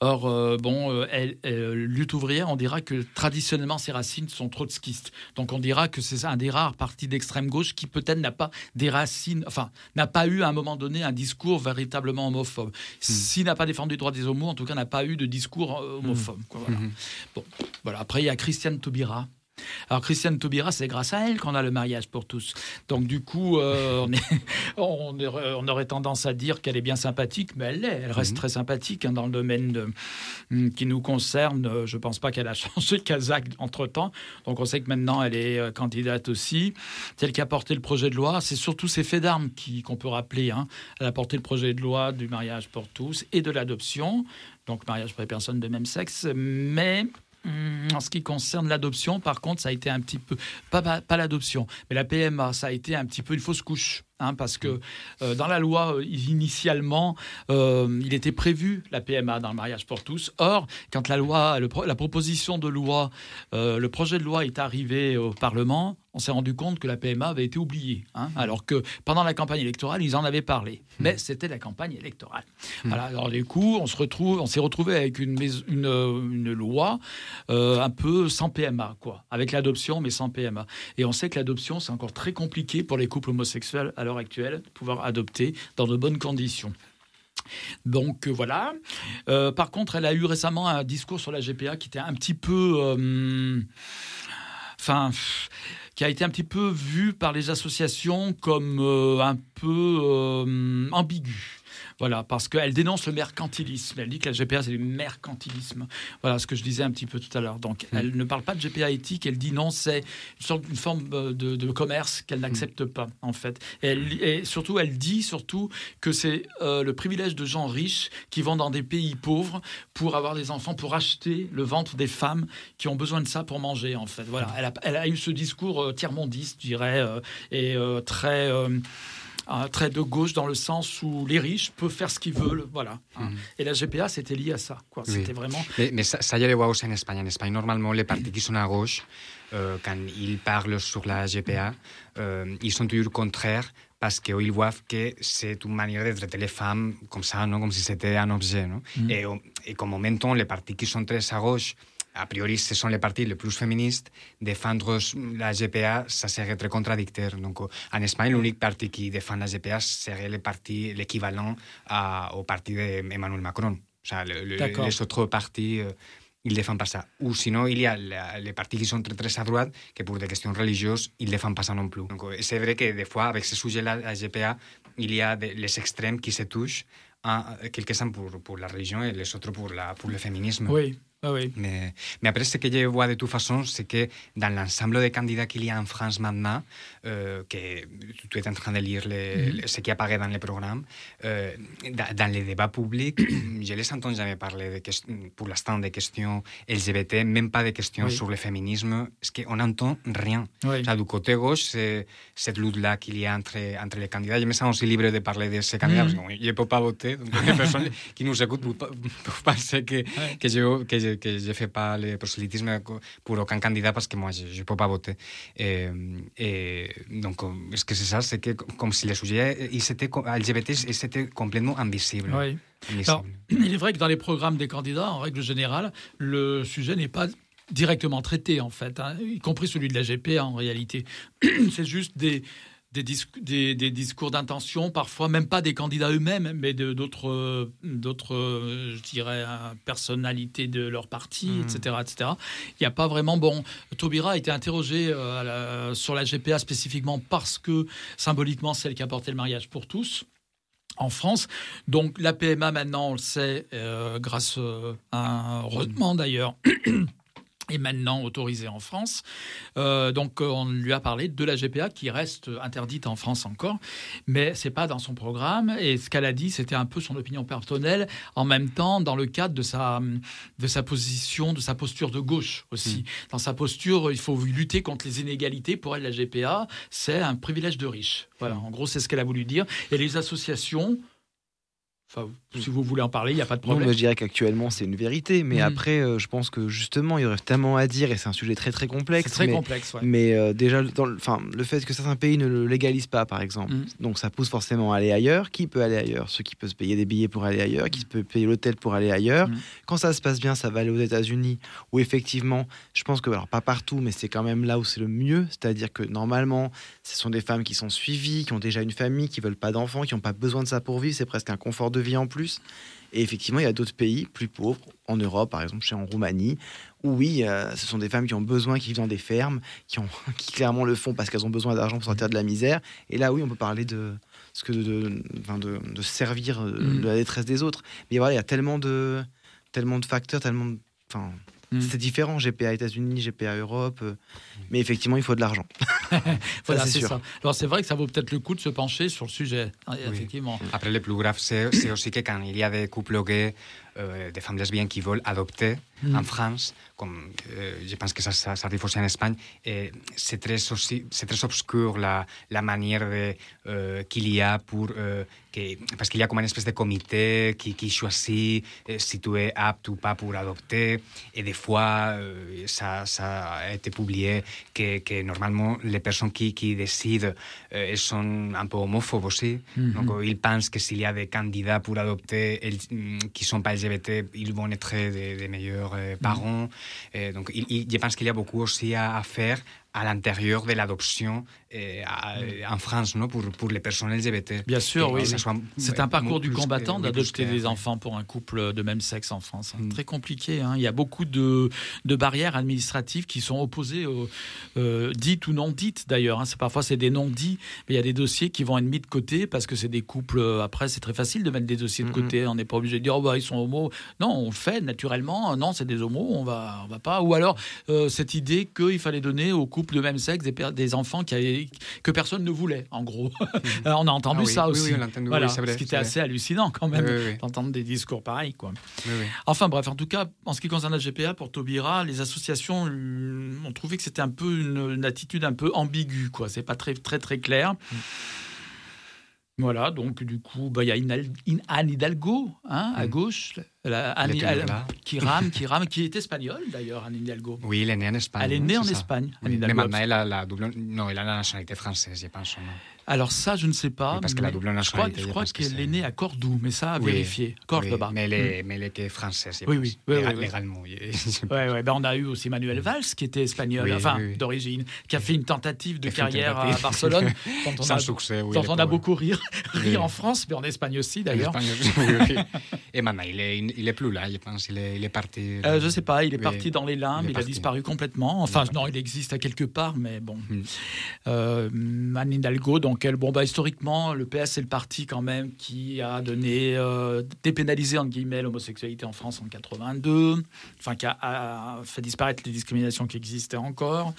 Or, euh, bon, euh, elle- euh, lutte ouvrière, on dira que traditionnellement ses racines sont trotskistes. Donc on dira que c'est un des rares partis d'extrême gauche qui peut-être n'a pas des racines, enfin, n'a pas eu à un moment donné un discours véritablement homophobe. S'il n'a pas défendu les droits des homos, en tout cas n'a pas eu de discours homophobe. quoi, voilà. Bon, voilà. Après, il y a Christiane Taubira. Alors, Christiane Taubira, c'est grâce à elle qu'on a le mariage pour tous. Donc, du coup, euh, on, est- on aurait, on aurait tendance à dire qu'elle est bien sympathique, mais elle l'est. Elle reste très sympathique hein, dans le domaine de- hum, qui nous concerne. Euh, Je ne pense pas qu'elle a changé de Kazakh entre-temps. Donc, on sait que maintenant, elle est euh, candidate aussi. Celle qui a porté le projet de loi, c'est surtout ces faits d'armes qu'on peut rappeler. hein. Elle a porté le projet de loi du mariage pour tous et de l'adoption. Donc, mariage pour les personnes de même sexe. Mais En ce qui concerne l'adoption, par contre, ça a été un petit peu, pas l'adoption, mais la PMA, ça a été un petit peu une fausse couche. Hein, parce que euh, dans la loi, euh, initialement, euh, il était prévu la PMA dans le mariage pour tous. Or, quand la loi, le pro- la proposition de loi, le projet de loi est arrivé au Parlement, on s'est rendu compte que la PMA avait été oubliée. hein, alors que pendant la campagne électorale, ils en avaient parlé. Mais c'était la campagne électorale. Voilà, alors du coup, on se retrouve, on s'est retrouvé avec une, une, une loi euh, un peu sans PMA, quoi, avec l'adoption mais sans PMA. Et on sait que l'adoption, c'est encore très compliqué pour les couples homosexuels à actuelle de pouvoir adopter dans de bonnes conditions. Donc euh, voilà. Euh, par contre, elle a eu récemment un discours sur la GPA qui était un petit peu, euh, enfin, qui a été un petit peu vu par les associations comme un peu ambigu. Voilà, parce qu'elle dénonce le mercantilisme. Elle dit que la GPA, c'est du mercantilisme. Voilà ce que je disais un petit peu tout à l'heure. Donc, elle ne parle pas de GPA éthique, elle dit non, c'est une sorte une forme euh, de, de commerce qu'elle n'accepte pas, en fait. Et, elle- et surtout, elle dit surtout que c'est euh, le privilège de gens riches qui vont dans des pays pauvres pour avoir des enfants, pour acheter le ventre des femmes qui ont besoin de ça pour manger, en fait. Voilà, elle a, elle a eu ce discours euh, tiers-mondiste, je dirais, euh, et très... euh, très de gauche dans le sens où les riches peuvent faire ce qu'ils veulent, voilà. hein. Et la GPA, c'était lié à ça, quoi. Oui. C'était vraiment. Mais, mais ça, ça ya le veu en Espagne. En Espagne, normalement, les partis qui sont à gauche, euh, quand ils parlent sur la GPA, euh, ils sont toujours contraires parce qu'ils voient que c'est une manière de traiter les femmes comme ça, non? Comme si c'était un objet. Non? Mm. et, comme même temps, les partis qui sont très à gauche, a priori, ce sont les partis les plus féministes, défendre la GPA, ça serait très contradictoire. Donc, en Espagne, l'unique parti qui défend la GPA serait le parti, l'équivalent au parti d'Emmanuel Macron. O sea, le- le- D'accord. les autres partis, euh, ils ne défendent pas ça. Ou sinon, il y a la- les partis qui sont très, très à droite, que pour des questions religieuses, ils ne défendent pas ça non plus. Donc, c'est vrai que des fois, avec ce sujet-là, la GPA, il y a les extrêmes qui se touchent, un- quelques-uns pour, pour la religion et les autres pour, la, pour le féminisme. Oui, oui. Mais, mais que je vois de toute façon, c'est que dans l'ensemble des candidats qu'il y a en France maintenant, euh, que tu es en train de lire les, Mhm. les- ce qui apparaît dans les programmes, euh, dans, les débats publics, je les entends jamais parler de, ques- pour l'instant des questions LGBT, même pas des questions Oui. sur le féminisme, parce qu'on n'entend rien. Oui. O sea, du côté gauche, c'est cette lutte-là qu'il y a entre, entre les candidats. Je me sens aussi libre de parler de ces candidats, Mhm. parce que je ne peux pas voter. Donc, les personnes qui nous écoutent peuvent penser que, que je que je, que je fais pas le prosélytisme pour aucun candidat parce que moi, je ne peux pas voter. Et, et donc, ce que c'est ça, c'est que comme si le sujet il s'était co- LGBT il c'était complètement invisible. Oui. Alors, il est vrai que dans les programmes des candidats, en règle générale, le sujet n'est pas directement traité, en fait, hein, y compris celui de la GPA en réalité. C'est juste des, des, dis- des- des discours d'intention, parfois même pas des candidats eux-mêmes, mais de- d'autres, euh, d'autres, euh, je dirais, euh, personnalités de leur parti, etc., etc. Il n'y a pas vraiment. Bon, Taubira a été interrogé euh, la- sur la GPA spécifiquement parce que symboliquement, c'est elle qui a porté le mariage pour tous en France. Donc la PMA maintenant, on le sait, euh, grâce à un heureusement d'ailleurs, est maintenant autorisée en France. Euh, donc euh, on lui a parlé de la GPA qui reste interdite en France encore, mais c'est pas dans son programme. Et ce qu'elle a dit, c'était un peu son opinion personnelle, en même temps dans le cadre de sa de sa position, de sa posture de gauche aussi. Dans sa posture, il faut lutter contre les inégalités. Pour elle, la GPA, c'est un privilège de riches. Voilà, en gros, c'est ce qu'elle a voulu dire. Et les associations. Enfin, si vous voulez en parler, il n'y a pas de Non, problème. moi je dirais qu'actuellement c'est une vérité, mais Mhm. après euh, je pense que justement il y aurait tellement à dire et c'est un sujet très très complexe. Très mais, complexe, ouais. Mais euh, déjà, dans le, fait que certains pays ne le légalisent pas, par exemple, Mhm. donc ça pousse forcément à aller ailleurs. Qui peut aller ailleurs? Ceux qui peuvent se payer des billets pour aller ailleurs, qui peut payer l'hôtel pour aller ailleurs. Quand ça se passe bien, ça va aller aux États-Unis, où effectivement, je pense que, alors pas partout, mais c'est quand même là où c'est le mieux. C'est-à-dire que normalement, ce sont des femmes qui sont suivies, qui ont déjà une famille, qui veulent pas d'enfants, qui n'ont pas besoin de ça pour vivre. C'est presque un confort de vie en plus. Et effectivement, il y a d'autres pays plus pauvres, en Europe, par exemple, chez en Roumanie, où oui, euh, ce sont des femmes qui ont besoin, qui vivent dans des fermes, qui, ont, qui clairement le font parce qu'elles ont besoin d'argent pour sortir de la misère. Et là, oui, on peut parler de ce que de, de, enfin, de, de servir euh, de la détresse des autres. Mais voilà, il y a tellement de, tellement de facteurs, tellement de, Mhm. c'est différent. GPA États-Unis, GPA Europe, euh, mais effectivement, il faut de l'argent. Voilà, c'est sûr. ça. Alors c'est vrai que ça vaut peut-être le coup de se pencher sur le sujet, hein, Oui. effectivement. Après, le plus grave, c'est c'est aussi que quand il y a des couples gays, euh, des femmes lesbiennes qui veulent adopter Mm. en France, comme euh, je pense que ça, ça, ça arrive aussi en Espagne, et c'est très, aussi- c'est très obscur la, la manière de, euh, qu'il y a pour... que, parce qu'il y a comme une espèce de comité qui, qui choisit si tu es apte ou pas pour adopter, et des fois, ça, ça a été publié que, que normalement, les personnes qui, qui décident, elles sont un peu homophobes aussi. Donc, euh, ils pensent que s'il y a des candidats pour adopter elles- mm, qui ne sont pas LGBT, ils vont être des, des meilleurs euh, parents. Et donc, il- il- je pense qu'il y a beaucoup aussi à, à faire à l'intérieur de l'adoption euh, en France, non, pour, pour les personnes LGBT. Bien sûr, oui. C'est un parcours du combattant oui, d'adopter des enfants pour un couple de même sexe en France. Mm. hein. Très compliqué. hein. Il y a beaucoup de, de barrières administratives qui sont opposées, aux, euh, dites ou non dites d'ailleurs. hein. C'est Parfois, c'est des non-dits, mais il y a des dossiers qui vont être mis de côté parce que c'est des couples. euh, Après, c'est très facile de mettre des dossiers de côté. On n'est pas obligé de dire, oh, bah, ils sont homos. Non, on le fait naturellement. Non, c'est des homos, on va, on va pas. Ou alors, euh, cette idée qu'il fallait donner aux couples de même sexe des enfants qui avaient- que personne ne voulait, en gros. On a entendu Ah oui, ça oui, aussi. oui, on l'a entendu, Voilà, oui, c'est vrai, ce qui était assez hallucinant quand même Oui, oui, oui. d'entendre des discours pareils. Quoi. Oui, oui. Enfin bref, en tout cas, en ce qui concerne la GPA, pour Taubira, les associations euh, ont trouvé que c'était un peu une, une attitude un peu ambiguë. quoi. C'est pas très très très clair. Voilà, donc du coup, bah, il y a Anne Hidalgo hein, à gauche, la- Anne- Elle qui rame, qui rame, qui est espagnole d'ailleurs, Anne Hidalgo. Oui, elle est née en Espagne. Elle est née en ça Espagne, Anne Oui, Hidalgo. Mais maintenant, elle a la double... Non, elle a la nationalité française, je pense. non Alors ça, je ne sais pas. Oui, parce que la mais double je crois, nationalité, je crois qu'elle est née à Cordoue, mais ça à Oui, vérifier. Cordoba. oui, mais, elle Mm. mais elle était française, Oui, oui, oui. Légalement. ben on a eu aussi Manuel Valls, qui était espagnol, enfin d'origine, qui a fait une tentative de carrière à. Barcelone, dont on Sans a, succès, oui, dont on a beaucoup rire, en France, mais en Espagne aussi d'ailleurs. Et maintenant, il est, il est plus là, je pense. Il est, il est parti. Euh, je sais pas, il est parti dans les limbes, Il a disparu complètement. Enfin, non, il existe à quelque part, mais bon. Hmm. Euh, Anne Hidalgo, donc elle, bon, bah, historiquement, le PS, c'est le parti quand même qui a donné, euh, dépénalisé, entre guillemets, l'homosexualité en France en 82, enfin, qui a, a fait disparaître les discriminations qui existaient encore.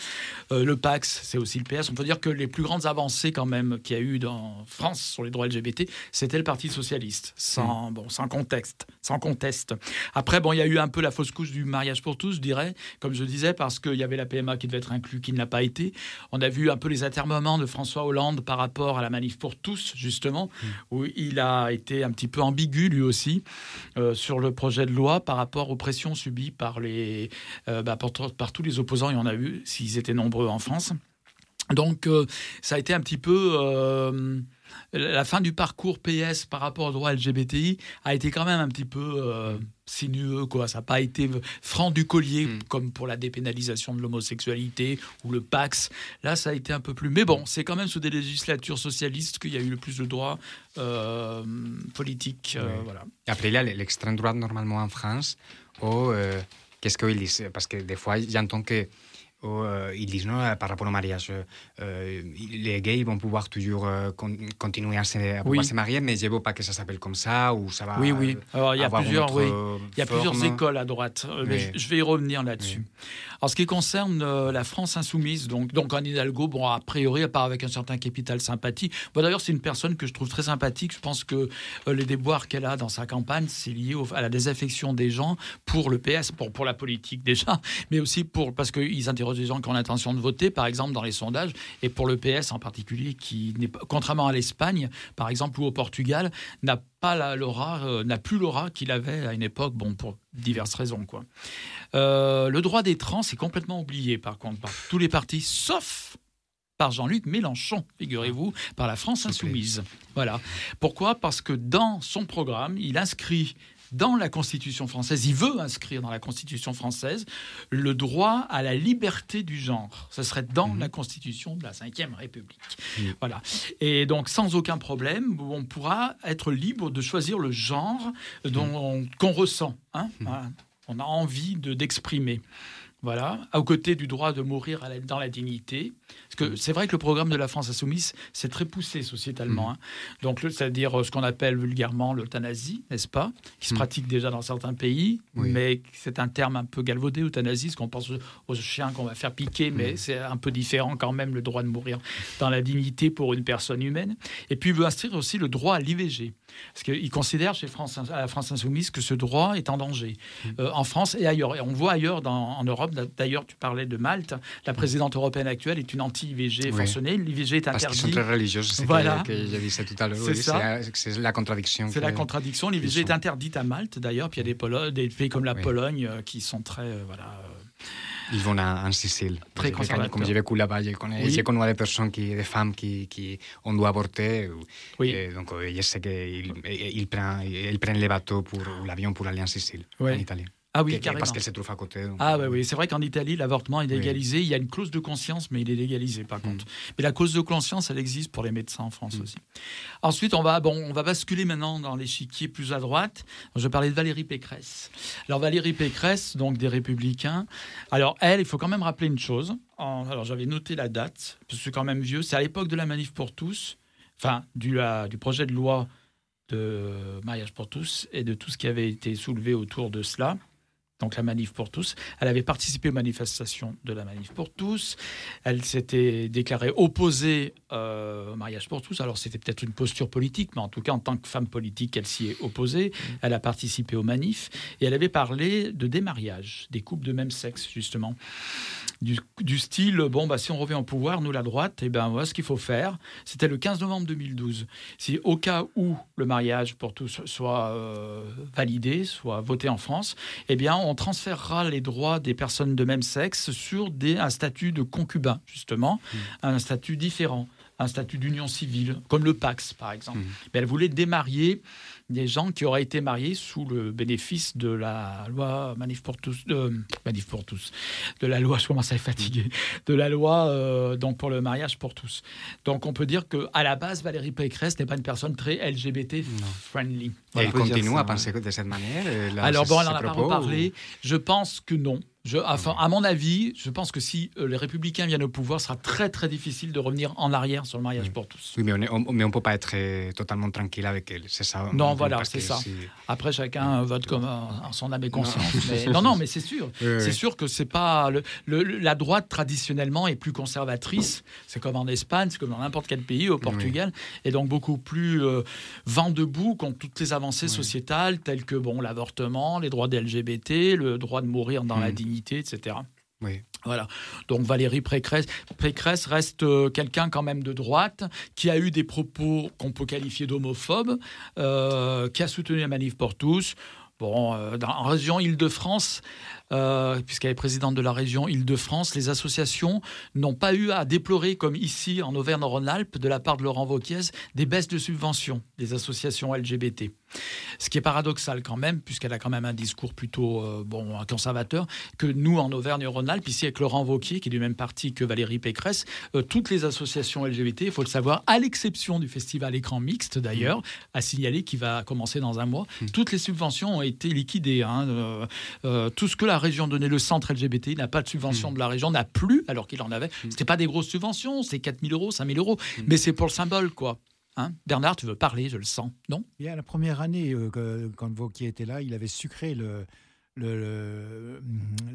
Euh, le PAX, c'est aussi le PS. On peut dire que les plus grandes avancées, quand même, qu'il y a eu dans France sur les droits LGBT, c'était le Parti socialiste, sans, bon, sans contexte, sans conteste. Après, bon, il y a eu un peu la fausse couche du mariage pour tous, je dirais, comme je disais, parce qu'il y avait la PMA qui devait être inclus, qui ne l'a pas été. On a vu un peu les atermoiements de François Hollande par rapport à la manif pour tous, justement, où il a été un petit peu ambigu, lui aussi, euh, sur le projet de loi par rapport aux pressions subies par, les, euh, bah, par, par tous les opposants, il y en a eu, s'ils étaient nombreux en France. Donc, euh, ça a été un petit peu. La fin du parcours PS par rapport au droit LGBTI a été quand même un petit peu euh, sinueux. Quoi. Ça n'a pas été franc du collier comme pour la dépénalisation de l'homosexualité ou le Pax. Là, ça a été un peu plus. Mais bon, c'est quand même sous des législatures socialistes qu'il y a eu le plus de droits euh, politiques. euh, Oui. voilà. Et après, il y a l'extrême droite normalement en France. Où, qu'est-ce qu'ils disent? Parce que des fois, j'entends que où, euh, ils disent non, euh, par rapport au mariage, euh, les gays vont pouvoir toujours euh, con- continuer à se, à Oui. se marier, mais je ne veux pas que ça s'appelle comme ça ou ça va. Oui, oui. Alors, il y a plusieurs, oui. Il y a plusieurs écoles à droite. Mais je vais y revenir là-dessus. En ce qui concerne euh, la France insoumise, donc, donc Anne Hidalgo, bon, a priori, à part avec un certain capital sympathie. Bon, D'ailleurs, c'est une personne que je trouve très sympathique. Je pense que euh, les déboires qu'elle a dans sa campagne, c'est lié au- à la désaffection des gens pour le PS, pour, pour la politique déjà, mais aussi pour, parce qu'ils interrogent des gens qui ont l'intention de voter, par exemple, dans les sondages, et pour le PS en particulier, qui, n'est pas, contrairement à l'Espagne, par exemple, ou au Portugal, n'a pas la- l'aura, euh, n'a plus l'aura qu'il avait à une époque, bon, pour diverses raisons, quoi. Euh, le droit des trans est complètement oublié, par contre, par tous les partis, sauf par Jean-Luc Mélenchon, figurez-vous, par la France insoumise. Voilà. Pourquoi? Parce que dans son programme, il inscrit dans la Constitution française, il veut inscrire dans la Constitution française le droit à la liberté du genre. Ce serait dans la Constitution de la Ve République. Voilà. Et donc, sans aucun problème, on pourra être libre de choisir le genre dont qu'on ressent. hein. Voilà. On a envie de d'exprimer. Voilà, aux côtés du droit de mourir à la- dans la dignité. Parce que c'est vrai que le programme de la France insoumise, c'est très poussé sociétalement. hein. Donc, c'est-à-dire euh, ce qu'on appelle vulgairement l'euthanasie, n'est-ce pas Qui se pratique déjà dans certains pays, mais c'est un terme un peu galvaudé, euthanasie, parce qu'on pense aux chiens qu'on va faire piquer, mais c'est un peu différent quand même, le droit de mourir dans la dignité pour une personne humaine. Et puis, il veut inscrire aussi le droit à l'IVG. Parce qu'il considère chez France, à la France insoumise que ce droit est en danger euh, en France et ailleurs. Et on voit ailleurs dans- en Europe, d'ailleurs, tu parlais de Malte, la présidente européenne actuelle est une anti-IVG Oui. forcenée. L'IVG est Parce interdit. qu'ils sont très religieux, c'est ce Voilà. que, que disais tout à l'heure. C'est oui, ça. C'est c'est la contradiction. C'est la contradiction. L'IVG qu'ils est interdite à Malte, d'ailleurs. Puis il y a des, Polo- des pays comme la Oui. Pologne euh, qui sont très. euh, voilà, euh, Ils vont en, en Sicile. Très conservateurs. Comme j'ai vécu là-bas, je connais, Oui. connais des personnes, qui, des femmes qui, qui on doit avorter. Oui. Et donc, euh, je sais qu'ils ils prennent, prennent les bateaux pour, ou l'avion pour aller en Sicile, Ouais. en Italie. Ah oui, carrément. parce qu'elle se trouve à côté. donc, Ah oui, oui. c'est vrai qu'en Italie, l'avortement est Oui. légalisé. Il y a une clause de conscience, mais il est légalisé par contre. Mais la clause de conscience, elle existe pour les médecins en France aussi. Ensuite, on va, bon, on va basculer maintenant dans l'échiquier plus à droite. Je parler de Valérie Pécresse. Alors Valérie Pécresse, donc des Républicains. Alors elle, il faut quand même rappeler une chose. En- alors j'avais noté la date, parce que c'est quand même vieux. C'est à l'époque de la manif pour tous, enfin du, la- du projet de loi de mariage pour tous et de tout ce qui avait été soulevé autour de cela donc la manif pour tous. Elle avait participé aux manifestations de la manif pour tous. Elle s'était déclarée opposée euh, au mariage pour tous. Alors c'était peut-être une posture politique, mais en tout cas en tant que femme politique, elle s'y est opposée. Elle a participé aux manifs et elle avait parlé de démariage, des couples de même sexe justement. Du, du style, bon, bah, si on revient au pouvoir, nous, la droite, eh ben, voilà ce qu'il faut faire. C'était le 15 novembre 2012. Si au cas où le mariage pour tous soit euh, validé, soit voté en France, eh bien, on transférera les droits des personnes de même sexe sur des, un statut de concubin, justement, un statut différent, un statut d'union civile, comme le Pax, par exemple. Mais elle voulait démarier des gens qui auraient été mariés sous le bénéfice de la loi Manif pour tous, euh, Manif pour tous, de la loi, je commence à être fatigué, de la loi euh, donc pour le mariage pour tous. Donc on peut dire que à la base, Valérie Pécresse n'est pas une personne très LGBT friendly. Elle continue à penser de cette manière euh, là, Alors bon, elle ce n'en a pas reparlé. Je pense que non. Je, enfin, à mon avis, je pense que si euh, les Républicains viennent au pouvoir, ce sera très très difficile de revenir en arrière sur le mariage pour tous. Oui, mais on ne peut pas être euh, totalement tranquille avec elle. C'est ça. Non, voilà, c'est ça. si- Après, chacun vote comme en son âme et conscience. Non. Mais- Non, non, mais c'est sûr. C'est sûr que c'est pas le, le- le- la droite traditionnellement est plus conservatrice. C'est comme en Espagne, c'est comme dans n'importe quel pays, au Portugal, et donc beaucoup plus euh, vent debout contre toutes les avancées sociétales telles que bon l'avortement, les droits des LGBT, le droit de mourir dans la Mm. Etc. Oui. Voilà. Donc Valérie Pécresse, Pécresse reste euh, quelqu'un quand même de droite qui a eu des propos qu'on peut qualifier d'homophobes, euh, qui a soutenu la manif pour tous. Bon, euh, dans, en région Île-de-France, euh, puisqu'elle est présidente de la région Île-de-France, les associations n'ont pas eu à déplorer, comme ici en Auvergne-Rhône-Alpes, de la part de Laurent Wauquiez, des baisses de subventions des associations LGBT. Ce qui est paradoxal quand même, puisqu'elle a quand même un discours plutôt euh, bon, conservateur, que nous, en Auvergne-Rhône-Alpes, ici avec Laurent Wauquiez, qui est du même parti que Valérie Pécresse, euh, toutes les associations LGBT, il faut le savoir, à l'exception du festival Écran Mixte d'ailleurs, à signaler qui va commencer dans un mois, toutes les subventions ont été liquidées. hein. Euh, tout ce que la région donnait, le centre LGBT n'a pas de subvention de la région, n'a plus, alors qu'il en avait. C'était pas des grosses subventions, c'est 4 000 euros, 5 000 euros, mais c'est pour le symbole, quoi. Hein? Bernard, tu veux parler, je le sens, non? Bien, la première année, euh, quand Vauquier était là, il avait sucré le, le- le-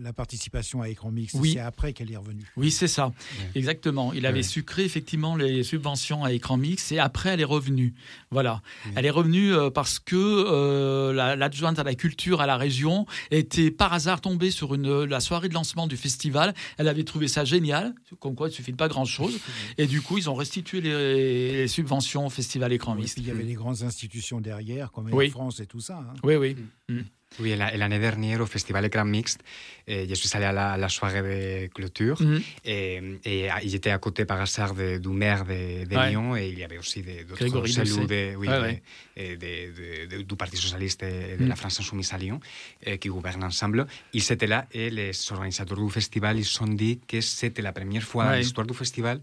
la participation à écran mixte. Oui. C'est après qu'elle est revenue. Oui, c'est ça. Exactement. Il avait Ouais. sucré effectivement les subventions à écran mix et après elle est revenue. Voilà. Elle est revenue euh, parce que euh, la- l'adjointe à la culture à la région était par hasard tombée sur une, la soirée de lancement du festival. Elle avait trouvé ça génial, comme quoi il suffit de pas grand-chose. Et du coup, ils ont restitué les, les subventions au festival écran mix. il y avait des grandes institutions derrière, comme Oui. Air France et tout ça. hein. Oui, oui. Mm. Oui, et l'année dernière, au Festival Écran Mixte, eh, je suis allé à la, à la soirée de clôture et, et ah, j'étais à côté par hasard de- du maire de, de Ouais. Lyon et il y avait aussi d'autres de- oui, Ouais, de- ouais. de- du Parti Socialiste et de Mhm. la France Insoumise à Lyon eh, qui gouvernent ensemble. Ils étaient là et les organisateurs du festival ils ont dit que c'était la première fois dans l'histoire du festival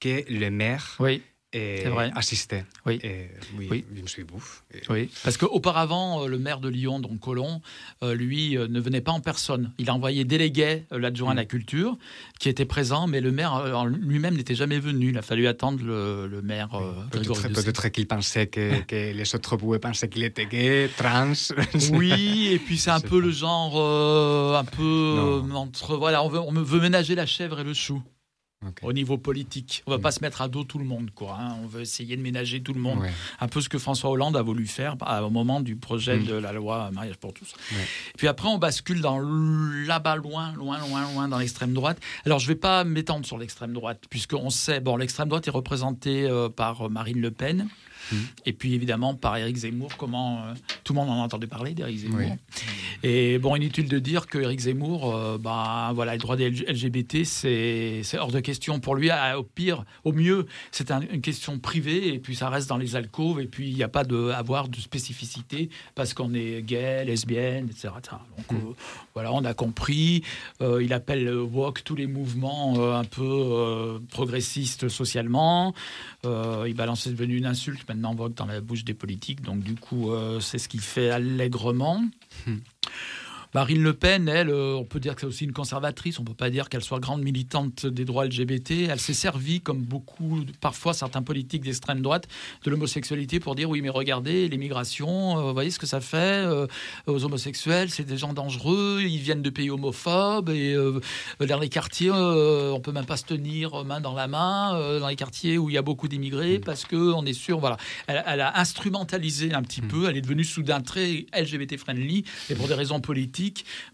que le maire Oui. C'est vrai. assistait. Oui. Et oui, Oui. je me suis bouffe. Et- Oui, parce qu'auparavant, le maire de Lyon, donc Colomb, euh, lui, euh, ne venait pas en personne. Il a envoyé délégué euh, l'adjoint à la culture, qui était présent, mais le maire euh, lui-même n'était jamais venu. Il a fallu attendre le, le maire euh, Grégory Peut-être qu'il pensait que, que les autres pouvaient penser qu'il était gay, trans. Oui, et puis c'est un peu le genre, euh, un peu euh, entre. Voilà, on veut, on veut ménager la chèvre et le chou. Au niveau politique, on va pas se mettre à dos tout le monde, quoi. hein. On veut essayer de ménager tout le monde, un peu ce que François Hollande a voulu faire à- au moment du projet Mm. de la loi mariage pour tous. Puis après, on bascule dans là-bas, loin, loin, loin, loin, dans l'extrême droite. Alors, je vais pas m'étendre sur l'extrême droite, puisqu'on sait, bon, l'extrême droite est représentée euh, par Marine Le Pen. Et puis évidemment par Éric Zemmour, comment euh, tout le monde en a entendu parler d'Éric Zemmour. Oui. Et bon, inutile de dire que Éric Zemmour, euh, bah voilà, les droits des LGBT, c'est hors de question pour lui. À- Au pire, au mieux, c'est un- une question privée et puis ça reste dans les alcôves et puis il n'y a pas de à avoir de spécificité parce qu'on est gay, lesbienne, etc. Donc euh, voilà, on a compris. Euh, il appelle woke tous les mouvements un peu progressistes socialement. Euh, il balance, c'est devenu une insulte maintenant woke dans la bouche des politiques. Donc du coup, euh, c'est ce qu'il fait allègrement. Marine Le Pen, elle, euh, on peut dire que c'est aussi une conservatrice, on peut pas dire qu'elle soit grande militante des droits LGBT. Elle s'est servie, comme beaucoup, parfois certains politiques d'extrême droite, de l'homosexualité pour dire oui, mais regardez, l'immigration, euh, vous voyez ce que ça fait euh, aux homosexuels, c'est des gens dangereux, ils viennent de pays homophobes et dans les quartiers, on peut même pas se tenir main dans la main dans les quartiers où il y a beaucoup d'immigrés parce que on est sûr, voilà, elle, elle a instrumentalisé un petit peu, elle est devenue soudain très LGBT friendly et pour des raisons politiques,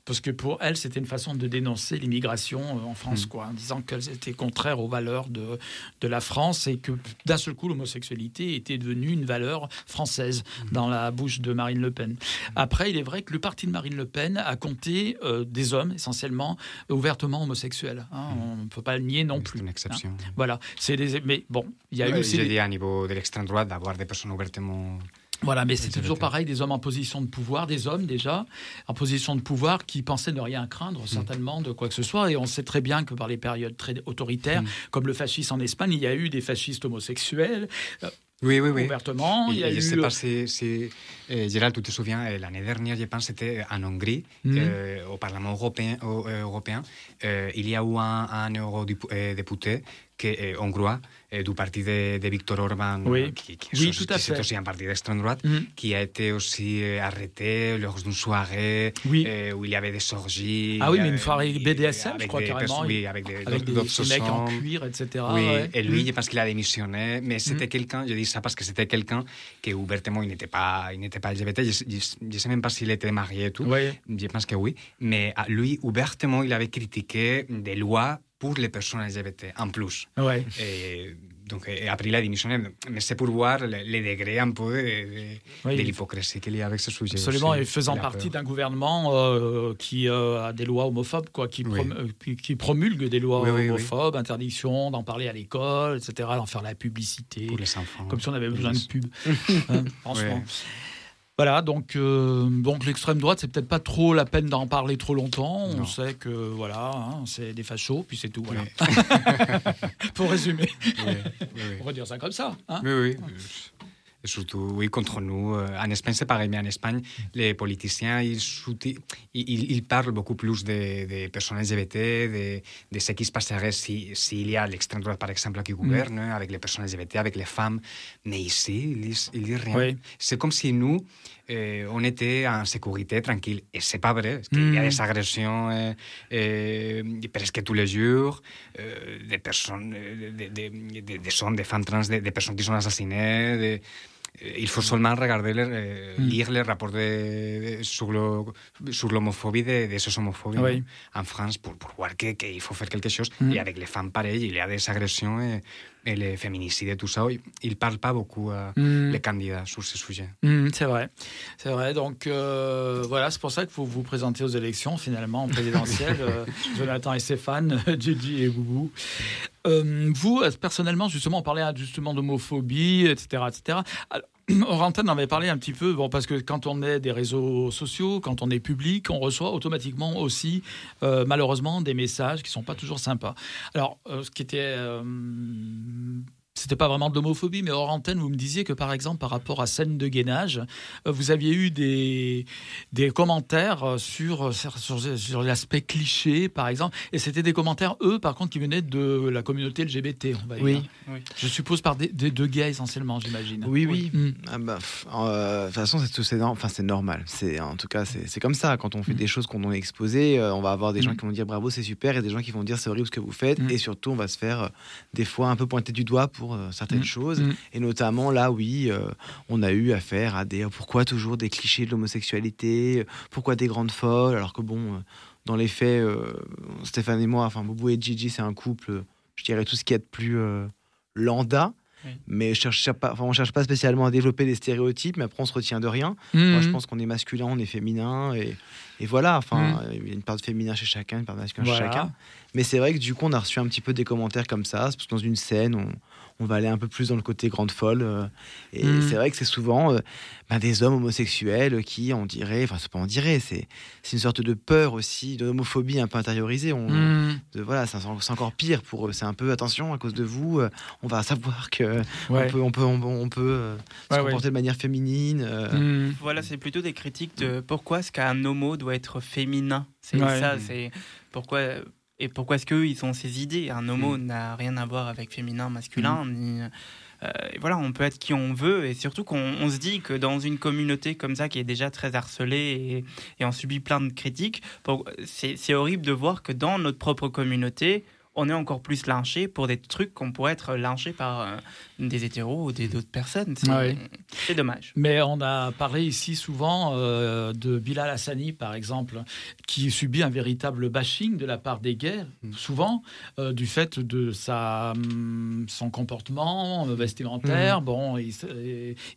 parce que pour elle c'était une façon de dénoncer l'immigration euh, en France, quoi, en disant qu'elle était contraire aux valeurs de, de la France et que d'un seul coup l'homosexualité était devenue une valeur française dans la bouche de Marine Le Pen. Après, il est vrai que le parti de Marine Le Pen a compté euh, des hommes essentiellement ouvertement homosexuels. hein. On ne peut pas le nier non plus. une exception. hein. Voilà, c'est des mais bon, il y a eu Ouais, aussi je des- dis à niveau de l'extrême droite d'avoir des personnes ouvertement. Voilà, mais c'est toujours pareil, des hommes en position de pouvoir, des hommes déjà, en position de pouvoir qui pensaient ne rien craindre certainement de quoi que ce soit. Et on sait très bien que par les périodes très autoritaires, comme le fascisme en Espagne, il y a eu des fascistes homosexuels. euh, Oui, oui, oui. Ouvertement, il y a je eu- sais pas si, si euh, Gérald, tu te souviens, euh, l'année dernière, je pense, c'était en Hongrie, euh, au Parlement européen, au- euh, européen euh, il y a eu un, un eurodéputé que, euh, hongrois euh, du parti de, de Viktor Orban, Oui. qui, qui, Oui, est- tout à qui c'est fait. aussi un parti d'extrême droite, qui a été aussi euh, arrêté lors d'une soirée Oui. euh, où il y avait des orgies. Ah oui, mais une soirée BDSM, je crois des carrément. Oui, avec des, avec des, d'autres des mecs en cuir, etc. Oui, ouais. et lui, Mm. je pense qu'il a démissionné, mais c'était Mm. quelqu'un, je dis ça parce que c'était quelqu'un qui ouvertement, il n'était pas, il pas LGBT, je, ne sais même pas s'il était marié et tout, je pense que oui, mais ah, lui, ouvertement, il avait critiqué des lois pour les personnes LGBT, en plus. Ouais. Et donc, et après, il a démissionné, mais c'est pour voir le- les degrés un peu de, de- Oui. de l'hypocrisie qu'il y a avec ce sujet. Absolument, aussi. et faisant partie d'un gouvernement euh, qui euh, a des lois homophobes, quoi, qui, prom- euh, qui- promulgue des lois Oui, homophobes, interdiction d'en parler à l'école, etc., d'en faire la publicité. Pour les enfants. Comme si on avait besoin de pub. Hein, franchement. Voilà, donc, euh, donc l'extrême droite, c'est peut-être pas trop la peine d'en parler trop longtemps. On sait que voilà, hein, c'est des fachos, puis c'est tout. Voilà. Pour résumer. Oui, oui, oui. On va dire ça comme ça. hein. Oui, oui. Et surtout, oui, contre nous. Euh, En Espagne, c'est pareil, mais en Espagne, les politiciens, ils, ils, ils- parlent beaucoup plus des des personnes LGBT, de, de ce qui se passerait s'il si, s'il y a l'extrême droite, par exemple, qui gouverne, avec les personnes LGBT, avec les femmes. Mais ici, ils disent, ils disent rien. Oui. C'est comme si nous, euh, on était en sécurité, tranquille. Et c'est pas vrai. parce qu'il y a Mm. des agressions euh, euh, presque tous les jours, euh, des personnes, euh, des, des, des- des hommes, des femmes trans, des, des personnes qui sont assassinées. euh, il faut seulement regarder, les, euh, Mm. lire les rapports de, de- sur l'homophobie de, de ces homophobes Oui. en France pour, pour voir que- qu'il faut faire quelque chose. Mm. Et avec les femmes, pareil, il y a des agressions et, et les féminicides et tout ça. Ils ne parlent pas beaucoup, euh, Mm. les candidats, sur ce sujet. Mm, c'est vrai, c'est vrai. Donc euh, voilà, c'est pour ça que vous vous présentez aux élections finalement en présidentielle. euh, Jonathan et Stéphane, Gigi et Boubou. Euh, vous, personnellement, justement, on parlait justement d'homophobie, etc., etc. Alors, Orantin en avait parlé un petit peu, bon, parce que quand on est des réseaux sociaux, quand on est public, on reçoit automatiquement aussi, euh, malheureusement, des messages qui sont pas toujours sympas. Alors, euh, ce qui était euh, c'était pas vraiment de l'homophobie, mais hors antenne, vous me disiez que par exemple, par rapport à scène de gainage, euh, vous aviez eu des, des commentaires euh, sur, sur, sur- l'aspect cliché, par exemple, et c'était des commentaires, eux, par contre, qui venaient de la communauté LGBT, on va dire. Oui. Je suppose par des, des- de gays essentiellement, j'imagine. Oui, oui. Mm. Ah bah, euh, de toute façon, c'est enfin, normal. C'est en tout cas, c'est c'est comme ça. Quand on fait des choses qu'on est exposées, euh, on va avoir des gens Mm. qui vont dire bravo, c'est super, et des gens qui vont dire c'est horrible ce que vous faites. Et surtout, on va se faire euh, des fois un peu pointer du doigt pour euh, certaines Mm. choses. Mm. Et notamment là, oui, euh, on a eu affaire à des pourquoi toujours des clichés de l'homosexualité, pourquoi des grandes folles, alors que bon, euh, dans les faits, euh, Stéphane et moi, enfin Boubou et Gigi, c'est un couple, euh, je dirais tout ce qu'il y a de plus euh, lambda. Mais je cherche pas, enfin, on cherche pas spécialement à développer des stéréotypes, mais après on se retient de rien. Mhm. Moi, je pense qu'on est masculin, on est féminin, et, et voilà. Enfin, il y a une part de féminin chez chacun, une part de masculin Voilà. chez chacun. Mais c'est vrai que du coup, on a reçu un petit peu des commentaires comme ça, parce que dans une scène, on, on va aller un peu plus dans le côté grande folle. euh, et Mhm. c'est vrai que c'est souvent euh, ben, des hommes homosexuels qui, on dirait, enfin, c'est pas on dirait, c'est c'est une sorte de peur aussi, de homophobie un peu intériorisée. On, Mhm. de, voilà, c'est encore pire pour eux. C'est un peu attention à cause de vous, euh, on va savoir que Ouais. on peut, on peut, on, peut- on peut, euh, se Ouais, comporter de manière féminine. euh, Mhm. Voilà, c'est plutôt des critiques de pourquoi est-ce qu'un homo doit être féminin? C'est Ouais. ça, c'est pourquoi et pourquoi est-ce qu'eux ils ont ces idées? Un homo Mm. n'a rien à voir avec féminin, masculin. Ni, euh, et voilà, on peut être qui on veut et surtout qu'on on se dit que dans une communauté comme ça qui est déjà très harcelée et, et on subit plein de critiques, c'est horrible de voir que dans notre propre communauté on est encore plus lynché pour des trucs qu'on pourrait être lynché par euh, des hétéros ou des d'autres personnes. C'est Ah oui. c'est dommage. Mais on a parlé ici souvent euh, de Bilal Hassani, par exemple, qui subit un véritable bashing de la part des gays, souvent, euh, du fait de sa, hum, son comportement euh, vestimentaire. Bon, il se,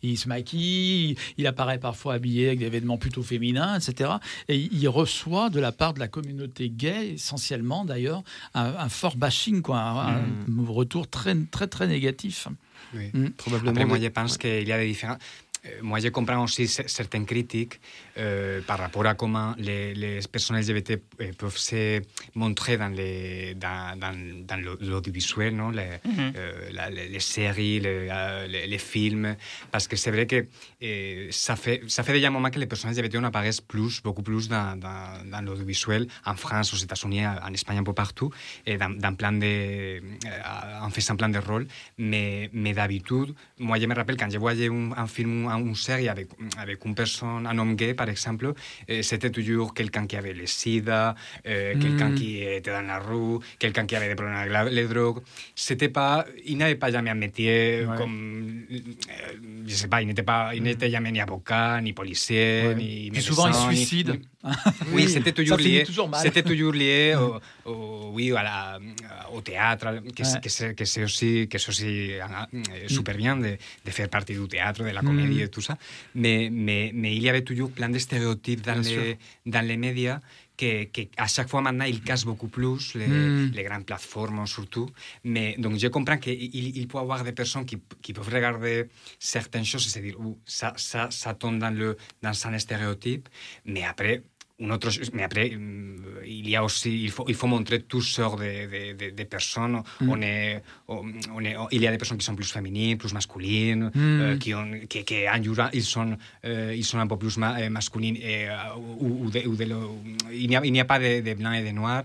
il se maquille, il apparaît parfois habillé avec des vêtements plutôt féminins, etc. Et il reçoit de la part de la communauté gay, essentiellement d'ailleurs, un, un fort bashing, quoi, un, un retour très, très, très négatif. Oui. Mm. Après, moi, je pense qu'il y a des différents. Euh, moi, je comprends aussi cer- certaines critiques euh, par rapport à comment les, les personnes LGBT euh, peuvent se montrer dans, les, dans, dans, dans l'audiovisuel, non les, euh, la- les, les séries, les, euh, les- les films. Parce que c'est vrai que euh, ça, fait, ça fait déjà un moment que les personnes LGBT on apparaissent plus, beaucoup plus dans, dans, dans l'audiovisuel, en France, aux États-Unis, en Espagne, un peu partout, et dans, dans plein de, en faisant plein de rôles. Mais, mais d'habitude, moi, je me rappelle quand je voyais un, un film, a un ser un, gay, exemple, eh, c'était toujours quelqu'un qui avait le sida, eh, quelqu'un mm. qui était eh, dans la rue, quelqu'un qui avait des problèmes avec la. C'était pas... Il n'avait pas jamais un métier je sais pas, il n'était mm. jamais ni avocat, ni policier, ni médecin... Souvent, il suicide. Oui, c'était toujours, lié, toujours lié au, au, que, ouais. que, que, que, que, que, et tout ça. Mais, mais, mais il y avait toujours plein de stéréotypes dans, Bien sûr. les, dans les médias que, que à chaque fois maintenant ils cassent beaucoup plus, les, Mm. les grandes plateformes surtout. Mais donc je comprends qu'il il, peut y avoir des personnes qui, qui peuvent regarder certaines choses et se dire, ça, ça, ça tombe dans, le, dans un stéréotype. Mais après, un autre, mais après, mm, il y a aussi, il faut, il faut montrer toutes sortes de, de, de, de personnes. Mm. On est, on, est, il y a des personnes qui sont plus féminines, plus masculines, Mm. euh, qui, ont, qui, qui en Jura, ils sont, euh, ils sont un peu plus ma, euh, masculines. Et, ou, ou de, ou de lo- il n'y a, il n'y a pas de, de blanc et de noir,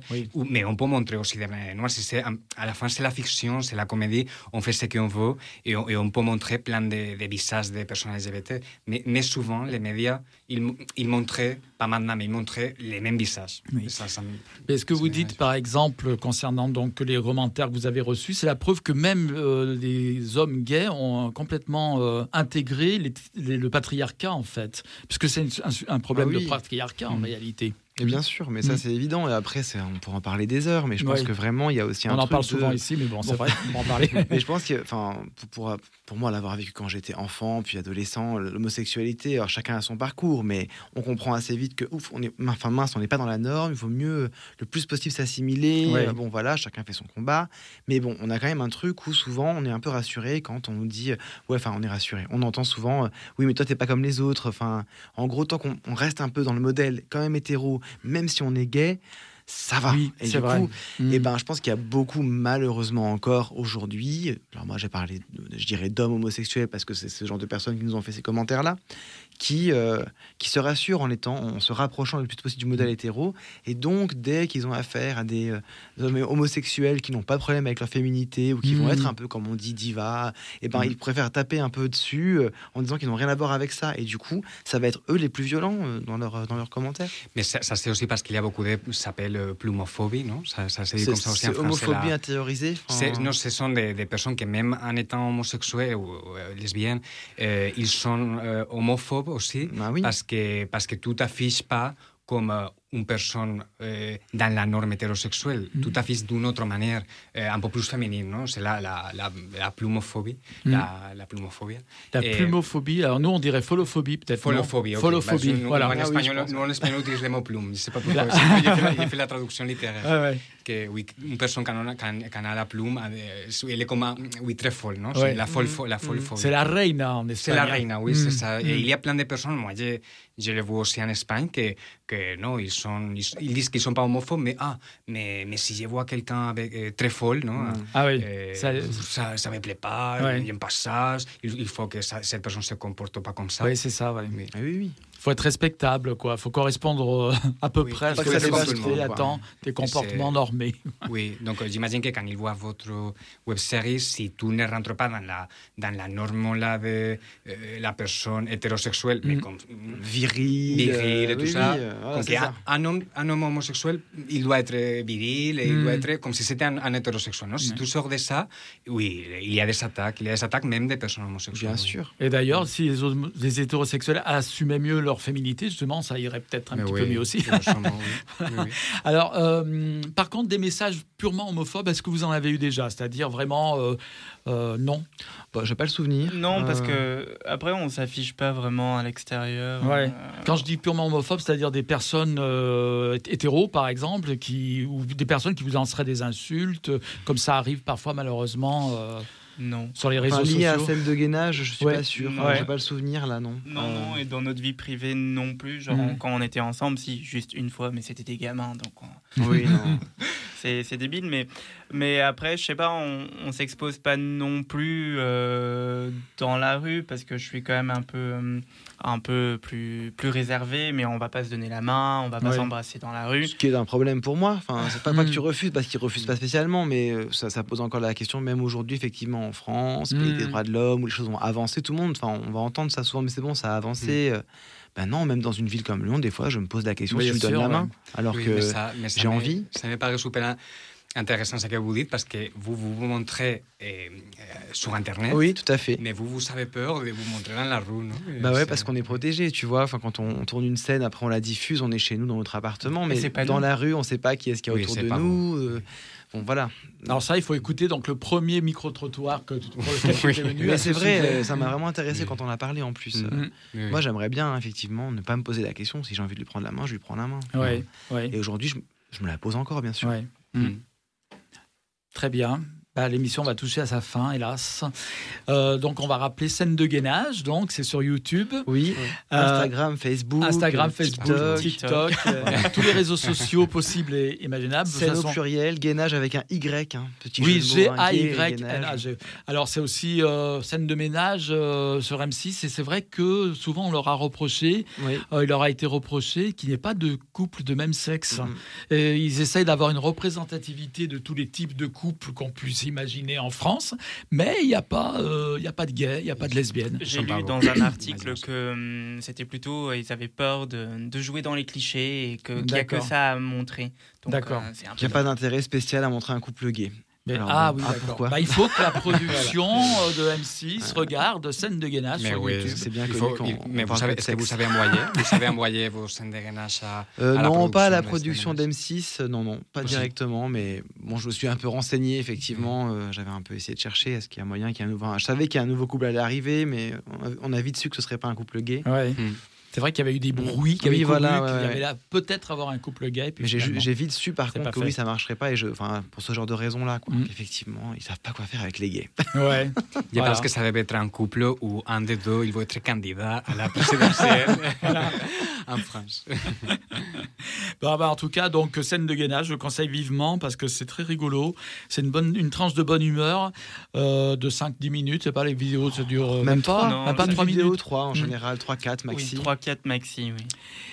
mais on peut montrer aussi de blanc et de noir. Si c'est- à la fin, c'est la fiction, c'est la comédie, on fait ce qu'on veut et on, et on peut montrer plein de, de visages de personnes LGBT. Mais, mais souvent, les médias, ils, ils montraient, pas maintenant, mais ils montraient les mêmes visages. Oui. Ça, ça me- Mais ce que vous dites, par exemple, concernant donc les commentaires que vous avez reçus, c'est la preuve que même euh, les hommes gays ont complètement euh, intégré les- les- le patriarcat, en fait, puisque c'est un, un problème Ah oui. de patriarcat en Mm. réalité. Et bien sûr, mais ça Mm. c'est évident. Et après, c'est- on pourra en parler des heures, mais je pense Ouais. que vraiment, il y a aussi un On en parle de- souvent ici, mais bon, c'est vrai, on va en parler. mais je pense que, enfin, pour, pour, pour moi, l'avoir vécu quand j'étais enfant, puis adolescent, l'homosexualité, alors chacun a son parcours, mais on comprend assez vite que, ouf, on est, enfin mince, on n'est pas dans la norme, il vaut mieux le plus possible s'assimiler. Ouais. Bon, voilà, chacun fait son combat. Mais bon, on a quand même un truc où souvent on est un peu rassuré quand on nous dit, euh, ouais, enfin, on est rassuré. On entend souvent, euh, oui, mais toi, t'es pas comme les autres. Enfin, en gros, tant qu'on on reste un peu dans le modèle, quand même hétéro, même si on est gay, ça va. Oui, et c'est du vrai. coup, Mm. eh ben, je pense qu'il y a beaucoup, malheureusement encore aujourd'hui, alors moi j'ai parlé, de- je dirais d'hommes homosexuels parce que c'est ce genre de personnes qui nous ont fait ces commentaires-là, qui, euh, qui se rassurent en étant, en se rapprochant le plus possible du Mm. modèle hétéro, et donc dès qu'ils ont affaire à des, euh, hommes homosexuels qui n'ont pas de problème avec leur féminité ou qui vont Mm. être un peu, comme on dit, diva, et ben Mm. ils préfèrent taper un peu dessus euh, en disant qu'ils n'ont rien à voir avec ça, et du coup, ça va être eux les plus violents dans, leur, dans leurs commentaires. Mais ça, ça, c'est aussi parce qu'il y a beaucoup de. Ça s'appelle plumophobie, non? Ça, ça se dit comme ça aussi en c'est français. homophobie la- intériorisée. Non, ce sont des, des personnes qui, même en étant homosexuels ou, lesbiennes, ils sont homophobes aussi, Ah parce, que, parce que tu t'affiches pas comme euh, une personne euh, dans la norme hétérosexuelle, Mm. tout à fait d'une autre manière, euh, un peu plus féminine, non C'est la, la, la, la plumophobie. Mm. La, la plumophobie. La Et- plumophobie, alors nous on dirait folophobie peut-être. non Folophobie, ok. Folophobie, Bah, nous- voilà. en espagnol, nous, en espagnol, utilisons le mot plume. Je sais pas pourquoi. C'est- J'ai fait, la- traduction littéraire. Ah ouais. Que, oui, une personne qui a, qui a- la plume, elle est comme un- oui, très folle, non Ouais. C'est La folle, Mm. fo- la folle phobie. C'est la reina en C'est Espagne. la reina, oui, Mm. c'est ça. Et Mm. il y a plein de personnes, moi, je, je les vois aussi en Espagne, que, que non, ils, sont, ils, ils disent qu'ils ne sont pas homophobes, mais, ah, mais, mais si je vois quelqu'un euh, très folle, non Ah oui, euh, ça- ça, me plaît pas, Ouais. j'aime pas ça, il, il faut que ça- cette personne se comporte pas comme ça. Oui, c'est ça, ouais. Mais- Ah oui, oui. Faut être respectable, quoi. faut correspondre à peu Oui, près à ce que que la société attend des comportements normés. Oui, donc euh, j'imagine que quand ils voient votre web série, si tu ne rentres pas dans la, dans la norme là de euh, la personne hétérosexuelle, mais Mm. comme Viril, viril et tout oui, ça, oui, voilà, ça. un, homme, un homme homosexuel, il doit être viril et il Mm. doit être comme si c'était un, un hétérosexuel. Non si tu sors de ça, oui, il y a des attaques, il y a des attaques même des personnes homosexuelles. Bien oui. sûr. Et d'ailleurs, si les hétérosexuels assumaient mieux leur féminité, justement, ça irait peut-être un Mais petit oui, peu mieux aussi. oui. Oui. Alors, euh, par contre, des messages purement homophobes, est-ce que vous en avez eu déjà? C'est-à-dire vraiment euh, euh, non? Bah, J'ai pas le souvenir. Non, parce Euh, que après, on s'affiche pas vraiment à l'extérieur. Ouais. Euh, Quand je dis purement homophobe, c'est-à-dire des personnes euh, hétéros, par exemple, qui, ou des personnes qui vous lanceraient des insultes, comme ça arrive parfois malheureusement euh, non. sur les réseaux Enfin, lié à celle de gainage, je suis Ouais. pas sûr. Enfin, Ouais. J'ai pas le souvenir là, non. Non, Euh, non, et dans notre vie privée non plus. Genre, Mhm. quand on était ensemble, si, juste une fois, mais c'était des gamins, donc on- Oui, non. c'est c'est débile. Mais, mais après, je sais pas, on, on s'expose pas non plus euh, dans la rue parce que je suis quand même un peu, euh, un peu plus, plus réservé, mais on va pas se donner la main, on va pas Ouais. s'embrasser dans la rue. Ce qui est un problème pour moi. Enfin, c'est pas, pas Mm. que tu refuses parce qu'ils refusent pas spécialement, mais euh, ça, ça pose encore la question, même aujourd'hui, effectivement, en France, pays Mm. des droits de l'homme, où les choses ont avancé, tout le monde, enfin, on va entendre ça souvent, mais c'est bon, ça a avancé. euh, Ben non, même dans une ville comme Lyon, des fois, je me pose la question Oui, si je lui donne la main, ouais. alors Oui, que j'ai envie. Ça me paraît super intéressant ce que vous dites parce que vous vous, vous montrez euh, euh, sur Internet. Oui, tout à fait. Mais vous, vous avez peur de vous montrer dans la rue, non? Bah ouais, parce qu'on est protégé, tu vois. Enfin, quand on, on tourne une scène, après on la diffuse, on est chez nous dans notre appartement, Mais pas dans nous. la rue, on sait pas qui est-ce qu'il y a Oui, autour de nous. euh, bon, voilà. Alors ça, il faut écouter donc le premier micro-trottoir que tu Oui. venu. Mais c'est ce vrai, sujet. ça m'a vraiment intéressé Oui. quand on a parlé en plus. Mm. Euh, Mm. Oui. Moi, j'aimerais bien, effectivement, ne pas me poser la question. Si j'ai envie de lui prendre la main, je lui prends la main. Ouais, ouais, Et aujourd'hui, je, je me la pose encore, bien sûr. ouais. Mm. Très bien. Bah, L'émission va toucher à sa fin, hélas. Euh, donc, on va rappeler scène de gainage. Donc, c'est sur YouTube. Oui. Euh, Instagram, Facebook. Instagram, euh, Facebook, TikTok. TikTok, tous les réseaux sociaux possibles et imaginables. Scène au pluriel, gainage avec un Y. Hein, petit Oui, hein, gay, G-A-Y. gainage. Alors, c'est aussi euh, scène de ménage sur M6. Et c'est vrai que souvent, on leur a reproché, Oui. il leur a été reproché qu'il n'y ait pas de couple de même sexe. Mhm. Et ils essayent d'avoir une représentativité de tous les types de couples qu'on puisse imaginer en France. Mais il n'y a, pas, euh, il y a pas de gay, il n'y a pas de lesbienne. J'ai lu dans un article que hum, c'était plutôt, euh, ils avaient peur de, de jouer dans les clichés et que- qu'il n'y a que ça à montrer. D'accord. euh, Il n'y a pas d'intérêt spécial à montrer un couple gay. Mais- ah bon, oui, ah, d'accord. Bah, il faut que la production euh, de M6 regarde scène de gainage Mais sur oui, YouTube. C'est bien connu mais vous savez, de est-ce que vous savez envoyer, vous savez envoyer vos scènes de gainage à, Euh, à la non, pas à la production production de d'M6, euh, non, non, pas directement, mais bon, je me suis un peu renseigné, effectivement, euh, j'avais un peu essayé de chercher, est-ce qu'il y a moyen qu'il y ait un nouveau... Je savais qu'il y a un nouveau couple allait arriver, mais on a, on a vite su que ce serait pas un couple gay. Ouais. Hmm. C'est vrai qu'il y avait eu des bruits qui Oui, avaient couru, voilà, ouais, qu'il y avait là peut-être avoir un couple gay. puis Mais j'ai vite su, par contre, que fait. oui, ça marcherait pas, et je, enfin, pour ce genre de raisons-là, quoi. Mm. Effectivement, ils savent pas quoi faire avec les gays. Ouais. Je Voilà. pense que ça devait être un couple où un des deux, il va être candidat à la présidentielle en France. Bah, bah, en tout cas, donc scène de gainage, je le conseille vivement parce que c'est très rigolo. C'est une bonne, une tranche de bonne humeur euh, de 5-10 minutes. C'est pas les vidéos, ça dure euh, même, pas, non, même pas une 3 vidéo, minutes. 3 en Mm. général, 3, 4 maxi. Oui, 3-4 maxi, oui.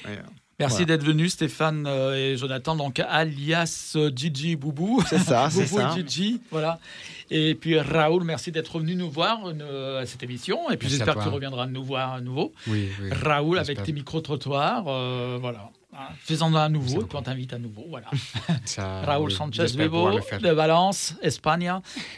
Ouais. Merci Voilà. d'être venu, Stéphane euh, et Jonathan, donc alias euh, Gigi Boubou. C'est ça, c'est ça. Gigi, voilà. Et puis Raoul, merci d'être venu nous voir euh, à cette émission. Et puis j'espère que tu reviendras nous voir à nouveau. Oui, oui. Raoul avec tes micro-trottoirs, euh, voilà. Faisons-en un nouveau, et puis on t'invite à nouveau. Voilà. Ça, Raoul oui, Sanchez faire. de Valence, Espagne.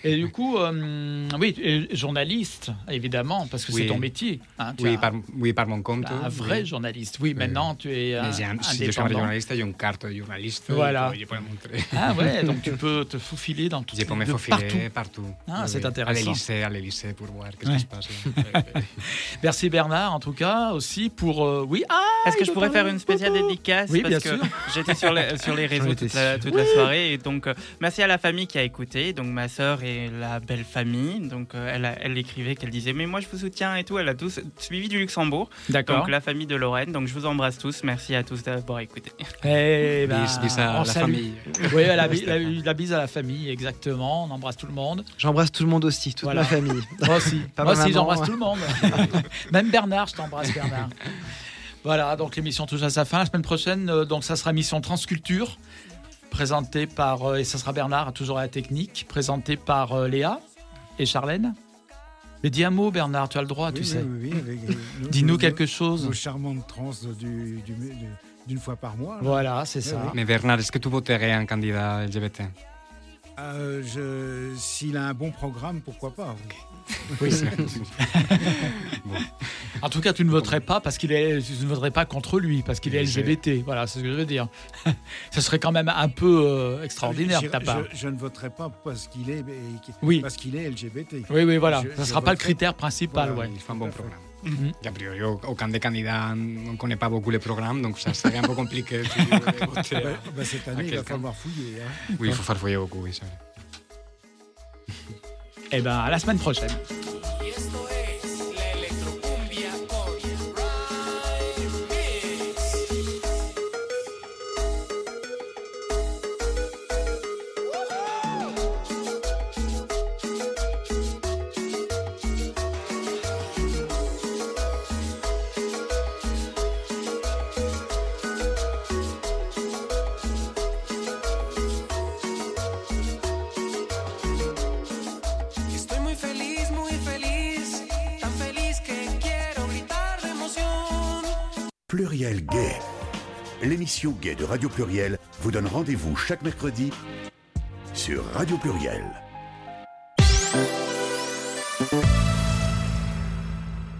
Et du coup, euh, oui, journaliste, évidemment, parce que c'est ton métier. hein, tu oui, as- par, oui, par mon compte. un vrai oui. journaliste. Oui, maintenant tu es un, Mais j'ai un- si je suis un journaliste, j'ai une carte de journaliste. Voilà. Je peux montrer. Ah ouais, donc tu peux te faufiler dans tout Je peux me faufiler partout. partout. Ah, Oui, c'est oui. intéressant. À l'Élysée, à l'Élysée pour voir Ouais. qui se passe. Merci Bernard, en tout cas, aussi pour. euh, oui, ah Est-ce que je pourrais faire une spéciale dédicace Oui, parce bien que sûr. j'étais sur les, sur les réseaux toute la, soirée et donc euh, merci à la famille qui a écouté, donc ma sœur et la belle famille, donc euh, elle, a- elle écrivait qu'elle disait mais moi je vous soutiens et tout, elle a tous suivi du Luxembourg, D'accord. donc la famille de Lorraine, donc je vous embrasse tous, merci à tous d'avoir écouté. Eh ben, Bis- bis à la salue. famille. Oui, la, bi- la- la bise à la famille, exactement. On embrasse tout le monde. J'embrasse tout le monde aussi, toute Voilà. ma famille. Moi aussi. Pas Moi aussi, j'embrasse tout le monde. Même Bernard, je t'embrasse, Bernard. Voilà, donc l'émission touche à sa fin. La semaine prochaine, euh, donc ça sera mission Transculture, présentée par, euh, et ça sera Bernard, toujours à la technique, présentée par euh, Léa et Charlène. Mais dis un mot, Bernard, tu as le droit, Oui, tu oui, sais. oui, oui, avec, euh, nos- Dis-nous quelque chose. Nos charmantes trans du- du- du- d'une fois par mois. là. Voilà, c'est ça. oui. Mais Bernard, est-ce que tu voterais un candidat LGBT Euh, je- S'il a un bon programme, pourquoi pas Oui. En tout cas, tu ne voterais pas parce qu'il est, tu ne voterais pas contre lui parce qu'il est LGBT. Voilà, c'est ce que je veux dire. Ce serait quand même un peu euh, extraordinaire de je, ta part. je- je ne voterai pas parce qu'il est, Oui. parce qu'il est LGBT. Oui, oui, voilà. Ça ne sera pas le critère principal, Voilà, ouais. Il faut un bon programme. Mhm. Et a priori, au, au camp des candidats, on ne connaît pas beaucoup les programmes, donc ça serait un peu compliqué de de voter Bah, à- bah, cette à année, il va quelqu'un. falloir fouiller. hein. Oui, il faut faire fouiller beaucoup, oui, c'est vrai. Eh ben, à la semaine prochaine. L'émission Gay de Radio Pluriel vous donne rendez-vous chaque mercredi sur Radio Pluriel.